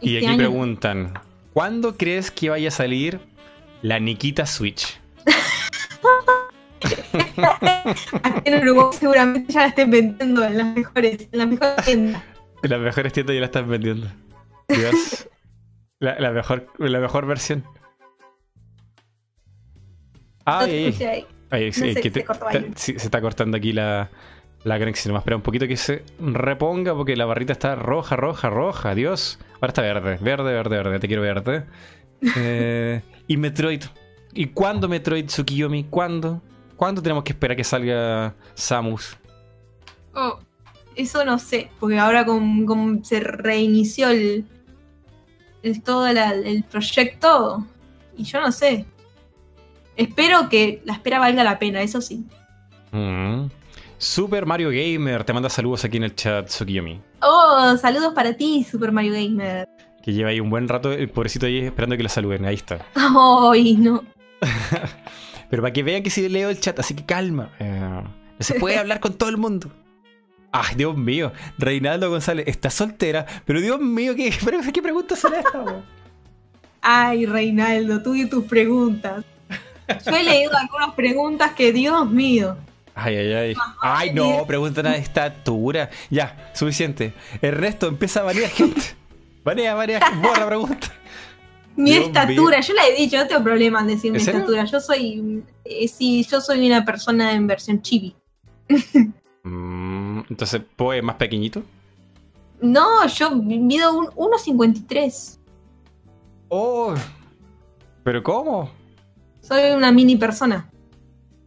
Y Este aquí año- preguntan, ¿cuándo crees que vaya a salir la Nikita Switch? Aquí en Uruguay seguramente ya la estén vendiendo en las mejores, en las mejores tiendas. Las mejores tiendas ya la están vendiendo. Dios. La, la mejor, la mejor versión. Escuché ahí. No sé, que te- te- ahí. sí, se está cortando aquí la, la conexión. Espera un poquito que se reponga porque la barrita está roja, roja, roja. Dios. Ahora está verde, verde, verde, verde. Te quiero verde. Eh, y Metroid. ¿Y cuándo Metroid Tsukiyomi? ¿Cuándo? ¿Cuándo tenemos que esperar que salga Samus? Oh, eso no sé, porque ahora con, con- se reinició el, el todo la- el proyecto y yo no sé. Espero que la espera valga la pena, eso sí. Mm. Super Mario Gamer te manda saludos aquí en el chat, Tsukiyomi. Oh, saludos para ti, Super Mario Gamer. Que lleva ahí un buen rato el pobrecito ahí esperando que lo saluden. Ahí está. Ay, no. Pero para que vean que sí leo el chat, así que calma. Eh, se puede hablar con todo el mundo. Ay, Dios mío. Reinaldo González está soltera. Pero Dios mío, ¿qué, qué preguntas son estas? Ay, Reinaldo, tú y tus preguntas. Yo he leído algunas preguntas que, Dios mío. Ay, ay, ay. Ay, no, preguntan a esta altura. Ya, suficiente. Ernesto empieza a banear gente. Banea, banea, borra pregunta. Mi Dios estatura, yo la he dicho, no tengo problema en decir mi estatura. Yo soy, eh, sí, yo soy una persona en versión chibi. Mm, entonces, ¿Poe más pequeñito? No, yo mido un 1.53. Oh, ¿pero cómo? Soy una mini persona.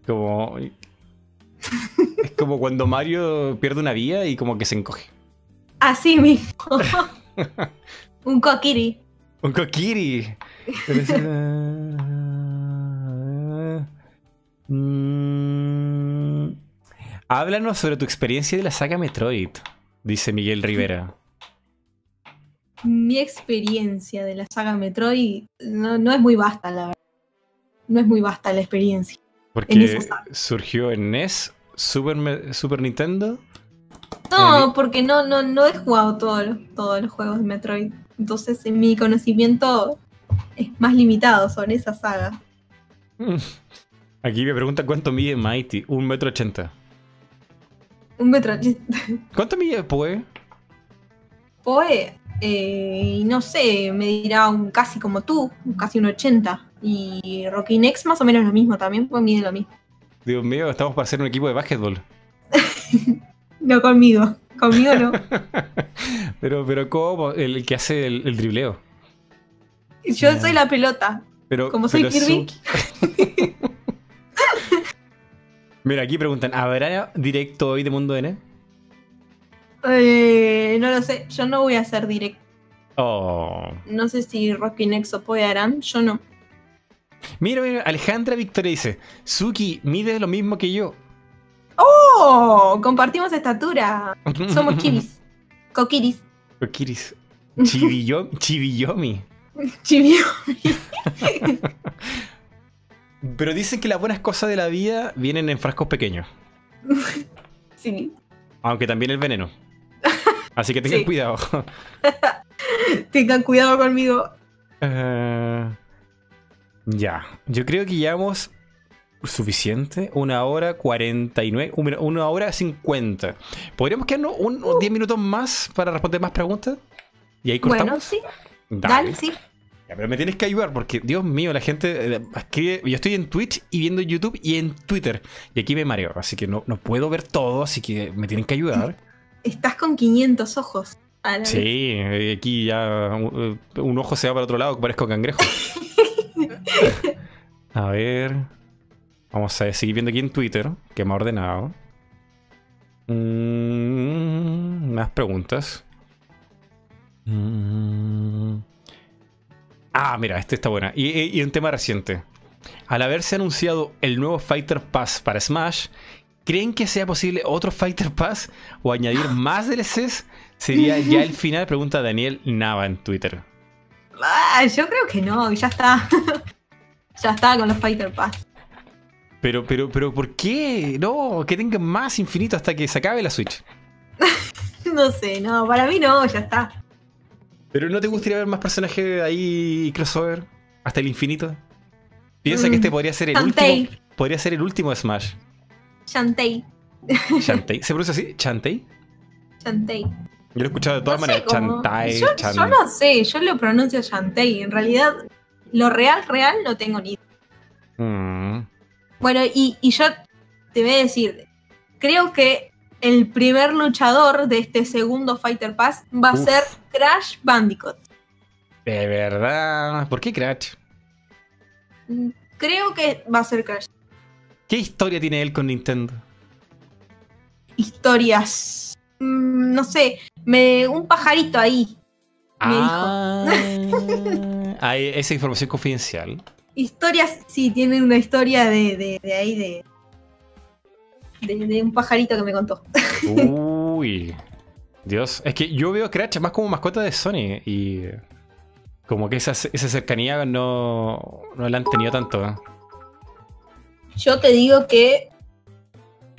Como. Es como cuando Mario pierde una vida y como que se encoge. Así mismo. un coquiri. Un Kokiri. Pero es- Mm. Háblanos sobre tu experiencia de la saga Metroid, dice Miguel Rivera. Mi experiencia de la saga Metroid no, no es muy vasta, la verdad. No es muy vasta la experiencia. En Porque saga. surgió en NES, Super, Super Nintendo. No, porque no, no, no he jugado todos los, todos los juegos de Metroid. Entonces en mi conocimiento es más limitado sobre esa saga. Aquí me pregunta cuánto mide Mighty. Un metro ochenta. Un metro ¿Cuánto mide Poe? Poe, eh, no sé, me dirá un casi como tú, casi un 80. Y Rocky Next más o menos lo mismo también, pues mide lo mismo. Dios mío, estamos para hacer un equipo de básquetbol. No conmigo, conmigo no. Pero, pero ¿cómo? El que hace el, el dribleo. Yo soy la pelota. Pero, Como soy pero Kirby. Mira, aquí preguntan, ¿habrá directo hoy de Mundo N? Eh, no lo sé, yo no voy a hacer directo. Oh. No sé si Rocky Next o Poe harán, yo no. Mira, mira, Alejandra Victoria dice, Suki mide lo mismo que yo. ¡Oh! Compartimos estatura. Somos chivis. Coquiris. Kiris. Chivillo- Chivillomi. Pero dicen que las buenas cosas de la vida vienen en frascos pequeños. Sí. Aunque también el veneno. Así que tengan Sí. cuidado. Tengan cuidado conmigo. Eh, ya, yo creo que llevamos suficiente. Una hora 49, una, una hora 50. ¿Podríamos quedarnos un, un 10 minutos más para responder más preguntas? ¿Y ahí cortamos? Bueno, sí. Dale, sí. Ya, pero me tienes que ayudar porque, Dios mío, la gente eh, escribe. Yo estoy en Twitch y viendo YouTube y en Twitter. Y aquí me mareo, así que no, no puedo ver todo, así que me tienen que ayudar. Estás con 500 ojos. a la vez. Sí, eh, aquí ya un, eh, un ojo se va para otro lado, que parezco cangrejo. A ver. Vamos a seguir viendo aquí en Twitter, que me ha ordenado. Mm, más preguntas. Mm. Ah, mira, este está buena. Y, y- y un tema reciente. Al haberse anunciado el nuevo Fighter Pass para Smash, ¿creen que sea posible otro Fighter Pass o añadir más DLCs? Sería ya el final, pregunta Daniel Nava en Twitter. Ah, yo creo que no, ya está. ya está con los Fighter Pass. Pero, pero, pero, ¿por qué? No, que tengan más infinito hasta que se acabe la Switch. No sé, no, para mí no, ya está. Pero ¿no te gustaría ver más personajes ahí crossover? Hasta el infinito. Piensa Mm, que este podría ser el último. Podría ser el último de Smash. Shantae. Shantae. ¿Se pronuncia así? ¿Shantae? Shantae. Yo lo he escuchado de todas No maneras. Chantai, yo, no sé, yo lo pronuncio Shantae. En realidad, lo real, real, no tengo ni idea. Mm. Bueno, y, y yo te voy a decir, creo que el primer luchador de este segundo Fighter Pass va a Uf. ser Crash Bandicoot. De verdad. ¿Por qué Crash? Mm, Creo que va a ser Crash. ¿Qué historia tiene él con Nintendo? Historias. mm, no sé, me, un pajarito ahí. Me ah, hay esa información confidencial. Historias, sí, tienen una historia de, de, de ahí, de, de. de un pajarito que me contó. Uy. Dios. Es que yo veo a Crash más como mascota de Sony. Y. Como que esa, esa cercanía no, no la han tenido tanto. ¿eh? Yo te digo que.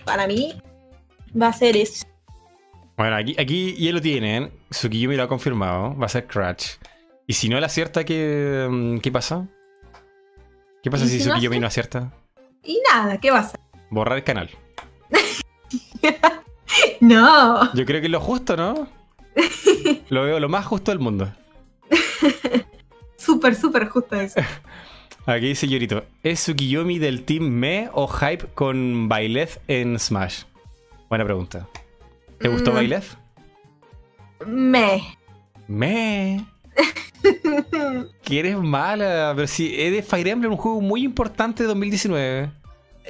Para mí. Va a ser eso. Bueno, aquí, aquí ya lo tienen. Tsukiyumi lo ha confirmado. Va a ser Crash. Y si no él acierta, ¿qué, mm, qué pasa? ¿Qué pasa ¿Y si, si no Tsukiyumi no acierta? Y nada, ¿qué va a ser? Borrar el canal. No. Yo creo que es lo justo, ¿no? Lo veo lo más justo del mundo. Súper, súper justo eso. Aquí dice Yorito, ¿es Tsukiyomi del team Me o Hype con Byleth en Smash? Buena pregunta. ¿Te gustó Mm. Byleth? Me. Me. Que eres mala, pero si es de Fire Emblem, un juego muy importante de 2019.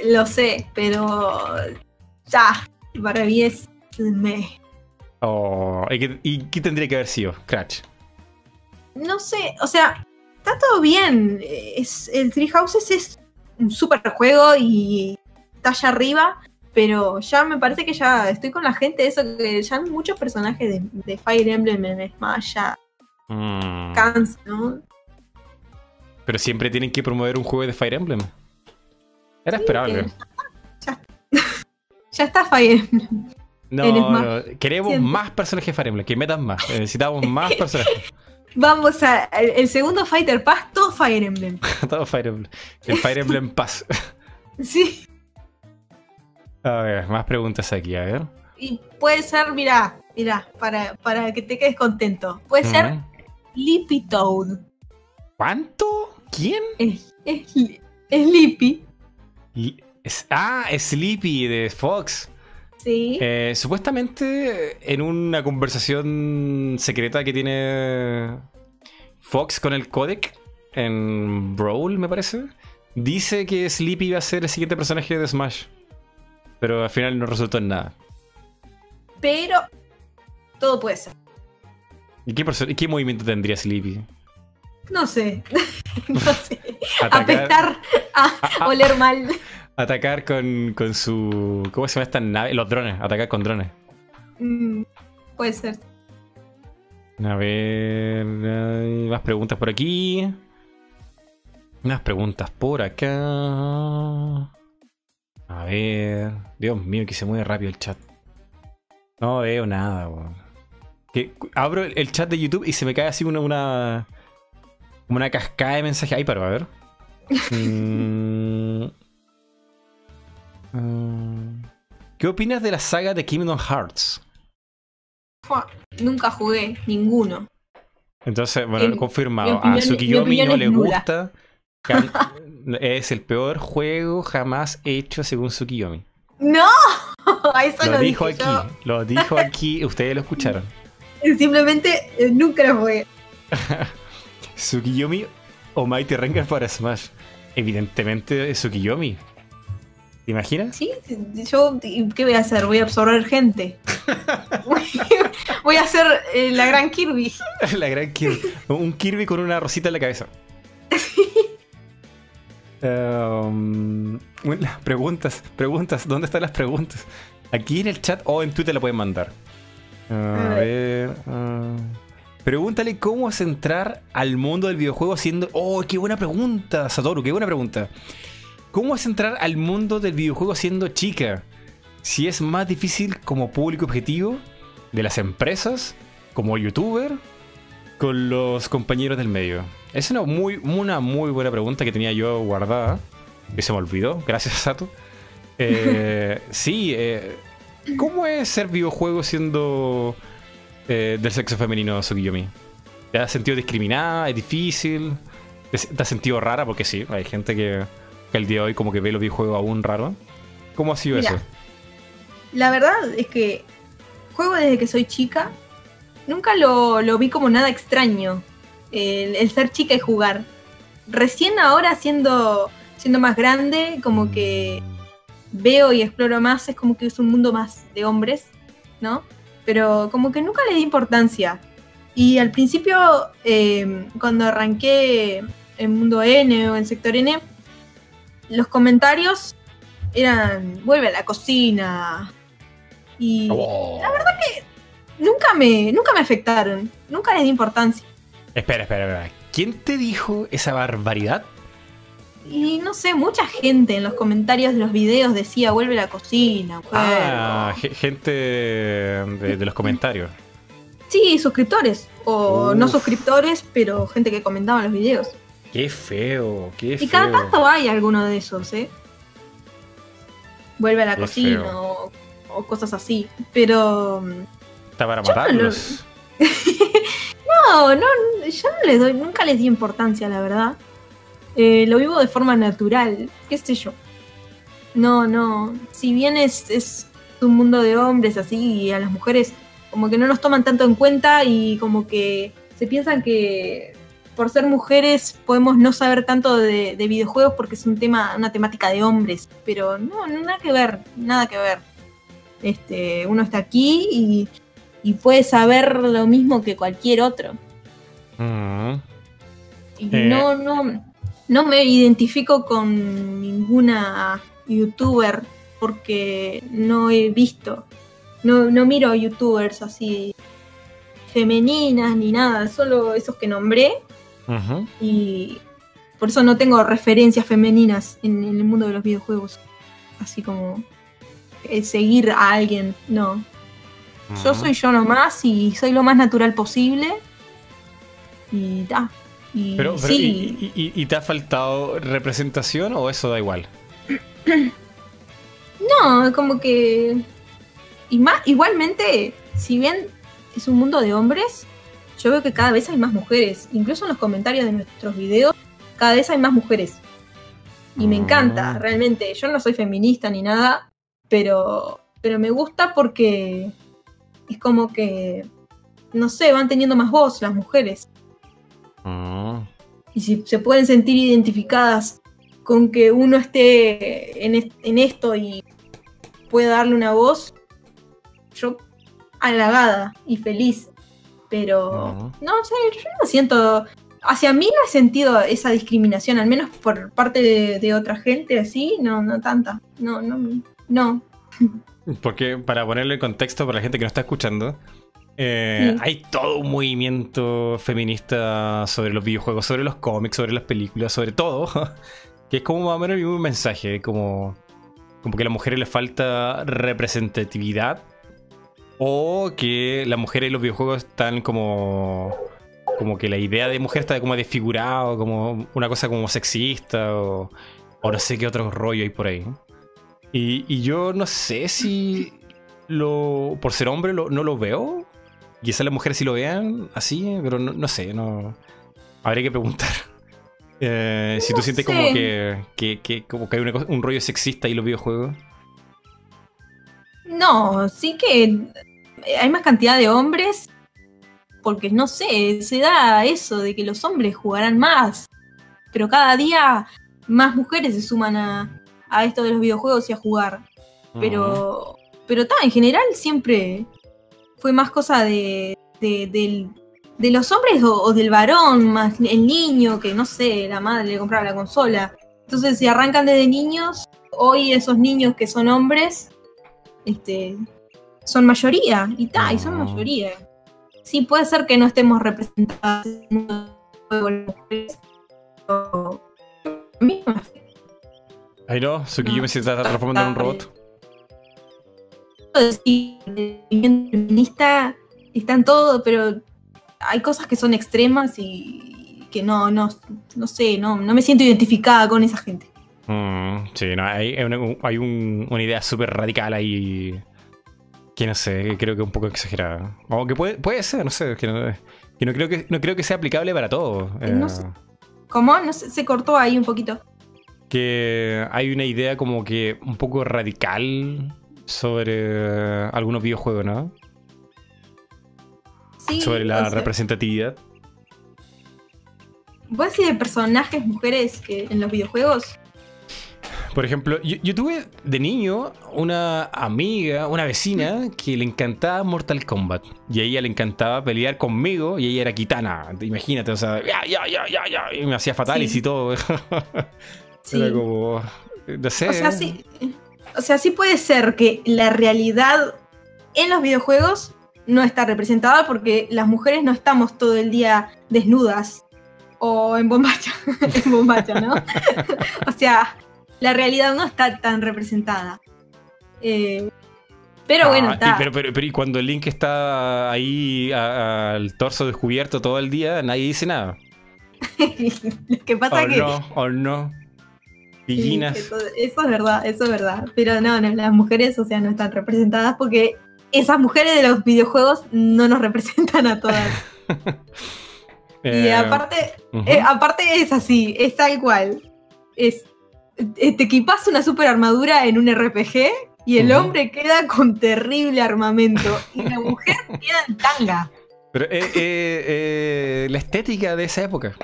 Lo sé, pero. Ya. Para mí es. Me. Oh, ¿y, qué, y qué tendría que haber sido? Crash. No sé, o sea, está todo bien. Es, el Three Houses es un super juego y está allá arriba. Pero ya me parece que ya estoy con la gente de eso, que ya muchos personajes de, de Fire Emblem en Smash ya Mm. cansan, ¿no? Pero siempre tienen que promover un juego de Fire Emblem. Era esperable. que ya está Fire Emblem. No, queremos Siempre. más personajes Fire Emblem, que metan más. Necesitamos más personajes. Vamos a. El, segundo Fighter Pass, todo Fire Emblem. Todo Fire Emblem. El Fire Emblem Pass. Sí. A ver, más preguntas aquí, a ver. Y puede ser, mira, mira, para, para que te quedes contento. Puede ser. Lippy Toad. ¿Cuánto? ¿Quién? Es, es, es Lippy. Es- ah, Sleepy de Fox. Sí. Eh, supuestamente en una conversación secreta que tiene Fox con el codec en Brawl, me parece, dice que Sleepy va a ser el siguiente personaje de Smash. Pero al final no resultó en nada. Pero todo puede ser. ¿Y qué, movimiento tendría Sleepy? No sé. no sé. A oler mal. Atacar con, con su. ¿Cómo se llama esta nave? Los drones. Atacar con drones. Mm, puede ser. A ver. hay más preguntas por aquí. Unas preguntas por acá. A ver. Dios mío, que se mueve rápido el chat. No veo nada, weón. Abro el- chat de YouTube y se me cae así una. una como una cascada de mensajes. Ahí paro, a ver. Mm, ¿Qué opinas de la saga de Kingdom Hearts? Fua, Nunca jugué ninguno. Entonces, bueno, En- confirmado. opinión- a mi Tsukiyomi no le nula. gusta. Es el peor juego jamás hecho según Tsukiyomi. ¡No! Eso Lo lo, dijo aquí, yo. lo dijo aquí, ustedes lo escucharon. Simplemente eh, nunca lo jugué. Tsukiyomi o Mighty Rengar para Smash. Evidentemente Tsukiyomi. ¿Te imaginas? Sí, yo, ¿qué voy a hacer? Voy a absorber gente. voy a hacer eh, la gran Kirby. La gran Kirby. Un Kirby con una rosita en la cabeza. Um, bueno, preguntas, preguntas. ¿Dónde están las preguntas? Aquí en el chat o en Twitter la pueden mandar. A A ver. ah. pregúntale cómo es entrar al mundo del videojuego siendo. ¡Oh, qué buena pregunta, Satoru! ¡Qué buena pregunta! ¿Cómo es entrar al mundo del videojuego siendo chica? Si es más difícil como público objetivo de las empresas, como youtuber, con los compañeros del medio? Es una muy, una muy buena pregunta que tenía yo guardada. Que se me olvidó. Gracias, Sato. Eh, sí, eh, ¿cómo es ser videojuego siendo eh, del sexo femenino, Tsukiyomi? ¿Te has sentido discriminada? ¿Es difícil? ¿Te, te has sentido rara? Porque sí, hay gente que, que el día de hoy como que ve los videojuegos aún raro. ¿Cómo ha sido Mira. eso? La verdad es que juego desde que soy chica. Nunca lo, lo vi como nada extraño. El, el ser chica y jugar. Recién ahora siendo, siendo más grande, como que veo y exploro más, es como que es un mundo más de hombres, ¿no? Pero como que nunca le di importancia. Y al principio, eh, cuando arranqué en Mundo N o en Sector N, los comentarios eran, vuelve a la cocina. Y Oh. nunca, me, nunca me afectaron, nunca les di importancia. Espera, espera, espera. ¿Quién te dijo esa barbaridad? Y no sé, mucha gente en los comentarios de los videos decía, vuelve a la cocina. Ah, cuervo". ge- gente de, de los comentarios. Sí, suscriptores. O no suscriptores, pero gente que comentaba los videos. Qué feo, qué Y feo. cada tanto hay alguno de esos, ¿eh? Vuelve a la Qué cocina o, o cosas así. Pero... mm, Está para Yo no lo- matarlos. No, no, yo no les doy, nunca les di importancia, la verdad. Eh, lo vivo de forma natural, qué sé yo. No, no. Si bien es, es un mundo de hombres así y a las mujeres como que no nos toman tanto en cuenta y como que se piensan que por ser mujeres podemos no saber tanto de, de videojuegos porque es un tema, una temática de hombres. Pero no, nada que ver, nada que ver. Este, uno está aquí y, y puede saber lo mismo que cualquier otro. Mm. Y Eh. no, no, no me identifico con ninguna youtuber porque no he visto. No, no miro youtubers así femeninas ni nada, solo esos que nombré Y por eso no tengo referencias femeninas en, en el mundo de los videojuegos. Así como eh, seguir a alguien, no. Yo soy yo nomás y soy lo más natural posible. Y ta. Y Pero, pero sí, ¿y, y- y- y te ha faltado representación o eso da igual? no, como que. Y más, igualmente, si bien es un mundo de hombres, yo veo que cada vez hay más mujeres. Incluso en los comentarios de nuestros videos, cada vez hay más mujeres. Y me Ah. encanta, realmente. Yo no soy feminista ni nada, pero, pero me gusta porque es como que, no sé, van teniendo más voz las mujeres. Ah. y si se pueden sentir identificadas con que uno esté en, est- en esto y pueda darle una voz, yo halagada y feliz. Pero Ujú. no sé, yo no siento, hacia mí no he sentido esa discriminación, al menos por parte de, de otra gente así, no, no tanta, no, no, no. Porque para ponerlo en contexto para la gente que no está escuchando, eh, Sí. hay todo un movimiento feminista sobre los videojuegos, sobre los cómics, sobre las películas, sobre todo, que es como más o menos el mismo mensaje, como, como que a las mujeres les falta representatividad o que las mujeres en los videojuegos están como como que la idea de mujer está como desfigurada o como una cosa como sexista o, o no sé qué otro rollo hay por ahí. Y, y yo no sé si lo por ser hombre lo- no lo veo. Quizás las mujeres sí lo vean así, pero no, no sé, no. Habría que preguntar. Eh, si tú sientes sé. como que, que, que- como que hay una cosa- un rollo sexista ahí en los videojuegos. No, sí que hay más cantidad de hombres, porque no sé, se da eso de que los hombres jugarán más, pero cada día más mujeres se suman a, a esto de los videojuegos y a jugar. Pero, pero ta, en general siempre fue más cosa de, de, del- de los hombres o, o del varón, más el niño, que no sé, la madre le compraba la consola. Entonces, si arrancan desde niños, hoy esos niños que son hombres, este, son mayoría, y ta, y son mayoría. Sí, puede ser que no estemos representadas en las mujeres, pero a mí no me afecta. Ay no, Tsukiyumi se está transformando en un robot. decir, el movimiento feminista está en todo, pero hay cosas que son extremas y que no, no, no sé, no, no me siento identificada con esa gente. Mm, sí, no, hay, hay una, hay un- una idea súper radical ahí que no sé, creo que es un poco exagerada. O que puede, puede ser, no sé, que no, que no creo que no creo que sea aplicable para todo. No Eh, sé. ¿Cómo? No sé, se cortó ahí un poquito. que hay una idea como que un poco radical sobre algunos videojuegos, ¿no? Sí, sobre la o sea, representatividad. ¿Vos decís de personajes mujeres que en los videojuegos? Por ejemplo, yo, yo tuve de niño una amiga, una vecina, que le encantaba Mortal Kombat. Y a ella le encantaba pelear conmigo y ella era Kitana. Imagínate, o sea, ya, ya, ya, ya, ya. Y me hacía fatalis Sí. y todo. Sí. Era como. No sé. O sea, sí, o sea, sí puede ser que la realidad en los videojuegos no está representada porque las mujeres no estamos todo el día desnudas o en bombacha, en bombacha, ¿no? o sea, la realidad no está tan representada. Eh, pero Ah, bueno, y- pero, pero, pero y cuando Link está ahí al torso descubierto todo el día, nadie dice nada. Lo que pasa O que. no, o no. Sí, eso, eso es verdad, eso es verdad. Pero no, no, las mujeres, o sea, no están representadas porque esas mujeres de los videojuegos no nos representan a todas. Y Eh, aparte, eh, aparte es así, es tal cual. Es, te equipas una super armadura en un RPG y el hombre queda con terrible armamento y la mujer queda en tanga. Pero eh, eh, eh, la estética de esa época.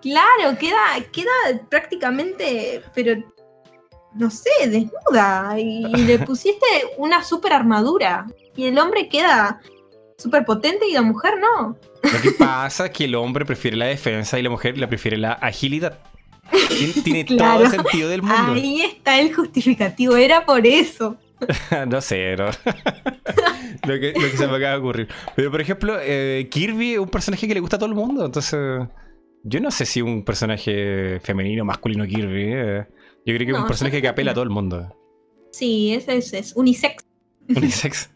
Claro, queda, queda prácticamente, pero no sé, desnuda. Y, y le pusiste una super armadura. Y el hombre queda súper potente y la mujer no. Lo que pasa es que el hombre prefiere la defensa y la mujer la prefiere la agilidad. Tiene, todo el sentido del mundo. Ahí está el justificativo, era por eso. no sé, no. lo, que, lo que se me acaba de ocurrir. Pero por ejemplo, eh, Kirby es un personaje que le gusta a todo el mundo. Entonces, yo no sé si un personaje femenino masculino Kirby. eh. Yo creo que es un personaje que apela a todo el mundo. Sí, ese es, es unisex. Unisex.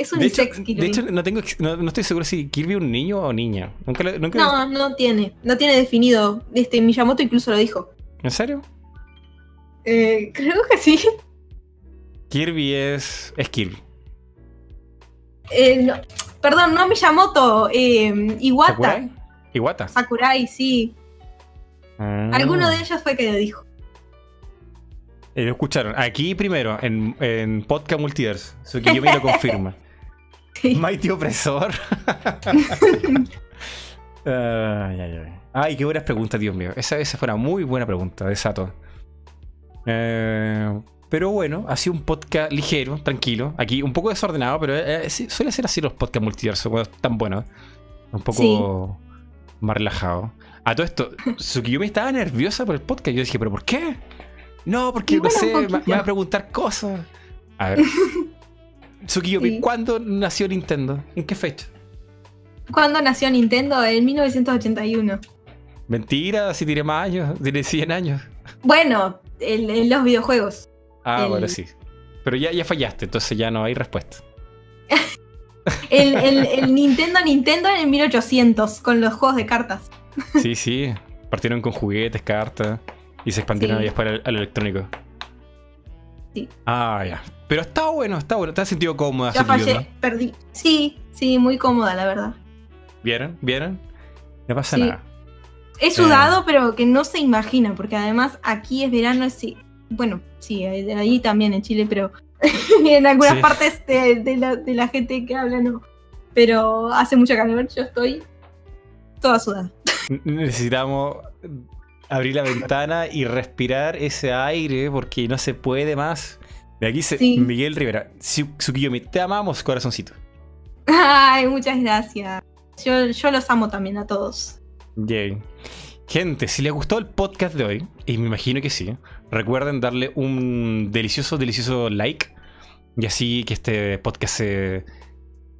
Es De hecho, Kirby. de hecho, no, tengo, no, no estoy seguro si Kirby es un niño o niña. Nunca, lo- nunca No, no tiene, no tiene definido. Este Miyamoto incluso lo dijo. ¿En serio? Eh, creo que sí. Kirby es. Es Kirby. Eh, no, perdón, no Miyamoto, eh, Iwata. ¿Sakurai? Iwata. Sakurai, sí. Ah. Alguno de ellos fue que lo dijo. Eh, lo escucharon. Aquí primero, en, en Podcast Multiverse. Tsukiyomi lo confirma. Sí. Mighty Opresor. ay, ay, ay. Ay, qué buenas preguntas, Dios mío. Esa, esa fue una muy buena pregunta de Sato. Eh, pero bueno, ha sido un podcast ligero, tranquilo. Aquí un poco desordenado, pero eh, sí, suele ser así los podcasts multiverso cuando están buenos. Un poco más relajado. A todo esto, Tsukiyomi estaba nerviosa por el podcast. Yo dije, ¿pero por qué? No, porque no sé, me, poquito. me va a preguntar cosas. A ver. Tsukiyomi, Sí. ¿cuándo nació Nintendo? ¿En qué fecha? ¿Cuándo nació Nintendo? En 1981. Mentira, si tiene más años, tiene 100 años. Bueno, en, los videojuegos. Ah, El- bueno, sí. Pero ya, ya fallaste, entonces ya no hay respuesta. El, el- el Nintendo Nintendo en el 1800, con los juegos de cartas. Sí, sí. Partieron con juguetes, cartas y se expandieron Sí. después al, al electrónico. Sí. Ah, ya. Pero está bueno, está bueno. ¿Te has sentido cómoda? Ya fallé, perdí. Sí, sí, muy cómoda, la verdad. ¿Vieron? ¿Vieron? No pasa Sí. nada. He sudado, pero que no se imagina, porque además aquí es verano, sí. Bueno, sí, eh, ahí también en Chile, pero en algunas Sí. partes de, de la, de la gente que habla no. Pero hace mucho calor, yo estoy toda sudada. Necesitamos abrir la ventana y respirar ese aire porque no se puede más. De aquí Sí. Miguel Rivera. Su- Tsukiyomi, te amamos, corazoncito. Ay, muchas gracias. Yo, yo los amo también a todos. Yay. Gente, si les gustó el podcast de hoy, y me imagino que sí, recuerden darle un delicioso, delicioso like. Y así que este podcast se,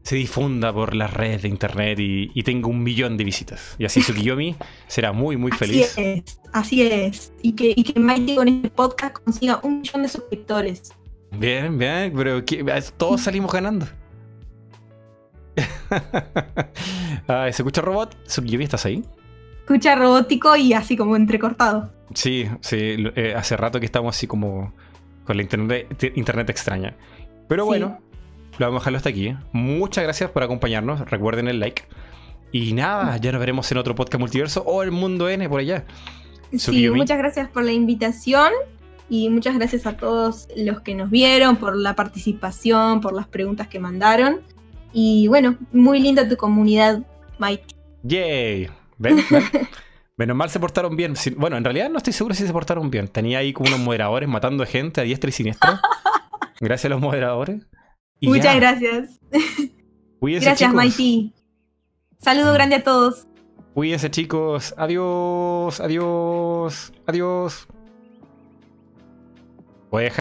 se difunda por las redes de internet y, y tenga un millón de visitas. Y así Tsukiyomi será muy, muy feliz. Así es, así es. Y que, y que Mighty con este podcast consiga un millón de suscriptores. Bien, bien, pero todos salimos ganando. Ay, ¿Se escucha robot? Tsukiyomi, ¿estás ahí? Escucha robótico y así como entrecortado. Sí, sí, eh, hace rato que estamos así como con la internet, te- internet extraña. Pero Sí. bueno, lo vamos a dejarlo hasta aquí. Muchas gracias por acompañarnos. Recuerden el like. Y nada, ya nos veremos en otro podcast multiverso o el mundo N por allá. Sí, muchas gracias por la invitación y muchas gracias a todos los que nos vieron, por la participación, por las preguntas que mandaron. Y bueno, muy linda tu comunidad, Mighty. ¡Yay! ¿Ven? ¿Ven? Menos mal se portaron bien. Bueno, en realidad no estoy seguro si se portaron bien. Tenía ahí como unos moderadores matando gente a diestra y siniestra. Gracias a los moderadores. Y Muchas ya, gracias. Cuídense, Gracias, chicos. Mighty. Saludo grande a todos. Cuídense, chicos. Adiós, adiós, adiós. Voy a dejar